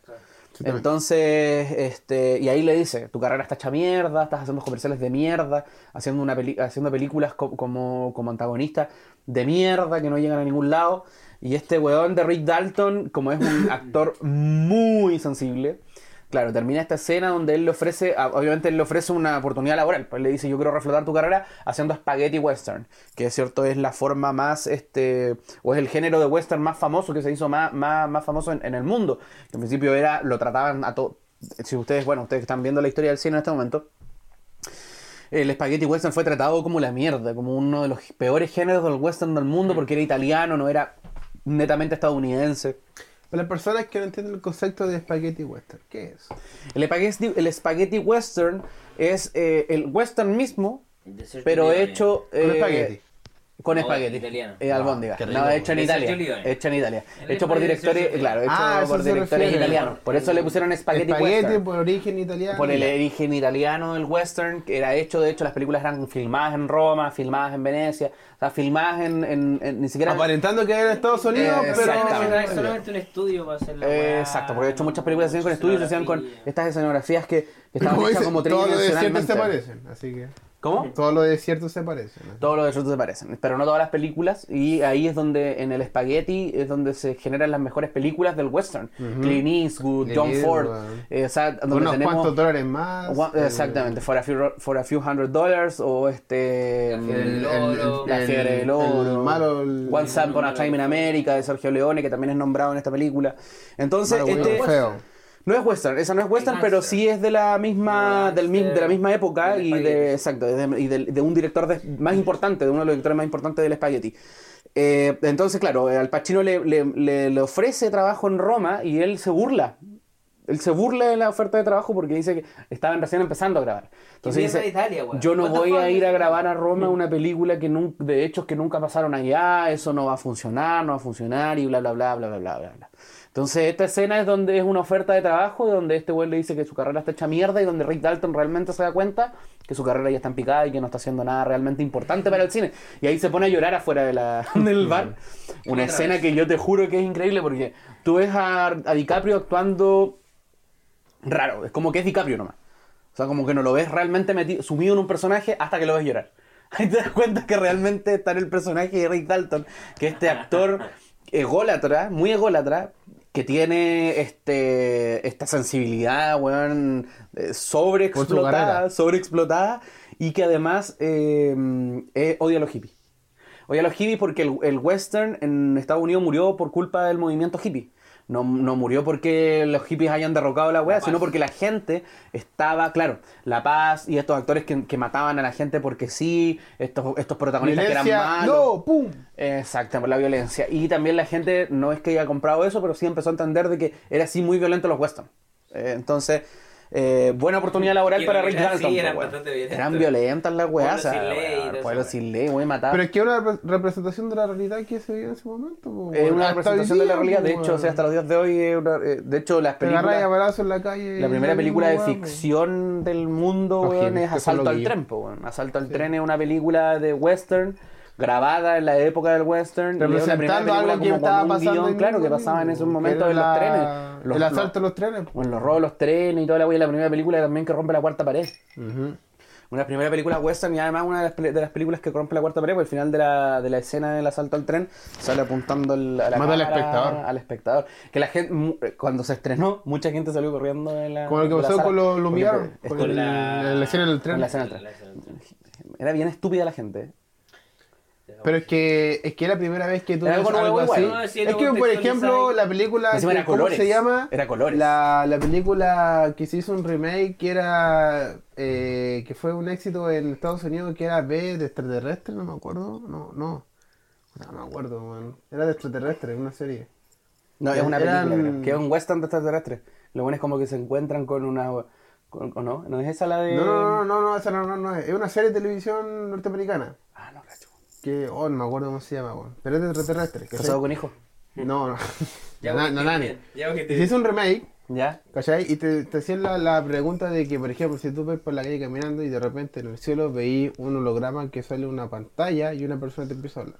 C: Entonces, este, y ahí le dice, tu carrera está hecha mierda, estás haciendo comerciales de mierda, haciendo, una peli- haciendo películas co- como, como antagonista de mierda que no llegan a ningún lado. Y este weón de Rick Dalton, como es un [LAUGHS] actor muy sensible, claro, termina esta escena donde él le ofrece, obviamente él le ofrece una oportunidad laboral, pues le dice, yo quiero reflotar tu carrera haciendo spaghetti western, que es cierto, es la forma más, este, o es el género de western más famoso que se hizo más, más, más famoso en, en el mundo. En principio era, lo trataban a todos, si ustedes, bueno, ustedes están viendo la historia del cine en este momento, el spaghetti western fue tratado como la mierda, como uno de los peores géneros del western del mundo porque era italiano, no era netamente estadounidense.
D: Para las personas que no entienden el concepto de spaghetti western, ¿qué es?
C: El spaghetti, el spaghetti western es eh, el western mismo, pero hecho
D: Con
C: eh,
D: espagueti.
C: Con espagueti.
A: italiano.
C: Eh, albóndiga.
D: qué
C: no,
D: rico.
C: hecho en Italia. Hecho en Italia. Hecho por
A: espagueti
C: directores, claro, hecho
D: Ah,
C: por directores italianos. Por eso le pusieron
D: Espagueti
C: western.
D: por origen italiano.
C: Por el origen italiano del western, que era hecho, de hecho, las películas eran filmadas en Roma, filmadas en Venecia, o sea, filmadas en, en- en- ni siquiera...
D: Aparentando que era en Estados Unidos,
C: Eh,
D: pero.
A: solamente un estudio para hacer la
C: Eh, exacto, porque de hecho muchas películas se hacían con estudios, se hacían con estas escenografías que, que estaban
D: como
C: hechas como
D: todos los desiertos se
C: tridimensionalmente.
D: parecen, así que.
C: ¿Cómo?
D: Todos los desiertos se parecen.
C: Todos los desiertos se parecen, pero no todas las películas. Y ahí es donde, en el Spaghetti, es donde se generan las mejores películas del western. Clint Eastwood,
D: Clint
C: John Ford. Eh, o sea, donde
D: Unos
C: tenemos-
D: cuantos dólares más. Eh,
C: Exactamente, for a, few, for a few hundred dollars o este...
A: La fiebre del
C: mm,
A: oro.
C: La fiebre del oro.
D: el malo, el-
C: Once Upon a Time in America de Sergio Leone, que también es nombrado en esta película. Entonces,
D: malo, bueno,
C: este...
D: feo.
C: No es western, esa no es western,
A: Es
C: pero
A: gangster.
C: sí es de la misma,
A: De
C: del, mi- de la misma época
A: del
C: y de, exacto, de, y de- de un director de- más importante, de uno de los directores más importantes del Spaghetti. Eh, entonces, claro, Al Pacino le, le- le- le ofrece trabajo en Roma y él se burla. Él se burla de la oferta de trabajo porque dice que estaban recién empezando a grabar. Entonces
A: mierda
C: dice,
A: de Italia, weón?
C: yo no
A: What the
C: voy
A: fuck?
C: a ir a grabar a Roma una película que nun- de hechos que nunca pasaron allá, eso no va a funcionar, no va a funcionar y bla, bla, bla, bla, bla, bla, bla. Entonces esta escena es donde es una oferta de trabajo, donde este güey le dice que su carrera está hecha mierda y donde Rick Dalton realmente se da cuenta que su carrera ya está en picada y que no está haciendo nada realmente importante para el cine. Y ahí se pone a llorar afuera de la, [LAUGHS] del bar. Una escena que yo te juro que es increíble porque tú ves a, a DiCaprio actuando raro, es como que es DiCaprio nomás. O sea, como que no lo ves realmente metido, sumido en un personaje hasta que lo ves llorar. [LAUGHS] Ahí te das cuenta que realmente está en el personaje de Rick Dalton, que este actor [LAUGHS] ególatra, muy ególatra, que tiene este esta sensibilidad, weón, eh, sobreexplotada, sobreexplotada, y que además eh, eh, odia a los hippies. Odia a los hippies porque el, el western en Estados Unidos murió por culpa del movimiento hippie. No, no murió porque los hippies hayan derrocado la weá, sino porque la gente estaba, claro, la paz y estos actores que, que mataban a la gente porque sí, estos, estos protagonistas que eran malos.
D: no, pum.
C: Exacto, por la violencia. Y también la gente no es que haya comprado eso, pero sí empezó a entender de que era así muy violento los western. Eh, entonces, Eh, buena oportunidad laboral para Rick Dalton.
A: sí, eran bastante violentos.
C: Eran violentas las weas.
A: Pueblo sin ley y
C: weón,
A: todo
C: Pueblo
A: eso,
C: sin ley, muy matado.
D: Pero es que es una repre- representación de la realidad que se vio en ese momento.
C: Es una
D: Hasta
C: representación de la realidad. De hecho, o sea, hasta los días de hoy, es una- eh, de hecho, las películas.
D: balazo en la calle.
C: La primera
D: la
C: película de ficción del mundo, weón, es Asalto al. Tren. Asalto al Tren es una película de western grabada en la época del western.
D: Representando algo que estaba pasando.
C: guion,
D: en
C: claro, que pasaba en esos momentos en los trenes. Los-
D: el asalto a los trenes.
C: o en los robos de los trenes y toda la wea, la primera película también que rompe la cuarta pared.
D: Ujú.
C: Una primera película western y además una de las, pel- de las películas que rompe la cuarta pared, porque al final de la, de la escena del asalto al tren sale apuntando el- a la
D: Mata al espectador.
C: al espectador. Que la gente, eh, cuando se estrenó, mucha gente salió corriendo de la
D: Como lo que pasó con los el-
A: la-
D: escena del tren.
C: con la escena del tren. Era bien estúpida la gente.
D: Pero es que es que es la primera vez que tú ves
C: algo nuevo
D: algo así.
A: No,
D: es que, por ejemplo, la película.
C: Encima
D: que-
C: era
D: ¿Cómo
C: colores.
D: se llama?
C: Era colores.
D: La, la película que se hizo un remake que era. eh, que fue un éxito en Estados Unidos, que era B de extraterrestre, no me acuerdo. No, no. No me acuerdo, man. Era de extraterrestre, una serie.
C: No, es una película,
D: Eran-
C: que es un western de extraterrestres. Lo bueno es como que se encuentran con una... con- ¿O no? ¿No es esa la de...?
D: No, no, no, no, no, esa no, no, no es. Es una serie de televisión norteamericana.
C: Ah, no.
D: Que, oh, no me acuerdo cómo se llama, weón. Pero es de extraterrestre.
C: Casado con hijos.
D: No, no.
A: Ya,
D: no, no, nani.
A: ya, porque te-
D: Se hizo un remake,
C: ¿Ya?
D: ¿cachai? Y te, te hacían la, la pregunta de que, por ejemplo, si tú ves por la calle caminando y de repente en el cielo veí un holograma que sale una pantalla y una persona te empieza a hablar.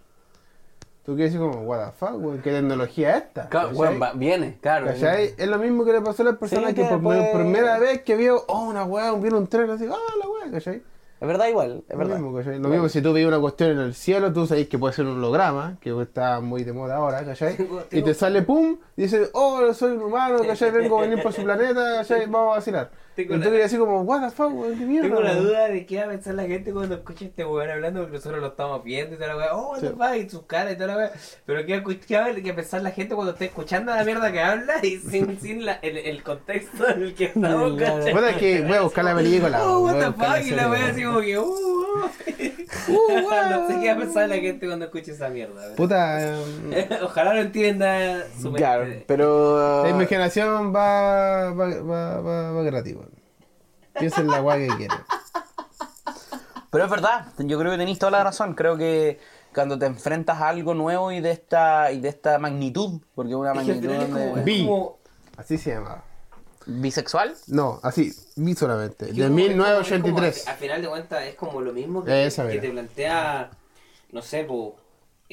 D: Tú quieres decir como, what the fuck, weón, ¿qué tecnología es esta?
C: Claro,
D: ¿Cachai?
C: bueno, va- viene, claro.
D: ¿Cachai? Es lo mismo que le pasó a las personas
C: Sí,
D: que
C: que
D: por
C: después-
D: primera vez que vio, oh, una weá, vieron un tren así, ah, la weá, ¿cachai?
C: Es verdad igual, es
D: Lo
C: verdad.
D: mismo, ¿cachai? Lo mismo si tú veis una cuestión en el cielo, tú sabes que puede ser un holograma, que está muy de moda ahora, ¿cachai? [LAUGHS] Y te sale pum, y dices, oh, soy un humano, ¿cachai? Vengo a venir por su [LAUGHS] planeta, ¿cachai? Vamos a vacilar.
A: Tengo
D: y
A: la-
D: así como, what the fuck, weón, qué mierda.
A: Tengo la
D: weón?".
A: duda de qué va a pensar la gente cuando escuche a este weón hablando, porque nosotros lo estamos viendo y toda la weá, oh, what the
D: Sí.
A: fuck, y sus caras y toda la weá. Pero qué va, a pensar la gente cuando esté escuchando la mierda que habla y sin, [LAUGHS] sin la, el, el contexto en el que estamos, ¿cachai?
D: Bueno, es que voy a buscar la película.
A: Oh, what the fuck, y la weá así como que, [LAUGHS] uh, uh. [LAUGHS] no sé qué va a pensar la gente cuando escuche esa mierda.
D: Puta, eh,
A: Ojalá lo entienda su mente.
C: Claro, pero...
D: la imaginación va, va, va, va, va gratis, weón. Piensa en la weá que quieren.
C: Pero es verdad, yo creo que tenéis toda la razón. Creo que cuando te enfrentas a algo nuevo y de esta y de esta magnitud, porque es una magnitud
A: es como-
D: Vi.
A: como-
D: Así se llamaba.
C: bisexual,
D: No, así, vi solamente. De
A: como- es como-
D: 1983.
A: es como, al final de cuentas es como lo mismo que,
D: Esa
A: que te plantea, no sé, po,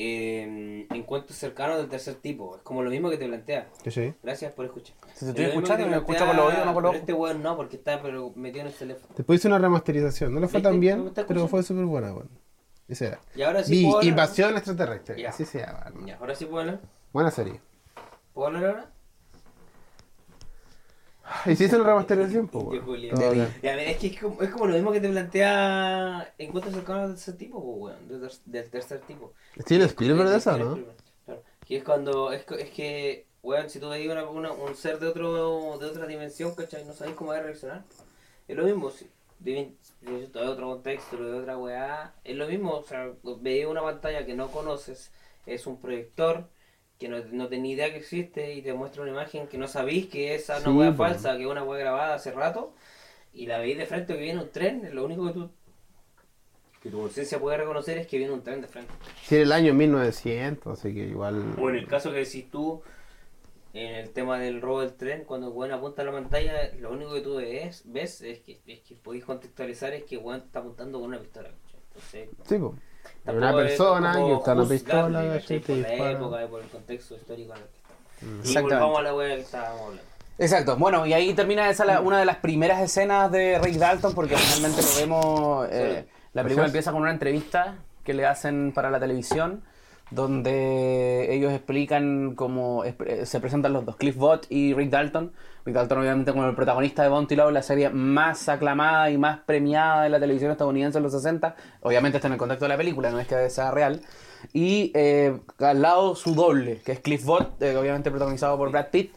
A: eh, encuentros cercanos del tercer tipo. Es como lo mismo que te plantea. Gracias por escuchar.
C: Si te
A: Es
C: estoy escuchando, me escucho
A: plantea-
C: con los oídos, no con los
A: pero Este weón no, porque está pero metido en el teléfono.
D: Después hice una remasterización. No le fue tan
A: ¿Me
D: bien, pero fue súper buena, weón. Esa era.
A: Y ahora sí
D: Vi
A: puedo
D: Invasión Extraterrestre.
A: Ya.
D: Así se llama.
A: Ya, ahora sí puedo hablar.
D: Buena serie.
A: ¿Puedo hablar ahora?
D: ¿Hiciste una remasterización? Pues,
A: Yo,
D: weón. Bien.
A: Ya, mira, es que es como, es como lo mismo que te plantea encuentros cercanos del tercer tipo, po, weón, del, del tercer tipo.
D: ¿Steven Spielberg de esa, no?
A: Claro. Que es cuando, es, que- es que, weón, si tú veis una, una- un ser de otro de otra dimensión, ¿cachai? No sabéis cómo va a reaccionar. Es lo mismo, si, de, de otro contexto, de otra weá, es lo mismo, o sea, veis una pantalla que no conoces, es un proyector que no, no tenía idea que existe y te muestra una imagen que no sabéis que es una
D: Sí, po.
A: falsa, que es una weá grabada hace rato, y la veis de frente que viene un tren, es lo único que tú que tu conciencia puede reconocer es que viene un tren de frente.
D: Sí, el año 1900, así que igual.
A: O en el caso que decís tú, en el tema del robo del tren, cuando weón apunta a la pantalla, lo único que tú ves, ves es que, es que podéis contextualizar es que weón está apuntando con una pistola. Entonces,
D: Sí, pues. Una persona que está una pistola,
A: Por la
D: dispara.
A: época y por el contexto histórico en el que está. Y
C: Exactamente.
A: volvamos a la weá que estábamos hablando.
C: Exacto, bueno, y ahí termina esa la- una de las primeras escenas de Rick Dalton, porque finalmente lo vemos. eh, la película empieza con una entrevista que le hacen para la televisión, donde ellos explican cómo es- eh, se presentan los dos, Cliff Bott y Rick Dalton. Rick Dalton, obviamente, como el protagonista de Bounty Law, la serie más aclamada y más premiada de la televisión estadounidense en los 60. Obviamente está en el contexto de la película, no es que sea real. Y eh, al lado su doble, que es Cliff Bott, eh, obviamente protagonizado por Brad Pitt.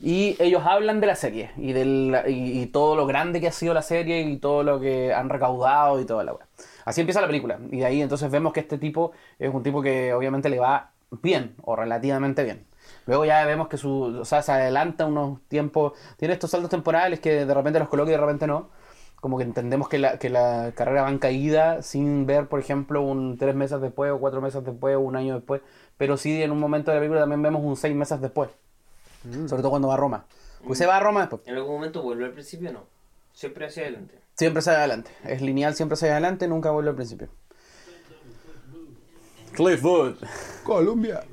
C: Y ellos hablan de la serie y, del, y, todo lo grande que ha sido la serie y todo lo que han recaudado y toda la weá. Así empieza la película. Y de ahí entonces vemos que este tipo es un tipo que obviamente le va bien o relativamente bien. Luego ya vemos que su, o sea, se adelanta unos tiempos, tiene estos saltos temporales que de repente los coloca y de repente no. Como que entendemos que la, que la carrera va en caída sin ver, por ejemplo, un tres meses después o cuatro meses después o un año después. Pero sí en un momento de la película también vemos un seis meses después. Sobre todo cuando va a Roma. Pues se va a Roma después.
A: En algún momento vuelve al principio, no. Siempre hacia adelante.
C: Siempre sale adelante. Es lineal, siempre sale adelante, nunca vuelve al principio. Cliffwood.
D: Colombia.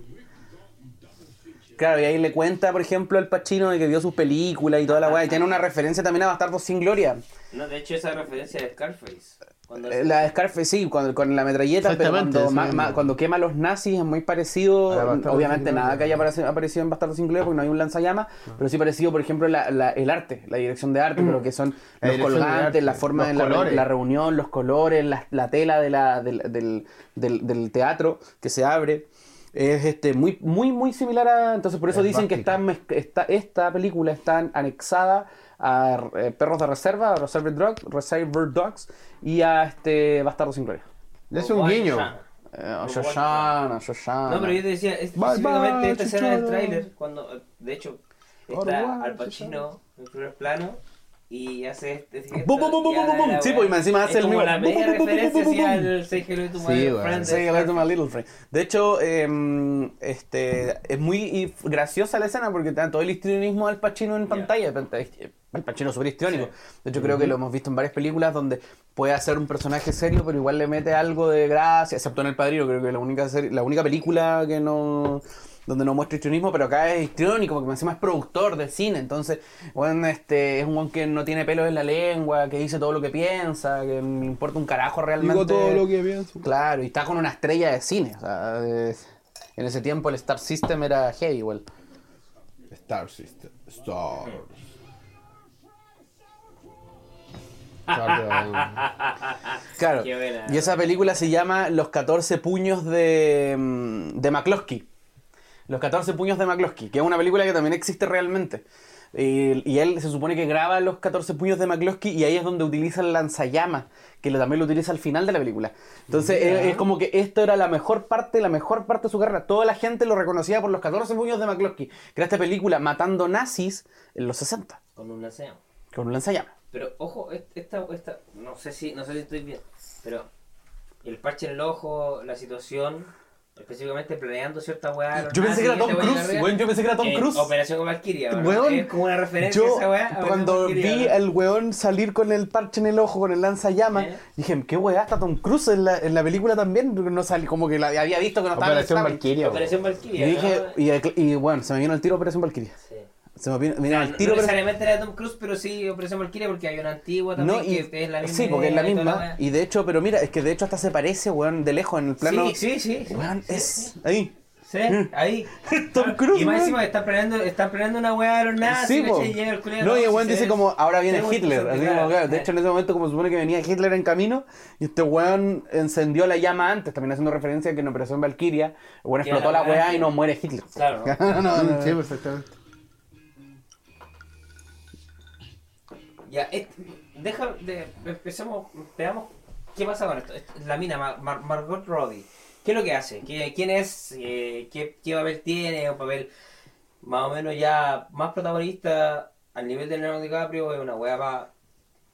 C: Claro, y ahí le cuenta, por ejemplo, al Pacino de que vio sus películas y toda la weá. Y tiene una referencia también a Bastardos sin Gloria.
A: No, de hecho esa referencia de Scarface. Cuando
C: Eh, La de Scarface, sí, cuando, con la metralleta, pero cuando,
D: sí,
C: ma-
D: mismo.
C: ma- cuando quema a los nazis es muy parecido. Obviamente nada
D: Gloria.
C: que haya aparecido, aparecido en Bastardos sin Gloria porque no hay un lanzallamas, pero sí parecido, por ejemplo, la- la- el arte, la dirección de arte, pero que son [CLEARS THROAT]
D: La
C: los colgantes, la forma de la, la reunión, los colores, la, la tela de la, del, del, del- del teatro que se abre. Es este, muy, muy, muy similar a. Entonces, por eso
D: Es
C: dicen que está, está, esta película está anexada a eh, Perros de Reserva, a Reservoir Dogs, Reservoir Dogs y a este Bastardo sin Gloria.
D: Hace un guiño.
C: Eh, a Shoshana, Shoshana.
A: No, pero yo te decía, es-
D: Bye,
A: específicamente
D: bye,
A: esta escena del tráiler, cuando, de hecho, está Al Pacino en primer plano y hace este
C: Bum, bum, bum, bum, bum, bum. Sí, pues, encima hace el mismo
A: la media referencia
C: bum,
A: el Say Hello to My Little. Friend de
C: Sí, hello to my
A: Scarface.
C: little friend. De hecho, eh, este, es muy graciosa la escena porque todo el histrionismo del Pacino en pantalla. El Pacino súper histriónico. De hecho, creo que lo hemos visto en varias películas donde puede hacer un personaje serio, pero igual le mete algo de gracia, excepto en El Padrino. Creo que la única, la única película que no donde no muestra histrionismo, pero acá es histriónico, porque encima es productor de cine, entonces, bueno, este, es un weón que no tiene pelos en la lengua, que dice todo lo que piensa, que me importa un carajo realmente.
D: Digo todo lo que pienso.
C: Claro, y está con una estrella de cine. O sea, es- en ese tiempo el Star System era heavy igual.
D: Star System. Stars. Star- [LAUGHS]
C: Claro. Y esa película se llama Los 14 puños de, mm, de McCloskey. Los 14 puños de McCloskey, que es una película que también existe realmente. Y, y él se supone que graba los 14 puños de McCloskey y ahí es donde utiliza el lanzallamas, que lo- también lo utiliza al final de la película. Entonces es, es como que esto era la mejor parte, la mejor parte de su carrera. Toda la gente lo reconocía por los 14 puños de McCloskey, que era esta película matando nazis en los 60,
A: Con un lanceo.
C: con un lanzallamas.
A: Pero ojo, est- esta, esta, no sé si, no sé si estoy bien, pero el parche en el ojo, la situación, específicamente planeando cierta weá.
C: Yo pensé que era Tom Cruise, weón, yo pensé que era Tom Cruise.
A: Operación con Valkyria.
C: Weón,
A: como una referencia
C: Yo,
A: a esa weá. a
C: cuando vi
A: ¿verdad?
C: al weón salir con el parche en el ojo, con el lanzallamas,
A: ¿Eh?
C: dije, ¿qué weá está Tom Cruise en la, en la película también? No salí, como que la había visto que no estaba en el
D: Operación. Valkyria.
A: Operación
C: Y
A: Valkyria.
C: dije,
A: ¿no?
C: y, y bueno, se me vino el tiro Operación Valkyria.
A: Sí.
C: Se me vino
A: No,
C: el
A: no
C: tiro Operación-
A: necesariamente era Tom Cruise, pero sí Operación Valkyria porque hay una antigua también
C: No, y,
A: que es la misma.
C: sí, porque es la
A: idea y
C: misma.
A: weá.
C: Y de hecho, pero mira, es que de hecho hasta se parece, weón, de lejos en el plano.
A: Sí, sí, sí.
C: Weón,
A: Sí,
C: es
A: sí.
C: ahí.
A: Sí, ahí. [LAUGHS]
C: Tom Cruise,
A: Y más encima están planeando, están planeando una weá de los nazis.
C: Sí.
A: Llega el
C: No, y el weón dice como, ahora viene Hitler. así como,
A: claro.
C: De hecho, en ese momento, como supone que venía Hitler en camino, y este weón encendió la llama antes, también haciendo referencia a que en Operación Valkyria, el weón explotó
A: la
C: la
A: weá-
C: weá y no muere Hitler.
A: Claro. [LAUGHS]
C: no, no, no.
D: Sí, perfectamente.
A: Ya, es- deja de. Empecemos. Veamos qué pasa con esto. La mina, Mar- Mar- Margot Robbie. ¿Qué es lo que hace? ¿Qué, ¿Quién es? Eh, ¿qué, ¿Qué papel tiene? ¿Un papel más o menos ya más protagonista al nivel de Leonardo DiCaprio? ¿Es una wea más,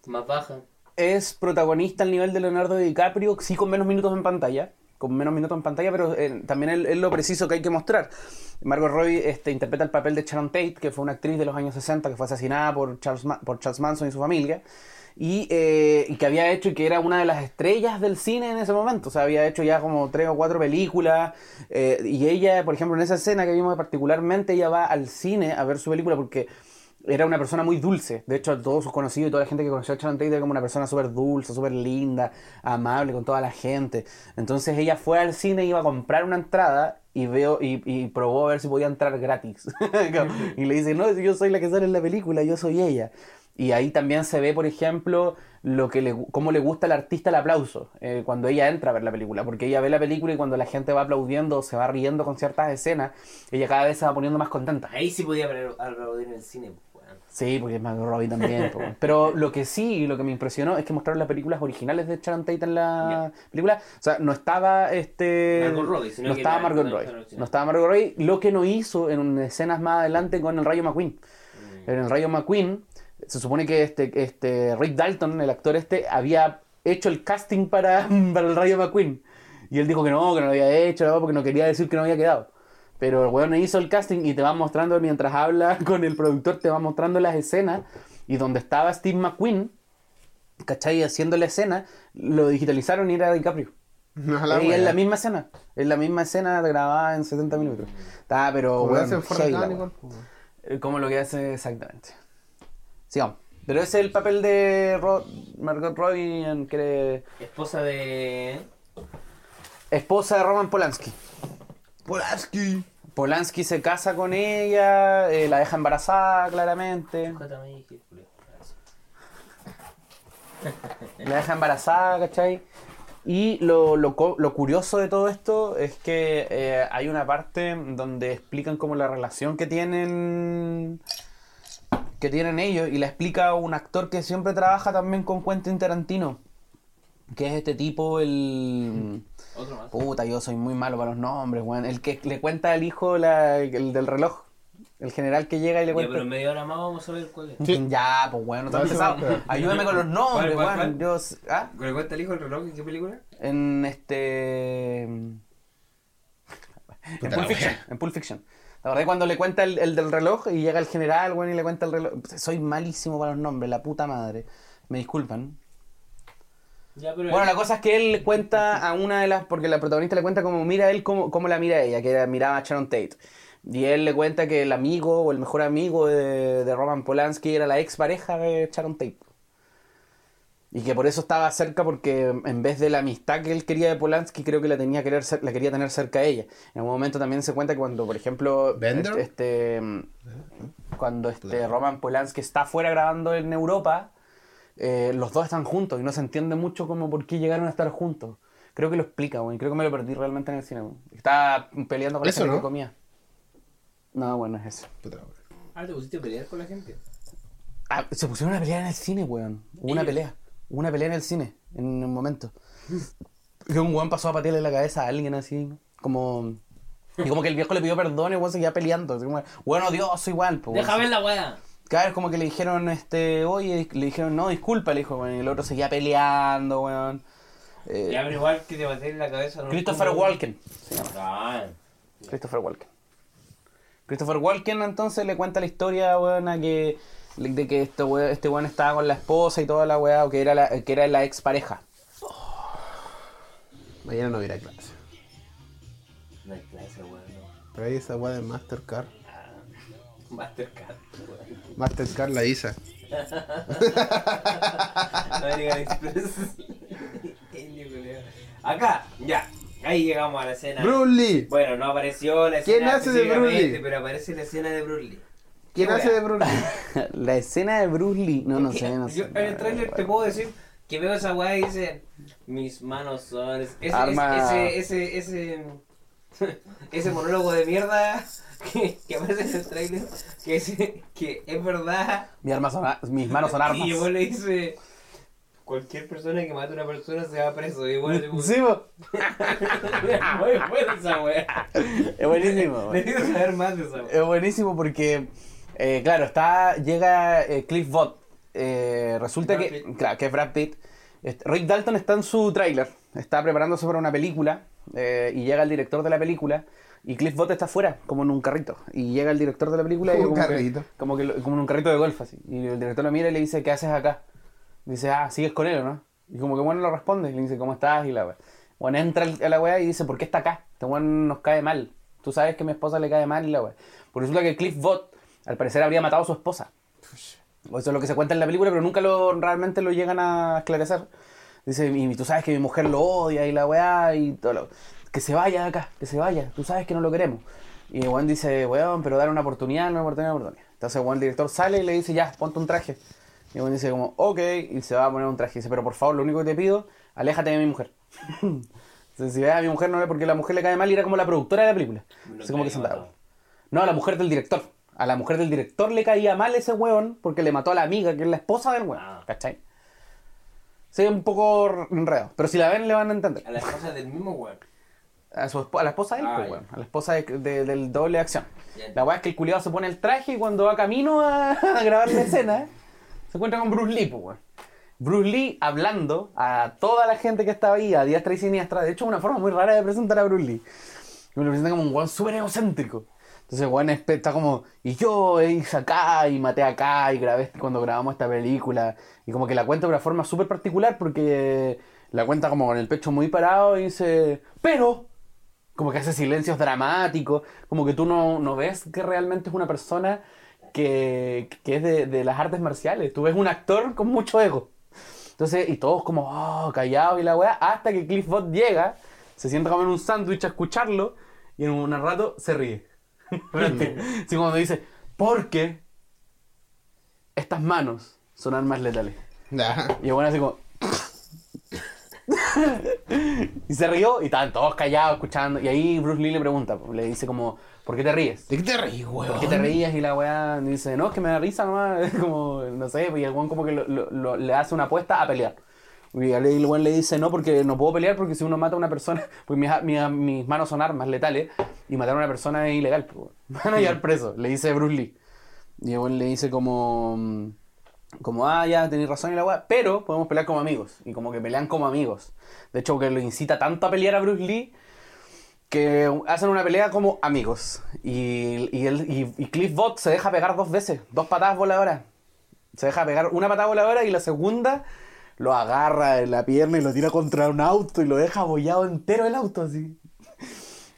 A: más baja?
C: Es protagonista al nivel de Leonardo DiCaprio, sí con menos minutos en pantalla. Con menos minutos en pantalla, pero eh, también es, lo preciso que hay que mostrar. Margot Robbie este, interpreta el papel de Sharon Tate, que fue una actriz de los años 60 que fue asesinada por Charles, Ma- por Charles Manson y su familia. Y, eh, y que había hecho y que era una de las estrellas del cine en ese momento. O sea, había hecho ya como tres o cuatro películas. eh, y ella, por ejemplo, en esa escena que vimos particularmente, ella va al cine a ver su película porque era una persona muy dulce. De hecho, todos sus conocidos y toda la gente que conoció a Sharon Tate era como una persona súper dulce, súper linda, amable con toda la gente. Entonces ella fue al cine, iba a comprar una entrada y veo y, y probó a ver si podía entrar gratis. [LAUGHS] y le dice, no, yo soy la que sale en la película, yo soy ella. Y ahí también se ve, por ejemplo, lo que le, cómo le gusta al artista el aplauso eh, cuando ella entra a ver la película. Porque ella ve la película y cuando la gente va aplaudiendo o se va riendo con ciertas escenas, ella cada vez se va poniendo más contenta.
A: Ahí sí podía aplaudir en el cine.
C: Sí, porque es Margot Robbie también. [LAUGHS] Pero lo que sí, lo que me impresionó es que mostraron las películas originales de Sharon Tate en la película. O sea, no estaba este.
A: Margot Robbie, sino
C: no
A: que
C: estaba Margot Robbie. No estaba Margot Robbie. Lo que no hizo en escenas más adelante con el Rayo McQueen.
A: Mm.
C: En el Rayo McQueen, se supone que este, este Rick Dalton, el actor este, había hecho el casting para, [LAUGHS] para el Rayo McQueen. Y él dijo que no, que no lo había hecho, porque no quería decir que no había quedado. Pero el weón hizo el casting y te va mostrando, mientras habla [LAUGHS] con el productor, te va mostrando las escenas. Y donde estaba Steve McQueen, ¿cachai? Haciendo la escena, lo digitalizaron y era DiCaprio.
D: No, la
C: y es la misma escena. Es la misma escena grabada en 70 minutos. Está, pero
D: Como
C: la
D: weón.
C: Eh, Como lo que hace exactamente. Sigamos. Pero ese es el papel de Margot Robbie, en que
A: Esposa de.
C: esposa de Roman Polanski.
D: Polanski.
C: Polanski se casa con ella, eh, la deja embarazada claramente. [LAUGHS] La deja embarazada, ¿cachai? Y lo, lo lo curioso de todo esto es que eh, hay una parte donde explican como la relación que tienen que tienen ellos y la explica un actor que siempre trabaja también con Quentin Tarantino, que es este tipo, el...
A: Otro más.
C: Puta, yo soy muy malo para los nombres, weón. El que le cuenta al hijo la- el del reloj. El general que llega y le
A: Ya,
C: cuenta...
A: pero en media hora más vamos a ver cuál es.
C: Ya, pues bueno, no te
D: No,
C: has
D: sí,
C: empezado.
D: pero-
C: Ayúdame con los nombres,
A: ¿Cuál, cuál,
C: weón. Yo, ¿ah?
A: ¿Le cuenta el hijo el reloj en qué película?
C: En este. Pulp Fiction. En Pulp Fiction. La verdad cuando le cuenta el, el del reloj y llega el general, weón, y le cuenta el reloj. Soy malísimo para los nombres, la puta madre. Me disculpan.
A: Ya, pero.
C: Bueno, la cosa es que él le cuenta a una de las. Porque la protagonista le cuenta cómo mira él, cómo, cómo la mira ella, que era- miraba a Sharon Tate. Y él le cuenta que el amigo o el mejor amigo de, de Roman Polanski era la ex pareja de Sharon Tate. Y que por eso estaba cerca porque en vez de la amistad que él quería de Polanski, creo que la tenía querer la quería tener cerca a ella. En algún momento también se cuenta que cuando, por ejemplo,
D: ¿Bender?
C: este, este, cuando este Roman Polanski está fuera grabando en Europa, eh, los dos están juntos y no se entiende mucho como por qué llegaron a estar juntos. Creo que lo explica, güey. Creo que me lo perdí realmente en el cine. Está peleando con la gente
D: ¿no?
C: que comía. No, bueno, es eso.
A: Ah, te pusiste a pelear con la gente.
C: Ah, se pusieron a pelear en el cine, weón. Hubo una pelea. Hubo una pelea en el cine, en un momento. Que un weón pasó a patearle la cabeza a alguien así, como... Y como que el viejo le pidió perdón y el weón seguía peleando. Así como, bueno, Dios, igual. po,
A: Deja ver la weá.
C: Claro, es como que le dijeron, este, oye, le dijeron, no, disculpa, le dijo, weón. Y el otro seguía peleando, weón. Eh,
A: Ya, pero igual que te baten en la cabeza. no
C: Christopher
A: como-
C: Walken.
A: Ah,
C: Christopher Walken. Christopher Walken entonces le cuenta la historia, weón, a que de que este weón, este weón estaba con la esposa y toda la weá, o que era la, que era la ex pareja.
D: Mañana no irá a clase.
A: no hay clase, weón. No.
D: Pero hay esa weá de Mastercard.
A: Mastercard.
D: Mastercard la Isa. [LAUGHS]
A: American Express. Acá, ya. Ahí llegamos a la escena.
D: Bruce Lee.
A: Bueno, no apareció la
D: ¿Quién
A: escena.
D: hace de Bruce Lee?
A: Pero aparece la escena de Bruce Lee.
D: ¿Quién
A: ¿Qué
D: hace de Bruce Lee? [LAUGHS]
C: la escena de Bruce Lee, no, no sé, no
A: yo en el trailer te puedo decir que veo esa weá y dice mis manos son ese, ese,
C: Arma-
A: ese, ese, ese, [LAUGHS] ese monólogo de mierda que, que aparece en el trailer que, es- que es verdad
C: Mi arma son mis manos son armas.
A: y igual le dice cualquier persona que mate a una persona se va preso y igual tipo,
C: Sí, po. [LAUGHS]
A: muy buena esa weá
C: es buenísimo.
A: necesito saber más de esa
C: Es buenísimo porque, eh, claro, está llega eh, Cliff Bot. Eh, resulta
A: Brad
C: que,
A: Pitt.
C: claro, que es Brad Pitt. Rick Dalton está en su tráiler, está preparándose para una película eh, y llega el director de la película y Cliff Bot está afuera, como en un carrito. Y llega el director de la película y [LAUGHS]
D: Un
C: como que-
D: carrito.
C: como, que, lo- como en un carrito de golf así. Y el director lo mira y le dice, ¿qué haces acá? Dice, ah, sigues con él, ¿o ¿no? Y como que bueno lo responde, y le dice, ¿cómo estás? Y la weá. Bueno, entra a la weá y dice, ¿por qué está acá? Este weón nos cae mal. Tú sabes que a mi esposa le cae mal y la weá. Por resulta que Cliff Bot, al parecer, habría matado a su esposa. Eso es lo que se cuenta en la película, pero nunca lo realmente lo llegan a esclarecer. Dice, y tú sabes que mi mujer lo odia y la weá y todo lo... Que se vaya de acá, que se vaya. Tú sabes que no lo queremos. Y Juan dice, weón, pero dar una oportunidad, una oportunidad, una oportunidad. Entonces Juan, el director sale y le dice, ya, ponte un traje. Y Juan dice como, ok, y se va a poner un traje. Y dice, pero por favor, lo único que te pido, aléjate de mi mujer. [LAUGHS] Entonces, si ves a mi mujer, no le, porque la mujer le cae mal y era como la productora de la película.
A: Lo
C: Así como
A: que
C: se andaba. No, la mujer del director. A la mujer del director le caía mal ese weón porque le mató a la amiga, que es la esposa del weón. ¿Cachai? Sí, un poco enredado. Pero si la ven, le van a entender.
J: A la esposa del mismo weón.
C: A, su a la esposa de él,
J: Ah,
C: pues. A la esposa de- de- del doble acción. La weá es que el culiado se pone el traje y cuando va camino a, [LAUGHS] a grabar la escena, se encuentra con Bruce Lee, pues, weón. Bruce Lee hablando a toda la gente que estaba ahí, a diestra y siniestra. De hecho, es una forma muy rara de presentar a Bruce Lee. Me lo presenta como un weón súper egocéntrico. Entonces, weón es- está como, y yo hice acá, y maté acá, y grabé este- cuando grabamos esta película. Y como que la cuenta de una forma súper particular porque la cuenta como con el pecho muy parado y dice, pero, como que hace silencios dramáticos, como que tú no, no ves que realmente es una persona que, que es de, de las artes marciales. Tú ves un actor con mucho ego. Entonces, y todos como, oh, callados y la weá, hasta que Cliff Bot llega, se sienta a comer un sándwich a escucharlo, y en un rato se ríe. [LAUGHS] Así cuando dice, porque estas manos son armas letales.
D: Ya.
C: Y bueno así como... [LAUGHS] y se rió y estaban todos callados escuchando. Y ahí Bruce Lee le pregunta, le dice como, ¿por qué te ríes?
D: ¿De qué te reís, weón?
C: ¿Por qué te reías? Y la weá dice, no, es que me da risa nomás. [LAUGHS] Como, no sé, y el weón como que lo- lo- lo- le hace una apuesta a pelear. Y el weón le dice, no, porque no puedo pelear porque si uno mata a una persona, [LAUGHS] pues mis, mis, mis manos son armas letales y matar a una persona es ilegal. Pues, van a llevar preso, le dice Bruce Lee. Y el weón le dice como, mm, como, ah, ya, tenéis razón y la weá, pero podemos pelear como amigos. Y como que pelean como amigos. De hecho, que lo incita tanto a pelear a Bruce Lee que hacen una pelea como amigos. Y, y, él, y, Cliff Bot se deja pegar dos veces, dos patadas voladoras. Se deja pegar una patada voladora y la segunda lo agarra en la pierna y lo tira contra un auto y lo deja abollado entero el auto así.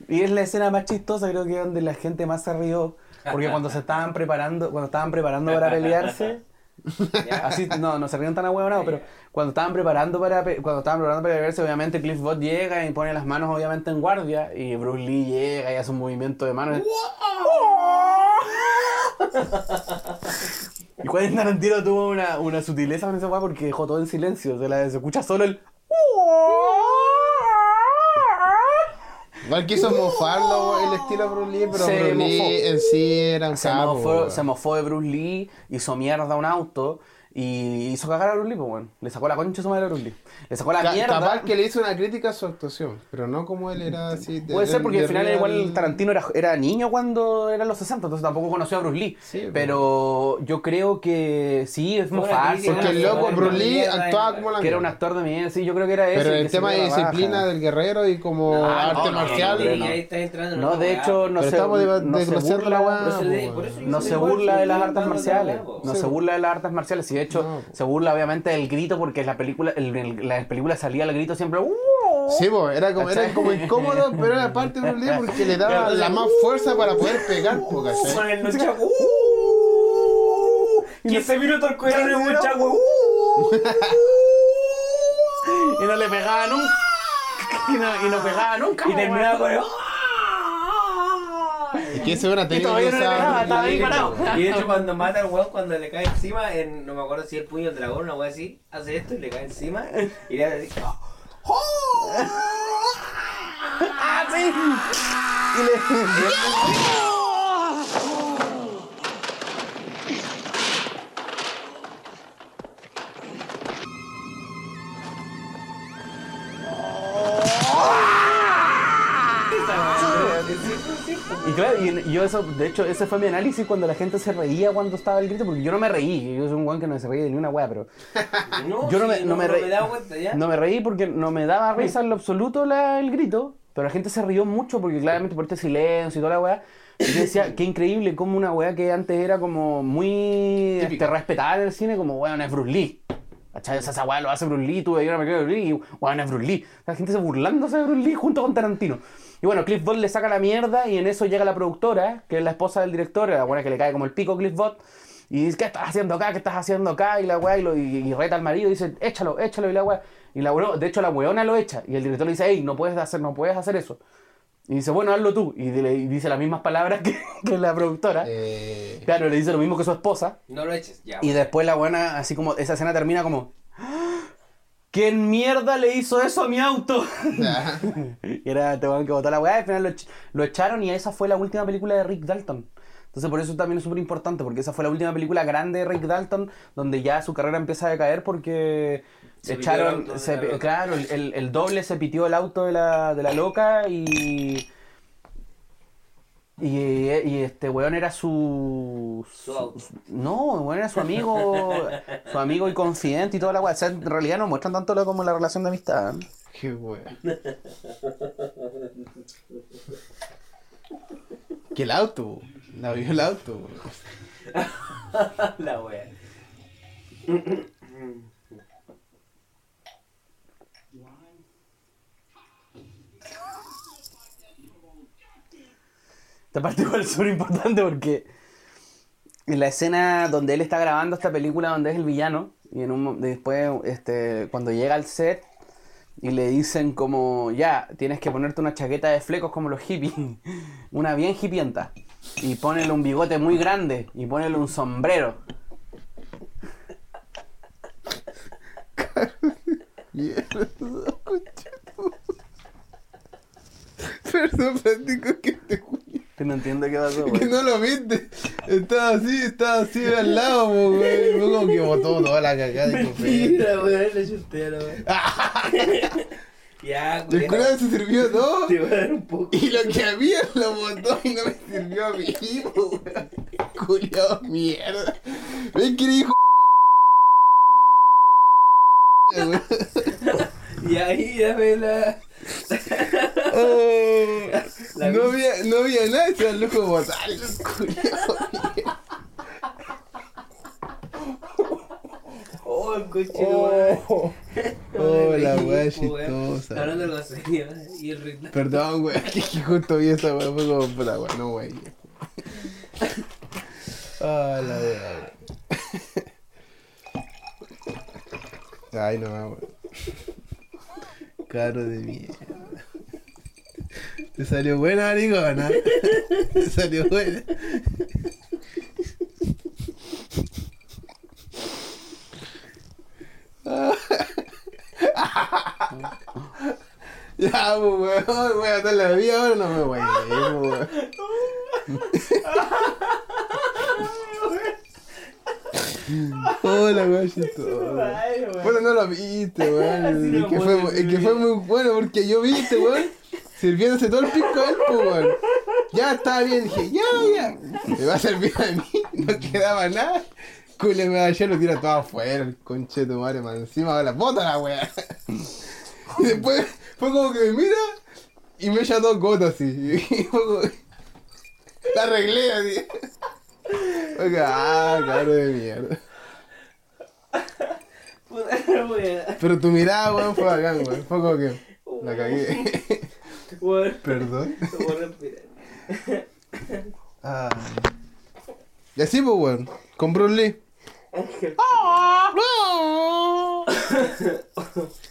C: Y es la escena más chistosa, creo que donde la gente más se rió. Porque cuando se estaban preparando, cuando estaban preparando para pelearse, [LAUGHS] [LAUGHS] así, no, no se rían tan ahueonados, pero cuando estaban preparando para cuando estaban preparando para pelearse, obviamente Cliff Bot llega y pone las manos obviamente en guardia y Bruce Lee llega y hace un movimiento de manos. [LAUGHS] Y Quentin Tarantino tuvo una, una sutileza con esa weá porque dejó todo en silencio. Se, la, se escucha solo el.
D: Igual quiso mofarlo el estilo Bruce Lee, pero
C: Se
D: Bruce Lee en sí era un
C: Se
D: capo,
C: mofó, se mofó de Bruce Lee, hizo mierda un auto y hizo cagar a Bruce Lee, pues bueno. Le sacó la concha de su madre a. Le sacó la
D: Ca-
C: mierda.
D: Capaz que le hizo una crítica a su actuación, pero no como él era así. de-
C: Puede ser porque
D: de
C: al final
D: real-
C: igual Tarantino era, era niño cuando eran los 60, entonces tampoco conoció a Bruce Lee.
D: Sí,
C: pero yo creo que sí, es mofarse.
J: crítica
D: Porque el loco Bruce Lee actuaba como la
C: Que era un actor de mierda, sí, yo creo que era eso.
D: Pero el tema de disciplina del guerrero y como
C: No,
D: arte
C: no, no,
D: marcial.
C: no, no, no.
J: ahí está entrando en
C: No, de hecho, no
D: Pero
C: se, no se burla, de las artes marciales. No se burla de las artes marciales. Y de hecho,
D: No,
C: se burla obviamente del grito porque la película, el- el- la película salía el grito siempre. "Uh".
D: Sí, po, era como, era como incómodo, pero era parte de Bruce Lee porque le daba la más fuerza para poder pegar. [LAUGHS]
C: Y no-
J: 15 minutos el de un nunchaku. [LAUGHS]
C: y no le pegaba nunca. Y no, y no pegaba nunca.
J: Y terminaba con el.
D: Es que eso es una técnica
C: todavía no le
D: usaba
C: pegaba,
D: Bruce
C: estaba ahí
D: Lee, [LAUGHS]
C: parado.
D: po.
J: Y de hecho cuando mata al weón, cuando le cae encima, en, no me acuerdo si el puño del dragón, una weá así, hace esto y le cae encima y le hace así.
C: ¡Ah, [LAUGHS] sí! Y le... Y claro, y yo eso, de hecho, ese fue mi análisis cuando la gente se reía cuando estaba el grito, porque yo no me reí, yo soy un guan que no se reía de ni una wea, pero [LAUGHS]
J: No,
C: yo no
J: sí,
C: me, no me reí.
J: cuenta ya.
C: No me reí porque no me daba risa en lo absoluto la- el grito, pero la gente se rió mucho porque claramente por este silencio y toda la weá. Y yo decía, qué increíble como una weá que antes era como muy este, respetada en el cine, como weón, es Bruce Lee. ¿Cachai? O sea, esa weá lo hace Bruce Lee, veías una película de Bruce Lee y es Bruce. La gente se burlándose de Bruce Lee junto con Tarantino. Y bueno, Cliff Bot le saca la mierda y en eso llega la productora, que es la esposa del director, la buena que le cae como el pico Cliff Bot. Y dice, ¿qué estás haciendo acá? ¿Qué estás haciendo acá? Y la weá, y, y- reta al marido y dice, échalo, échalo, y la weá. Y la de hecho la weona lo echa. Y el director le dice, hey, no puedes hacer, no puedes hacer eso. Y dice, bueno, hazlo tú. Y, dice las mismas palabras que, [LAUGHS] que la productora.
D: Eh,
C: Claro, le dice lo mismo que su esposa.
J: No lo eches, ya.
C: Y después la buena, así como, esa escena termina como, "¡Ah! ¿quién mierda le hizo eso a mi auto? [LAUGHS] Y era este weón que botó la weá, y al final lo, ech- lo echaron y esa fue la última película de Rick Dalton. Entonces por eso también es súper importante, porque esa fue la última película grande de Rick Dalton, donde ya su carrera empieza a decaer porque
A: Se pitió el
C: echaron,
A: auto de
C: se-
A: la loca.
C: claro, el, el- doble se pitió el auto de la, de la loca y... Y, y este weón era su...
A: Su auto.
C: No, weón era su amigo, [LAUGHS] su amigo y confidente y toda la weá. O sea, en realidad no muestran tanto lo como la relación de amistad. ¿eh?
D: Qué wea. [LAUGHS] que el auto, la vio el auto. weón. [LAUGHS]
A: La wea.
C: Esta parte igual es [LAUGHS] súper importante porque en la escena donde él está grabando esta película donde es el villano y en un después este cuando llega al set y le dicen como ya tienes que ponerte una chaqueta de flecos como los hippies [LAUGHS] una bien hipienta y ponele un bigote muy grande y ponele un sombrero. [LAUGHS]
D: Perdón, Francisco, que te [LAUGHS]
C: que no entiendo qué pasó
D: que [LAUGHS]
C: güey.
D: no lo viste. Estaba así, estaba así al lado, güey. Fue como que botó toda la cagada de.
A: Mentira, weón, le la [LAUGHS] wea. Ya,
D: El
A: culiao.
D: curado se sirvió todo.
A: Te voy a dar un poco.
D: Y lo que había lo botó y no me sirvió a mí, po, weón. Culiao mierda. ¿Ven que hijo de güey?
A: Y ahí dame la.
D: Oh,
A: La
D: no, había, no había nada, se al loco botarlo, culiao.
A: Oh, el coche, weón.
D: Oh, [LAUGHS] oh, la weá
A: weón.
D: chistosa.
A: Hablando de algo serio. Y el ritmo.
D: Perdón, güey, [LAUGHS] que que justo vi esa weá, fue como puta weá, no güey. [LAUGHS] Ah, la weá. Ay, no güey. Caro de mierda. Te salió buena, maricona. [LAUGHS] Te salió buena. [LAUGHS] Ya, pues, weón, voy a dar la vida ahora, no me voy a ir, weón. [LAUGHS] Hola, weón, chistoso. Bueno, no lo viste, weón. Es que, fue, es que fue muy bueno porque yo viste, weón, sirviéndose todo el pisco él, pues. Ya estaba bien, dije, ya, ya. Me va a servir a mí, no quedaba nada. Cule me ayer lo tira todo afuera, el conche de tu madre, man. Encima de la bota la weá. Y después fue como que me mira y me echa dos gotas así. Y fue como- La arreglé así. Fue que, ah, caro de mierda. [LAUGHS]
A: Wea.
D: Pero tu mirada, weón, fue bacán, weón. Fue como que la cagué.
A: Weón.
D: Perdón. [LAUGHS] Ah. Y así, pues, weón. Con Bruce Lee. [LAUGHS]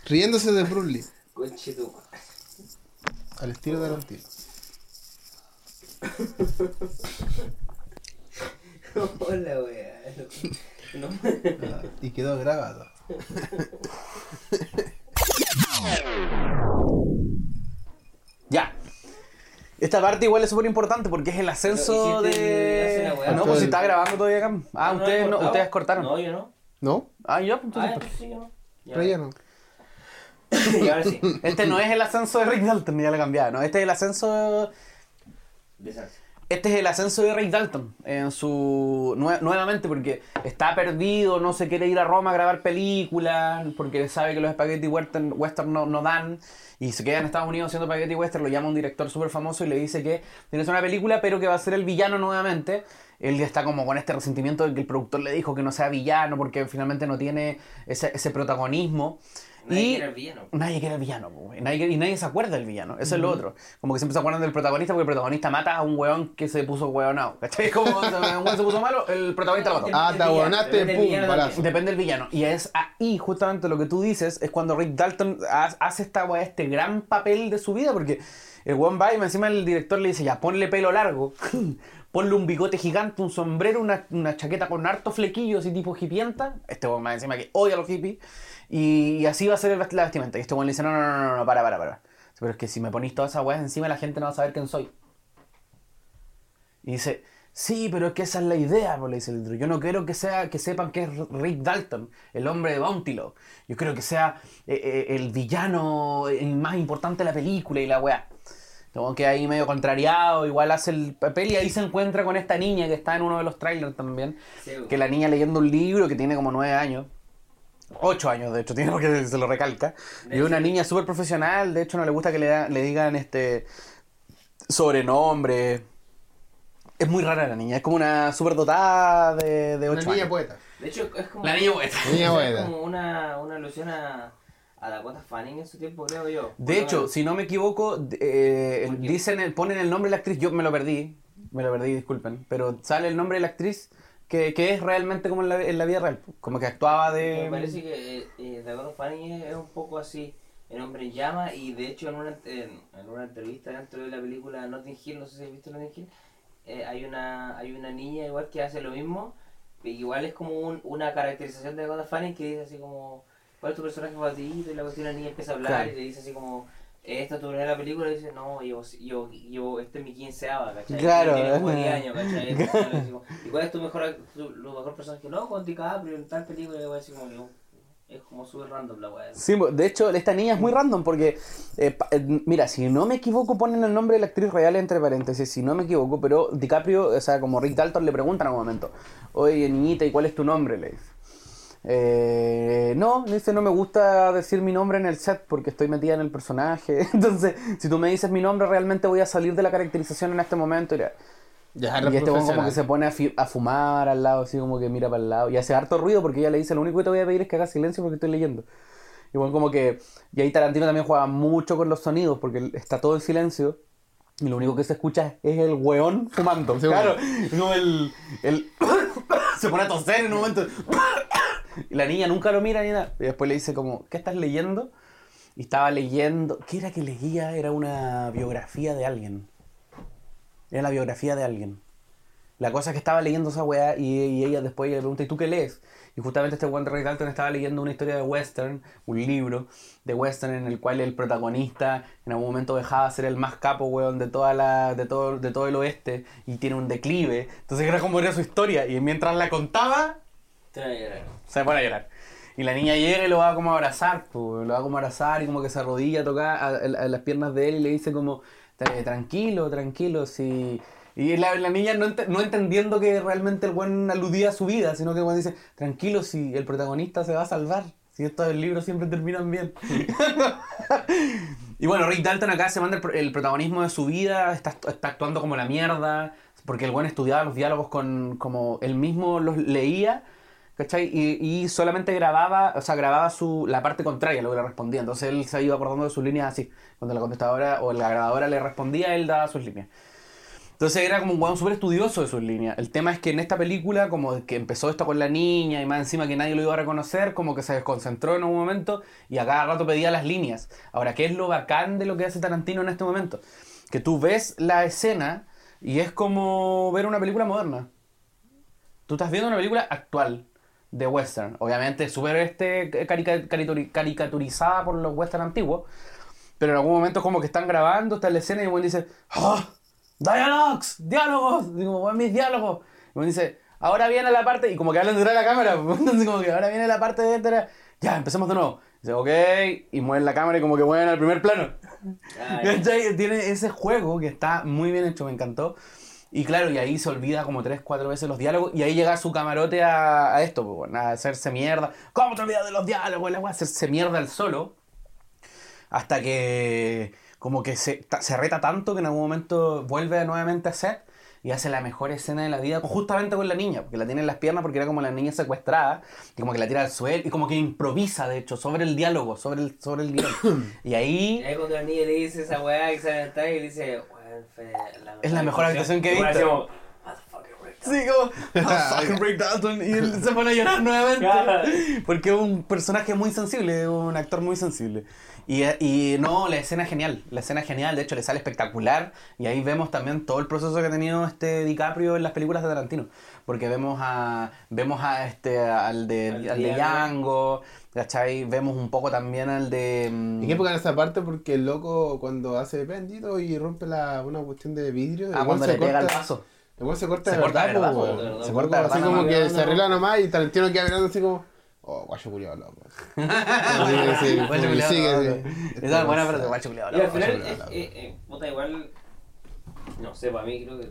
D: Riéndose de Bruce Lee.
A: Madre.
D: Al estilo de Tarantino. [LAUGHS]
A: Hola, wea. No.
D: Ah, y quedó grabado.
C: Ya. Esta parte igual es súper importante porque es el ascenso
A: Pero
C: de.
A: la weá.
C: No, pues si está grabando todavía acá. Ah,
A: No, no he
C: ustedes, no,
A: cortado.
C: ustedes cortaron.
A: No, yo no.
D: ¿No?
C: Ah, pues
A: Ah,
C: entonces.
A: entonces sí, yo no. Ya.
D: Relleno. [COUGHS]
A: Y ahora sí.
C: Este no es el ascenso de Rick Dalton, ya lo cambiaba, ¿no? Este es el ascenso. Este es el ascenso de Rick Dalton en su nue- nuevamente porque está perdido, no se quiere ir a Roma a grabar películas porque sabe que los spaghetti western, western no, no dan y se queda en Estados Unidos haciendo spaghetti western, lo llama un director súper famoso y le dice que tienes una película pero que va a ser el villano nuevamente. Él está como con este resentimiento de que el productor le dijo que no sea villano porque finalmente no tiene ese protagonismo.
A: Nadie
C: y
A: quiere al villano.
C: Nadie quiere al villano, güey. nadie, y nadie se acuerda del villano, eso es lo otro. Como que siempre se acuerdan del protagonista porque el protagonista mata a un weón que se puso weonado. ¿Cachai? Como un weón se puso malo, el protagonista lo mató.
D: Ah, te
A: del
D: pum,
A: villano
D: balazo.
C: Depende del villano. Y es ahí justamente lo que tú dices, es cuando Rick Dalton ha- hace esta weá, este gran papel de su vida, porque el weón va y encima el director le dice, ya, ponle pelo largo, [LAUGHS] ponle un bigote gigante, un sombrero, una, una chaqueta con harto flequillo, así tipo hipienta. Este weón más encima que odia a los hippies. Y, así va a ser la vestimenta. Y este weón le dice, no, no, no, no, no, para, para, para. Pero es que si me ponís todas esas weas encima, la gente no va a saber quién soy. Y dice, Sí, pero es que esa es la idea, pues, le dice el otro. Yo no quiero que sea que sepan que es Rick Dalton, el hombre de Bounty Law. Yo quiero que sea eh, eh, el villano el más importante de la película y la weá. Como que ahí medio contrariado, igual hace el papel y ahí se encuentra con esta niña que está en uno de los trailers también.
A: Sí.
C: Que la niña leyendo un libro que tiene como nueve años. Ocho años, de hecho, [LAUGHS] tiene porque se lo recalca. Y es una niña súper profesional, de hecho no le gusta que le, da- le digan este sobrenombre. Es muy rara la niña, es como una súper dotada de, de
D: Una
C: ocho
D: niña
C: años.
D: poeta.
A: De hecho, es como.
C: La niña poeta. [LAUGHS]
D: Niña
A: es
D: poeta.
A: como una, una alusión a, a Dakota Fanning en su tiempo, creo yo.
C: De hecho, si no me equivoco, eh, dicen el, ponen el nombre de la actriz, yo me lo perdí, me lo perdí, disculpen, pero sale el nombre de la actriz que, que es realmente como en la, en la vida real, como que actuaba de...
A: Me parece que eh, eh, Dakota Fanning es, un poco así, el hombre en llama, y de hecho en una, en, en una entrevista dentro de la película Notting Hill, no sé si has visto Notting Hill, eh, hay, una, hay una niña igual que hace lo mismo, igual es como un- una caracterización de Dakota Fanning que dice así como, ¿cuál es tu personaje favorito? Y la cuestión la niña empieza a hablar
C: Claro.
A: y le dice así como... ¿Esta es tu primera película? Y dice, no, yo, yo, yo, este es mi quinceava, ¿cachai?
C: Claro.
A: Tiene como 10 años, ¿cachai? [LAUGHS] ¿Y cuál es tu mejor, tu, tu mejor personaje? No, con DiCaprio en tal película, y voy a decir como, yo, es como súper random la weá.
C: Sí, de hecho, esta niña es muy random porque, eh, eh, mira, si no me equivoco, ponen el nombre de la actriz real entre paréntesis, si no me equivoco, pero DiCaprio, o sea, como Rick Dalton le preguntan en un momento, oye, niñita, ¿y cuál es tu nombre? Le dice. Eh, no, dice, no me gusta decir mi nombre en el set porque estoy metida en el personaje. [LAUGHS] Entonces, si tú me dices mi nombre, realmente voy a salir de la caracterización en este momento. Y,
D: Ya,
C: y este como que se pone a, fumar al lado, así como que mira para el lado. Y hace harto ruido porque ella le dice, lo único que te voy a pedir es que hagas silencio porque estoy leyendo. Igual como que... Y ahí Tarantino también juega mucho con los sonidos porque está todo en silencio. Y lo único que se escucha es el weón fumando.
D: Sí,
C: claro, el... el [COUGHS] se pone a toser en un momento. La niña nunca lo mira ni nada. Y después le dice como, ¿qué estás leyendo? Y estaba leyendo... ¿Qué era que leía? Era una biografía de alguien. Era la biografía de alguien. La cosa es que estaba leyendo esa weá y, y ella después le pregunta, ¿y tú qué lees? Y justamente este Juan Ray Dalton estaba leyendo una historia de western, un libro de western en el cual el protagonista en algún momento dejaba de ser el más capo, weón, de toda la, de todo, de todo el oeste y tiene un declive. Entonces era como era su historia y mientras la contaba,
A: Te voy a llorar.
C: se pone a llorar. Y la niña llega y lo va como a abrazar, pues, lo va como a abrazar y como que se arrodilla a tocar a, a- a las piernas de él y le dice como, "Tra- tranquilo, tranquilo, si... Y la, niña no, no entendiendo que realmente el buen aludía a su vida, sino que buen dice, tranquilo, si el protagonista se va a salvar, si estos del libro siempre terminan bien. [LAUGHS] y bueno, Rick Dalton acá se manda el, pro- el protagonismo de su vida, está, está actuando como la mierda, porque el buen estudiaba los diálogos con como él mismo los leía, ¿cachai? Y, solamente grababa, o sea, grababa su, la parte contraria, lo que le respondía. Entonces él se iba acordando de sus líneas así. Cuando la contestadora o la grabadora le respondía, él daba sus líneas. Entonces era como un weón súper estudioso de sus líneas. El tema es que en esta película, como que empezó esto con la niña y más encima que nadie lo iba a reconocer, como que se desconcentró en un momento y a cada rato pedía las líneas. Ahora, ¿qué es lo bacán de lo que hace Tarantino en este momento? Que tú ves la escena y es como ver una película moderna. Tú estás viendo una película actual de western. Obviamente súper este, carica- carituri- caricaturizada por los western antiguos. Pero en algún momento como que están grabando, está la escena y el dice, ¡Ah! ¡Dialogues! ¡Diálogos! Digo, "Weón, mis diálogos. Y el dice, ahora viene la parte, y como que hablan detrás de la cámara, [LAUGHS] entonces como que ahora viene la parte de detrás. Ya, empecemos de nuevo. Dice, ok, y mueven la cámara y como que mueven al primer plano. [LAUGHS] ¿Cachai? Tiene ese juego que está muy bien hecho, me encantó. Y claro, y ahí se olvida como tres, cuatro veces los diálogos. Y ahí llega su camarote a, a esto, pues, bueno, a hacerse mierda. ¿Cómo te olvidas de los diálogos? La wea, hacerse mierda al solo. Hasta que como que se, se reta tanto que en algún momento vuelve nuevamente a set y hace la mejor escena de la vida justamente con la niña, porque la tiene en las piernas porque era como la niña secuestrada, y como que la tira al suelo y como que improvisa de hecho sobre el diálogo, sobre el, sobre el guion. y [COUGHS]
A: Y
C: ahí
A: ahí cuando la niña le dice esa weá y se y le dice, "Weón, fue la
C: Es la mejor actuación que he visto.
A: como, "Motherfucker, Rick
C: Sí, como "Ah, [LAUGHS] fucking Rick Dalton", y él se pone a llorar [LAUGHS] nuevamente. Porque es un personaje muy sensible, un actor muy sensible. Y, y no, la escena es genial, la escena es genial, de hecho le sale espectacular. Y ahí vemos también todo el proceso que ha tenido este DiCaprio en las películas de Tarantino. Porque vemos a vemos a este al de,
A: Al
C: al de
A: Django.
C: ¿Cachai? Vemos un poco también al de... mm,
D: ¿En qué época en esa parte? Porque el loco cuando hace bendito y rompe la, una cuestión de vidrio.
C: Ah, cuando
D: se
C: le pega el
D: corta-
C: vaso.
D: Igual se corta
C: Se
D: de
C: corta
D: verdad,
C: verdad.
D: Se corta
C: corta
D: así como
C: no,
D: que se arregla nomás y Tarantino queda mirando así como. Oh, guacho culiado, loco. [LAUGHS] Sí, sí,
C: Guacho loco.
D: sí.
C: Esa es buena frase, guacho culiao,
A: Y al
C: loco.
A: final, puta, igual, no sé, para mí creo que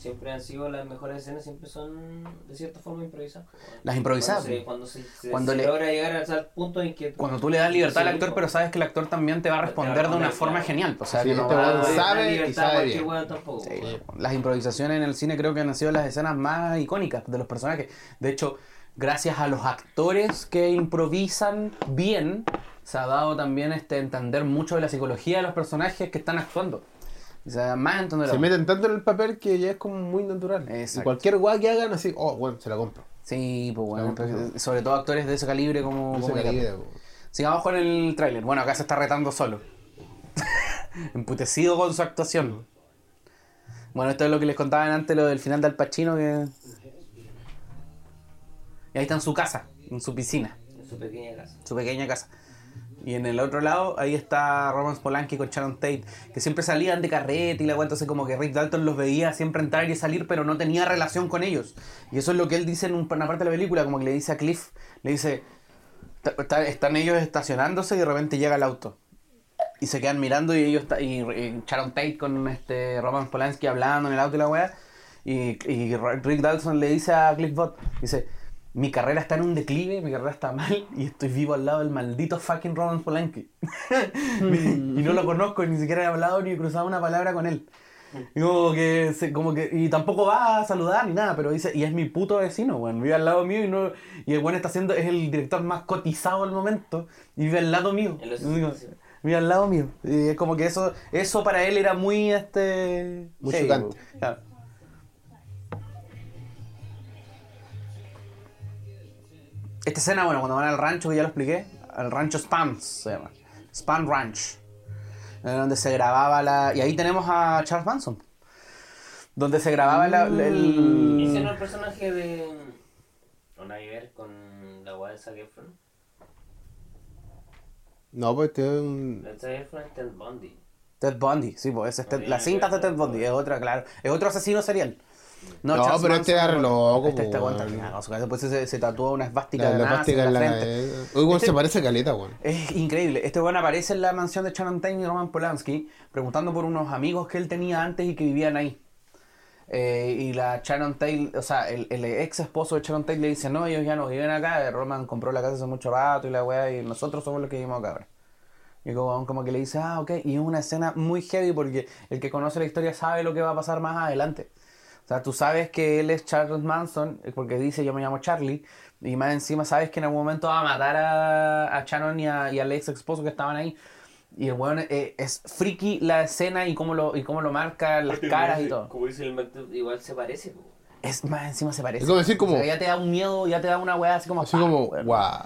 A: siempre han sido las mejores escenas, siempre son de cierta forma improvisadas.
C: Las improvisadas.
A: Cuando se, cuando se, se-
C: Cuando
A: se
C: le-
A: logra llegar al punto en que...
C: Cuando tú le das libertad al actor, pero sabes que el actor también te va a responder de una forma genial. O sea,
D: Sí,
C: que no
D: este
A: No,
D: sabe y sabe bien.
A: tampoco.
C: Sí, Las improvisaciones en el cine creo que han sido las escenas más icónicas de los personajes. De hecho, gracias a los actores que improvisan bien, se ha dado también este entender mucho de la psicología de los personajes que están actuando. O sea, más entender.
D: Se meten tanto en el papel que ya es como muy natural.
C: Exacto.
D: Y cualquier guay que hagan, así, oh, bueno, se la compro.
C: Sí, pues bueno, sobre todo actores de ese calibre como,
D: Ese
C: como
D: calibre.
C: Sigamos con el tráiler. Bueno, acá se está retando solo. [LAUGHS] Emputecido con su actuación. Bueno, esto es lo que les contaban antes, lo del final de Al Pacino, que... Y ahí está en su casa, en su piscina,
A: En su pequeña casa.
C: su pequeña casa. Y en el otro lado, ahí está Roman Polanski con Sharon Tate, que siempre salían de carrete y la así como que Rick Dalton los veía siempre entrar y salir, pero no tenía relación con ellos. Y eso es lo que él dice en un- una parte de la película, como que le dice a Cliff, le dice, "Ta- ta- están ellos estacionándose y de repente llega el auto. Y se quedan mirando y ellos y, y Sharon Tate con este Roman Polanski hablando en el auto y la weá. Y, y Rick Dalton le dice a Cliff Bot, dice, mi carrera está en un declive, mi carrera está mal [LAUGHS] y estoy vivo al lado del maldito fucking Roman Polanski. [LAUGHS] y no lo conozco, ni siquiera he hablado ni he cruzado una palabra con él. Y como que, se- como que, y tampoco va a saludar ni nada, pero dice, y es mi puto vecino, weón, vive al lado mío y no, y el weón está haciendo, es el director más cotizado al momento, y vive al lado mío. Vive al lado mío. Y es como que eso, eso para él era muy este.
D: Muy chocante.
C: Claro. Esta escena, bueno, cuando van al rancho, que ya lo expliqué, al rancho Spam se llama. Spam Ranch. Donde se grababa la. Y ahí tenemos a Charles Manson. Donde se grababa la-
A: ¿Y ese
C: el.
A: no es el personaje de... No, nada que ver con la weá de Zac Efron?
D: No, pues este es un.
A: El Zac Efron es Ted Bundy.
C: Ted Bundy, sí, pues ese es Ted-
A: No
C: las cintas de Ted Bundy, es otra, claro. Es otro asesino serial.
D: No,
C: Charles
D: pero este era loco,
C: Este, este
D: po,
C: aguanta,
D: weón.
C: claro, o sea, Después se, se tatuó una esvástica
D: La,
C: de
D: la
C: nazi en la frente.
D: eh, Uy, weón,
C: Este-
D: se parece a caleta, weón.
C: Es increíble. Este weón aparece en la mansión de Tate y Roman Polanski preguntando por unos amigos que él tenía antes y que vivían ahí. Eh, y la Sharon Tate, o sea, el, el ex esposo de Sharon Tate le dice, no, ellos ya no viven acá, eh, Roman compró la casa hace mucho rato y la weá, y nosotros somos los que vivimos acá ahora. Y como, como que le dice, ah, ok, y es una escena muy heavy porque el que conoce la historia sabe lo que va a pasar más adelante. O sea, tú sabes que él es Charles Manson, porque dice yo me llamo Charlie, y más encima sabes que en algún momento va a matar a, a Shannon y, a- y al ex esposo que estaban ahí. Y el weón eh, es friki la escena y cómo lo, y cómo lo marca, las caras y todo.
A: Como dice el igual se parece. po.
C: Es más encima se parece.
D: Es como decir como-
C: O sea, ya te da un miedo, ya te da una weá así como.
D: Así como,
C: weón.
D: guau.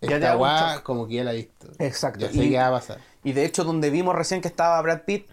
C: Ya te da shock.
D: como que ya la he visto.
C: Exacto.
D: Ya sé
C: Y-
D: qué va a pasar.
C: Y de hecho, donde vimos recién que estaba Brad Pitt,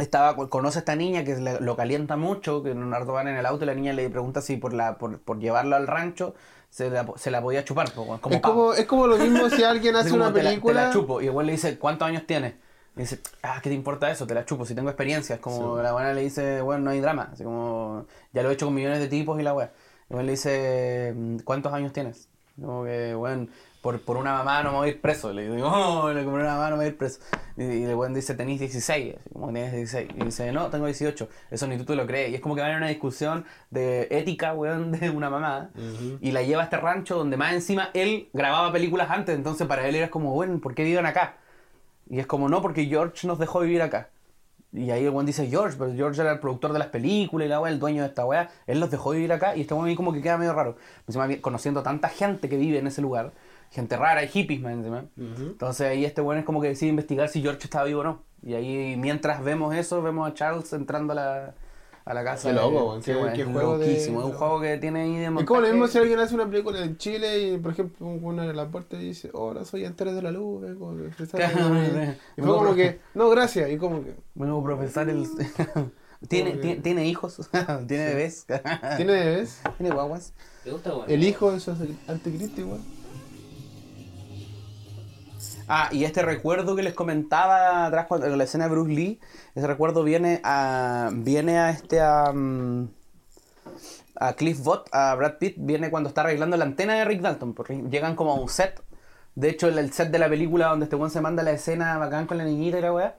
C: estaba conoce a esta niña que lo calienta mucho, que Leonardo van en el auto y la niña le pregunta si por la por, por llevarlo al rancho se la, se la podía chupar, como
D: es, como, es como lo mismo si alguien [LAUGHS] hace una
C: te la-
D: película.
C: te la chupo. Y igual le dice, ¿cuántos años tienes? Y dice, ah, ¿qué te importa eso? Te la chupo, si tengo experiencia. Es como la buena le dice, bueno, no hay drama. Así como, ya lo he hecho con millones de tipos y la weá. Igual le dice, ¿cuántos años tienes? Como que, bueno, por, por una mamá no me voy a ir preso. Le digo, oh, por una mamá no me voy a ir preso. Y, y el weón dice, tenés 16. Así como tienes 16. Y dice, no, tengo 18. Eso ni tú te lo crees. Y es como que van a una discusión de ética, weón, de una mamá. Y la lleva a este rancho donde más encima él grababa películas antes. Entonces para él era como, bueno, ¿por qué viven acá? Y es como, no, porque George nos dejó vivir acá. Y ahí el weón dice George, pero George era el productor de las películas y la weá, el dueño de esta weá. Él los dejó vivir acá y este weón como que queda medio raro. Encima conociendo tanta gente que vive en ese lugar, gente rara y hippies más encima. Entonces ahí este weón es como que decide investigar si George estaba vivo o no. Y ahí mientras vemos eso, vemos a Charles entrando a la, a la casa.
D: Qué
C: de-
D: loco, Qué- qué
C: es
D: juego de-
C: loquísimo. Es un juego que tiene ahí de
D: Es como lo
C: montaje.
D: mismo si alguien hace una película en Chile y, por ejemplo, una de las puertas dice, hola, soy Antares de la Luz, mi-".
C: sí.
D: Y fue como que, no, gracias, y como que,
C: a profesar el... [LAUGHS] ¿Tiene,
D: Como que-
C: tiene, [LAUGHS] ¿Tiene hijos? ¿Tiene bebés?
D: ¿tiene bebés? [LAUGHS]
C: ¿Tiene guaguas?
A: ¿Te gusta, weón?
D: El hijo de su anticristo igual.
C: Ah, y este recuerdo que les comentaba atrás cuando en la escena de Bruce Lee, ese recuerdo viene a viene a este a, mm, a Cliff Bot, a Brad Pitt, viene cuando está arreglando la antena de Rick Dalton, porque llegan como a un set. De hecho, el, el set de la película donde este weón se manda la escena bacán con la niñita y la weá.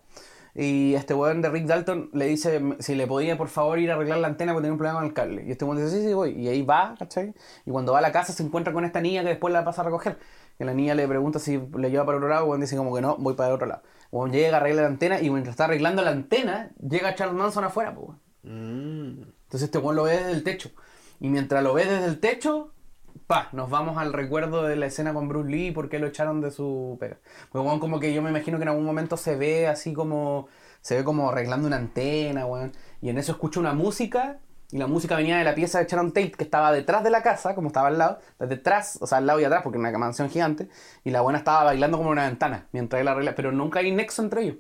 C: Y este weón de Rick Dalton le dice si le podía por favor ir a arreglar la antena porque tenía un problema con el cable. Y este weón dice, sí, sí, voy. Y ahí va, ¿cachai? Y cuando va a la casa se encuentra con esta niña que después la pasa a recoger. Que la niña le pregunta si le lleva para otro lado, weón dice como que no, voy para el otro lado. Weón llega, arregla la antena y mientras está arreglando la antena, llega Charles Manson afuera, pues. Entonces este weón lo ve desde el techo. Y mientras lo ve desde el techo, pa, nos vamos al recuerdo de la escena con Bruce Lee y por qué lo echaron de su pega. Pues weón, como que yo me imagino que en algún momento se ve así como. Se ve como arreglando una antena, weón. Y en eso escucha una música. Y la música venía de la pieza de Sharon Tate que estaba detrás de la casa, como estaba al lado, detrás, o sea, al lado y atrás, porque era una mansión gigante, y la buena estaba bailando como en una ventana, mientras él arregla, pero nunca hay nexo entre ellos.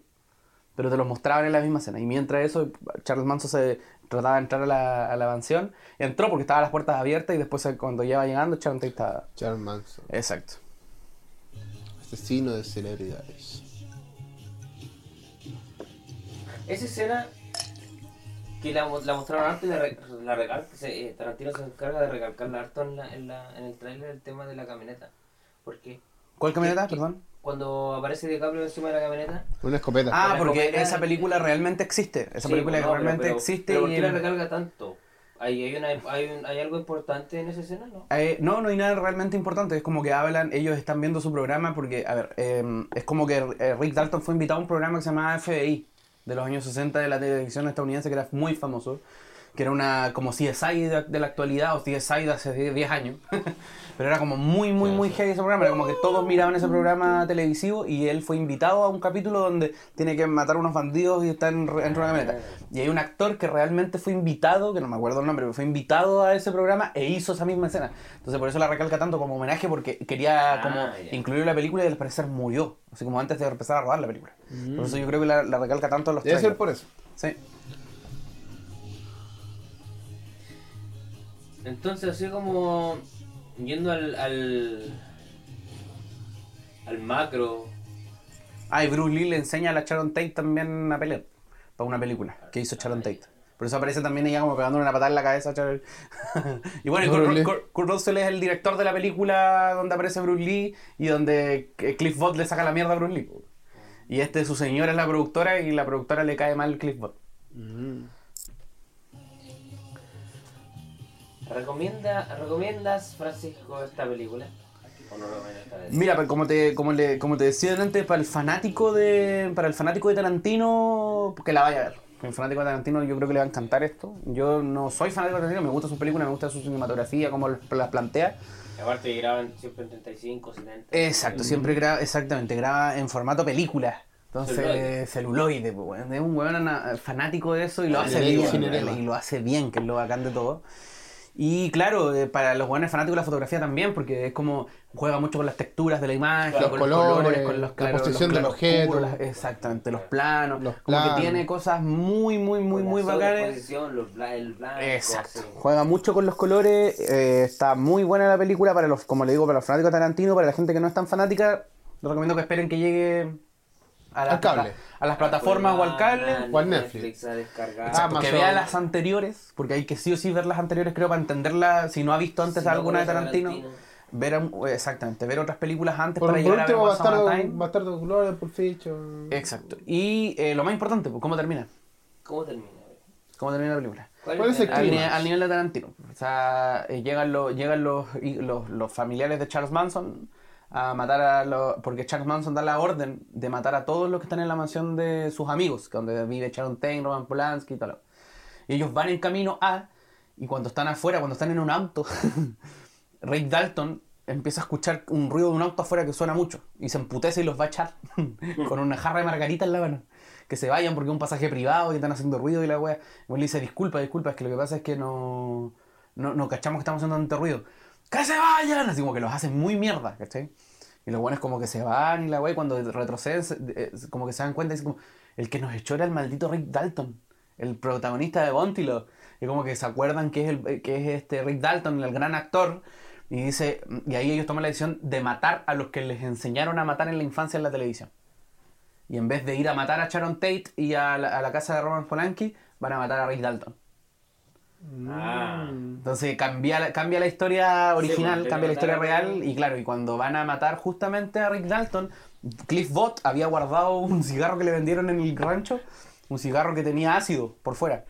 C: Pero te los mostraban en la misma escena. Y mientras eso, Charles Manson se trataba de entrar a la, a la mansión. Entró porque estaban las puertas abiertas y después cuando ya va llegando, Sharon Tate estaba...
D: Charles Manson,
C: Exacto.
D: asesino de celebridades.
J: Esa escena que la, la mostraron antes, la, re- la recal- se- eh, Tarantino se encarga de recalcarla harto en, la, en, la, en el trailer el tema de la camioneta. Porque
C: ¿Cuál camioneta?
J: ¿Qué- qué-
C: Perdón.
J: cuando aparece DiCaprio encima de la camioneta,
D: Una escopeta.
C: Ah,
J: la
C: porque
J: escopeta-
C: esa película realmente existe. Esa
J: Sí,
C: película
J: pues, no,
C: realmente
J: pero-
C: existe.
J: Pero ¿por
C: y
J: qué la recarga tanto? ¿Hay, hay, una, hay, un- ¿Hay algo importante en esa escena? No.
C: Eh, no, no hay nada realmente importante. Es como que hablan, ellos están viendo su programa porque, a ver, eh, es como que eh, Rick Dalton fue invitado a un programa que se llamaba FBI de los años 60 de la televisión estadounidense que era muy famoso. Que era una como CSI de, de la actualidad o CSI de hace 10 10 años. [LAUGHS] Pero era como muy, muy, muy heavy ese programa. Era como que todos miraban ese programa televisivo y él fue invitado a un capítulo donde tiene que matar a unos bandidos y está en, dentro de una camioneta. Y hay un actor que realmente fue invitado, que no me acuerdo el nombre, pero fue invitado a ese programa e hizo esa misma escena. Entonces por eso la recalca tanto como homenaje porque quería
J: Ah,
C: como
J: ya.
C: incluir la película y al parecer murió. Así como antes de empezar a rodar la película. Por eso yo creo que la, la recalca tanto en los
D: Debe ser por eso.
C: Sí.
J: Entonces, así como yendo al, al, al macro,
C: Ah, y Bruce Lee le enseña a la Sharon Tate también a pelear. Para una película que hizo Sharon Tate. Por eso aparece también ella como pegándole una patada en la cabeza a [LAUGHS] Y bueno,
D: Bruce
C: Kurt,
D: Lee.
C: Kurt- Kurt Russell es el director de la película donde aparece Bruce Lee y donde eh, Cliff Bot le saca la mierda a Bruce Lee. Y este, su señora es la productora y la productora le cae mal Cliff Bot.
J: ¿Recomienda, ¿recomiendas, Francisco, esta película? ¿O no recomiendas esta película?
C: Mira, pues, como te, como, le, como te decía antes, para el fanático de. Para el fanático de Tarantino, que la vaya a ver. El fanático de Tarantino yo creo que le va a encantar esto. Yo no soy fanático de Tarantino, me gusta su película, me gusta su cinematografía, cómo las plantea.
J: Aparte que graban siempre en 35, 70.
C: Exacto, siempre graba, exactamente, graba en formato película. Entonces,
J: Celuloide.
C: celuloide, pues, es un weón fanático de eso y lo
D: Ah,
C: hace bien. Y lo hace bien, que es lo bacán de todo. Y claro, eh, para los buenos fanáticos de la fotografía también, porque es como juega mucho con las texturas de la imagen,
D: Los
C: con
D: colores,
C: los colores, con los
D: la
C: claros,
D: posición
C: los
D: objeto.
C: las- exactamente, los planos,
D: Los
C: como
D: planos.
C: que tiene cosas muy, muy, muy, muy
J: La
C: bacanas.
J: los
C: Exacto.
J: así.
C: Juega mucho con los colores. eh, está muy buena la película para los, como le digo, para los fanáticos de Tarantino, para la gente que no es tan fanática, les recomiendo que esperen que llegue a, las
D: Al cable.
C: a las plataformas o al cable.
D: O al Netflix.
J: a descargar.
C: Que vea las anteriores, porque hay que sí o sí ver las anteriores, creo, para entenderla. Si no ha visto antes
J: Si no
C: alguna de
J: conoce a
C: Tarantino,
J: Tarantino.
C: ver exactamente, ver otras películas antes
D: Por,
C: para
D: por
C: llegar a ver
D: último,
C: a
D: Bastardo,
C: Time.
D: Bastardo Gloria, Pulp Fiction.
C: Exacto. Y eh, lo más importante, pues, ¿cómo termina?
J: ¿Cómo termina?
C: ¿Cómo termina la película?
D: ¿Cuál es el
C: al,
D: clima?
C: ni- al nivel de Tarantino. O sea, eh, llegan, los, llegan los, los, los familiares de Charles Manson a matar a los... Porque Charles Manson da la orden de matar a todos los que están en la mansión de sus amigos, donde vive Sharon Tate, Roman Polanski y tal. Y ellos van en camino a... Y cuando están afuera, cuando están en un auto, [LAUGHS] Rick Dalton empieza a escuchar un ruido de un auto afuera que suena mucho. Y se emputece y los va a echar [LAUGHS] con una jarra de margarita en la mano. Que se vayan porque es un pasaje privado y están haciendo ruido y la wea. Y él le dice, disculpa, disculpa, es que lo que pasa es que no, no, no cachamos que estamos haciendo tanto ruido. ¡Que se vayan! Así como que los hacen muy mierda, ¿cachai? Y los buenos como que se van y la wea, y cuando retroceden, eh, como que se dan cuenta, dicen como, el que nos echó era el maldito Rick Dalton, el protagonista de Bontilo. Y como que se acuerdan que es, el, que es este Rick Dalton, el gran actor, Y dice, y ahí ellos toman la decisión de matar a los que les enseñaron a matar en la infancia en la televisión. Y en vez de ir a matar a Sharon Tate y a la, a la casa de Roman Polanski, van a matar a Rick Dalton.
L: Ah.
C: Entonces cambia, la- cambia la historia original,
L: pues,
C: cambia la historia real y claro, y cuando van a matar justamente a Rick Dalton, Cliff Bott había guardado un [LAUGHS] cigarro que le vendieron en el rancho, un cigarro que tenía ácido por fuera.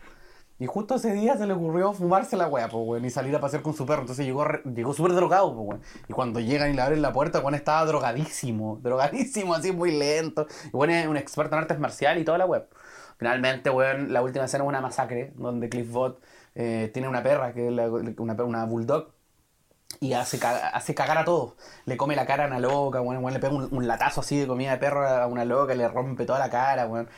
C: Y justo ese día se le ocurrió fumarse la wea, pues, weón, y salir a pasear con su perro. Entonces llegó, llegó súper drogado, pues, weón. Y cuando llegan y le abren la puerta, weón estaba drogadísimo, [LAUGHS] drogadísimo, así muy lento. Y weón es un experto en artes marciales y toda la web. Finalmente, weón, la última escena es una masacre, donde Cliff Bott eh, tiene una perra, que es la- una, una bulldog, y hace, caga- hace cagar a todos. Le come la cara a una loca, weón, weón, le pega un, un latazo así de comida de perro a una loca, le rompe toda la cara, weón.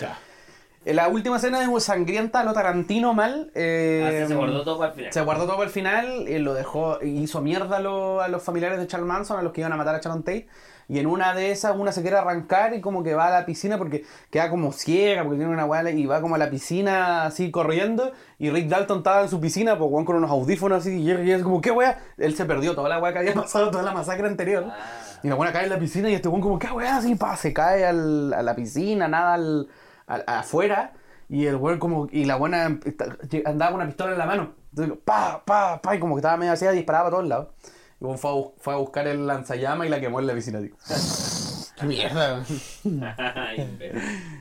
C: Eh, La última escena es muy sangrienta, a lo Tarantino mal. eh,
L: Ah, se guardó todo para el final.
C: Se guardó todo para el final, eh, lo dejó, hizo mierda a, lo- a los familiares de Charles Manson, a los que iban a matar a Sharon Tate. Y en una de esas, una se quiere arrancar y como que va a la piscina porque queda como ciega, porque tiene una guala y va como a la piscina así corriendo. Y Rick Dalton estaba en su piscina, pues weón, con unos audífonos así. Y es como, ¿qué wea? Él se perdió toda la wea que había [LAUGHS] pasado, toda la masacre anterior. Y la buena cae en la piscina y este weón como, ¿qué weá? Así, pa, se cae al- a la piscina, nada al, afuera. Y el weón como, y la buena andaba con una pistola en la mano. Entonces, pa, pa, pa, y como que estaba medio así, disparaba a todos lados. Y fue a, bu- fue a buscar el lanzallamas y la quemó en la piscina, tío. [LAUGHS]
D: Qué mierda.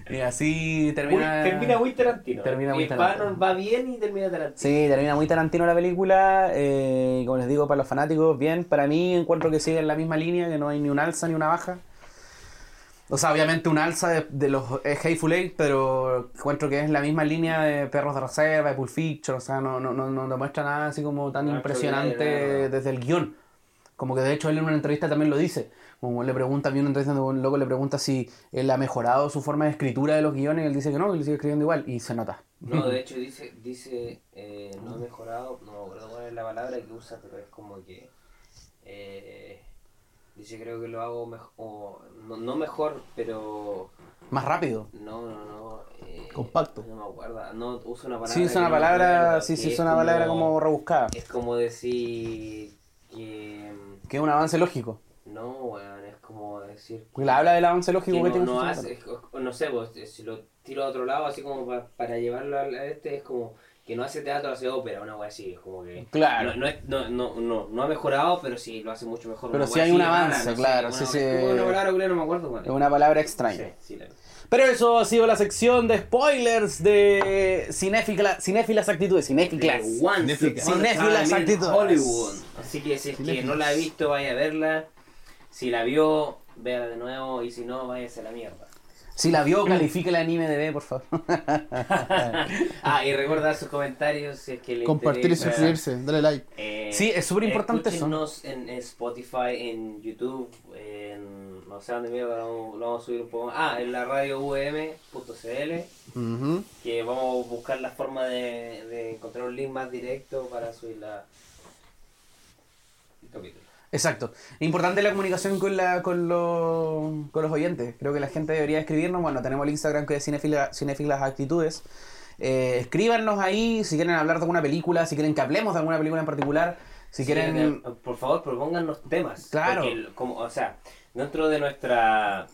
C: Y así termina...
L: termina muy Tarantino.
C: Termina muy Tarantino.
L: Va bien y termina Tarantino.
C: Sí, termina muy Tarantino la película. eh, y como les digo, para los fanáticos, bien. Para mí, encuentro que sigue en la misma línea, que no hay ni un alza ni una baja. O sea, obviamente un alza de, de los Hateful Eight, pero encuentro que es la misma línea de Perros de Reserva, de Pulp Fiction. O sea, no, no, no, no demuestra nada así como tan
L: No,
C: impresionante desde el guion. Como que de hecho él en una entrevista también lo dice. Como le pregunta, vi una entrevista donde un loco le pregunta si él ha mejorado su forma de escritura de los guiones y él dice que no, que él sigue escribiendo igual y se nota.
A: No, de hecho dice, dice eh, no ha mejorado, no me acuerdo cuál es la palabra que usa, pero es como que eh, dice creo que lo hago mejor, no, no mejor, pero
C: Más rápido.
A: no, no, no. eh,
C: Compacto.
A: No me acuerdo, no usa una palabra.
C: Sí, es una
A: no
C: palabra,
A: acuerdo,
C: sí, sí,
A: es
C: es una palabra como rebuscada.
A: Es como decir que
C: Que es un avance lógico.
A: no, weón, es como decir
C: Porque la habla del avance lógico
A: que
C: que,
A: no, no
C: su
A: hace, es- no sé, pues, si lo tiro a otro lado, así como pa- para llevarlo a este, es como que no hace teatro, hace ópera, una wea así, es como que...
C: Claro.
A: No, no, no, no, no, ha mejorado, pero sí lo hace mucho mejor.
C: Pero sí hay un avance,
A: sé,
C: claro, sí, sí.
A: una palabra no me acuerdo
C: Es una palabra extraña.
A: Sí, sí,
C: Pero eso ha sido la sección de spoilers de cinéfila, cinéfilas actitudes. Cinéfilas.
D: Cinéfilas.
C: Cinéfilas actitudes.
A: Hollywood. Así que si es que no la ha visto, vaya a verla. Si la vio, véala de nuevo. Y si no, váyase a la mierda.
C: Si la vio, califíquela en IMDB, por favor. [LAUGHS]
A: ah, y recordar sus comentarios si es que le
D: Compartir y suscribirse, dale like.
A: Eh,
C: Sí, es súper importante eso.
A: escúchenos en Spotify, en YouTube, en no sé dónde mierda lo vamos, lo vamos a subir un poco más. Ah, en la radio
D: Ujú.
A: que vamos a buscar la forma de, de encontrar un link más directo para subir la el capítulo.
C: Exacto. Importante la comunicación con, la, con, los, con los oyentes. Creo que la gente debería escribirnos. Bueno, tenemos el Instagram que es Cinefila- Cinéfilas Actitudes. Eh, escríbanos ahí si quieren hablar de alguna película, si quieren que hablemos de alguna película en particular, si quieren...
A: por favor, propóngannos temas.
C: Claro.
A: Porque, como, o sea, dentro de nuestra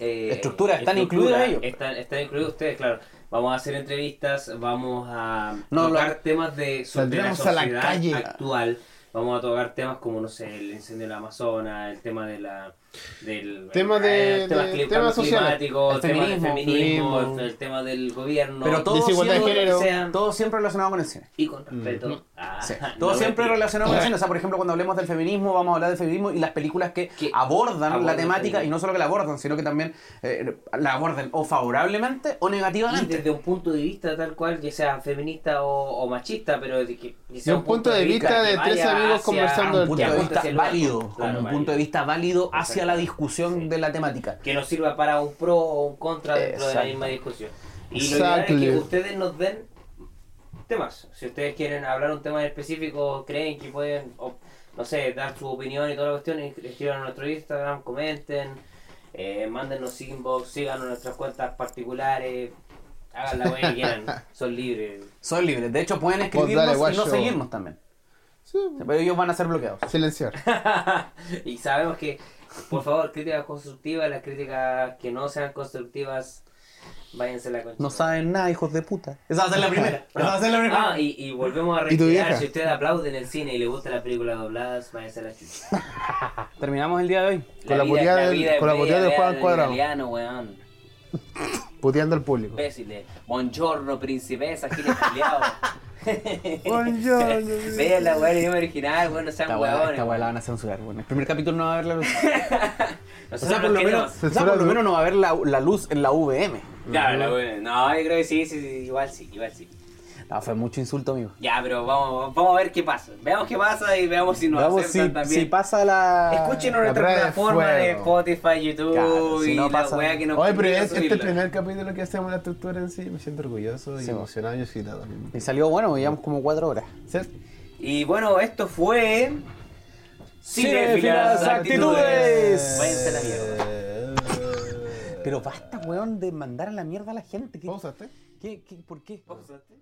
A: eh,
C: Estructura, están
A: estructura,
C: incluidos ellos.
A: Están, están incluidos ustedes, claro. Vamos a hacer entrevistas, vamos a
C: No,
A: tocar
C: lo-
A: temas de, sobre la
D: Saldremos a la
A: sociedad
D: calle.
A: actual. Vamos a tocar temas como, no sé, el incendio de la Amazonas, el tema de la... Del,
D: Tema de-
A: eh, temas
D: de- temas
A: cambio
D: sociales.
A: climático,
C: El
A: temas de
C: feminismo,
A: feminismo,
D: feminismo.
A: el, tema del gobierno.
C: Pero todo
D: Desigualdad de
C: siempre,
D: género.
A: sean-
C: todo siempre relacionado con el cine.
A: y con respeto. a-
C: Sí.
A: no
C: Todo siempre
A: mentira.
C: relacionado con el cine. O sea, por ejemplo, cuando hablemos del feminismo, vamos a hablar del feminismo y las películas que,
A: Que
C: abordan, la
A: abordan
C: temática
A: feminismo.
C: y no solo que la abordan, sino que también eh, la aborden o favorablemente o
A: Y
C: negativamente.
A: desde un punto de vista tal cual, ya sea feminista o, o machista, pero de que, que sea
D: De un punto de vista de
A: que
D: tres
A: vaya
D: amigos conversando
C: un
D: del
C: punto de
D: tema.
C: vista válido, como un punto de vista válido hacia la discusión
A: Sí.
C: de la temática.
A: Que nos sirva para un pro o un contra dentro de la misma discusión. Y lo ideal es que ustedes nos den temas. Si ustedes quieren hablar un tema en específico, creen que pueden, o, no sé, dar su opinión y toda la cuestión, escriban a nuestro Instagram, comenten, eh, mándenos inbox, síganos nuestras cuentas particulares, hagan la wea que quieran, [LAUGHS] son libres.
C: Son libres. De hecho, pueden
D: Vos
C: escribirnos
D: dale,
C: y no
D: guacho.
C: seguirnos también.
D: Sí,
C: Pero ellos van a ser bloqueados.
D: silenciar. [LAUGHS]
A: y sabemos que, por favor, críticas constructivas, las críticas que no sean constructivas, váyanse a la concha.
C: No saben nada, hijos de puta. Esa va a ser la primera. [LAUGHS] Esa va a ser la primera.
A: Ah, y, y volvemos a
D: ¿Y tu
A: reiterar, si usted aplaude en el cine y le gusta la película doblada, váyanse a la chucha. [LAUGHS]
C: Terminamos el día de hoy.
D: Con la puteada del-
A: vida
D: con la puteada del
A: bella,
D: Juan Cuadrado.
A: italiano, weón. [LAUGHS]
D: Puteando al público.
A: Imbéciles. Buongiorno, princesa, giles.
D: Buongiorno, [LAUGHS]
A: Vean la weá idioma original, weón, no sean
C: Esta weá, esta weá la van a censurar. Bueno, el primer capítulo no va a haber la luz. [LAUGHS] O sea, por lo menos, o sea, por lo menos no va a haber la, la luz en la VM.
A: Claro, la weá. No, yo creo que sí, sí, sí, igual sí, igual sí.
C: No, fue mucho insulto, amigo.
A: Ya, pero vamos, vamos a ver qué pasa. Veamos qué pasa y veamos si nos
C: Veamos
A: aceptan
C: si,
A: también.
C: si pasa la.
A: Escúchenos
D: La
A: en nuestra plataforma de. Spotify, YouTube
C: Claro, si
A: y
C: no
A: la
C: pasa-
A: weá que nos
D: Oye, pero es, este es el primer capítulo que hacemos la estructura en sí. Me siento orgulloso y
C: Sí,
D: emocionado y excitado.
C: Y salió bueno, llevamos como cuatro horas.
A: Y bueno, esto fue.
C: Cinéfilas Actitudes.
A: Váyanse a la mierda.
C: Pero basta, weón, de mandar a la mierda a la gente. ¿Qué,
D: ¿Pausaste?
C: ¿Qué, qué, ¿Por qué?
A: Pausaste.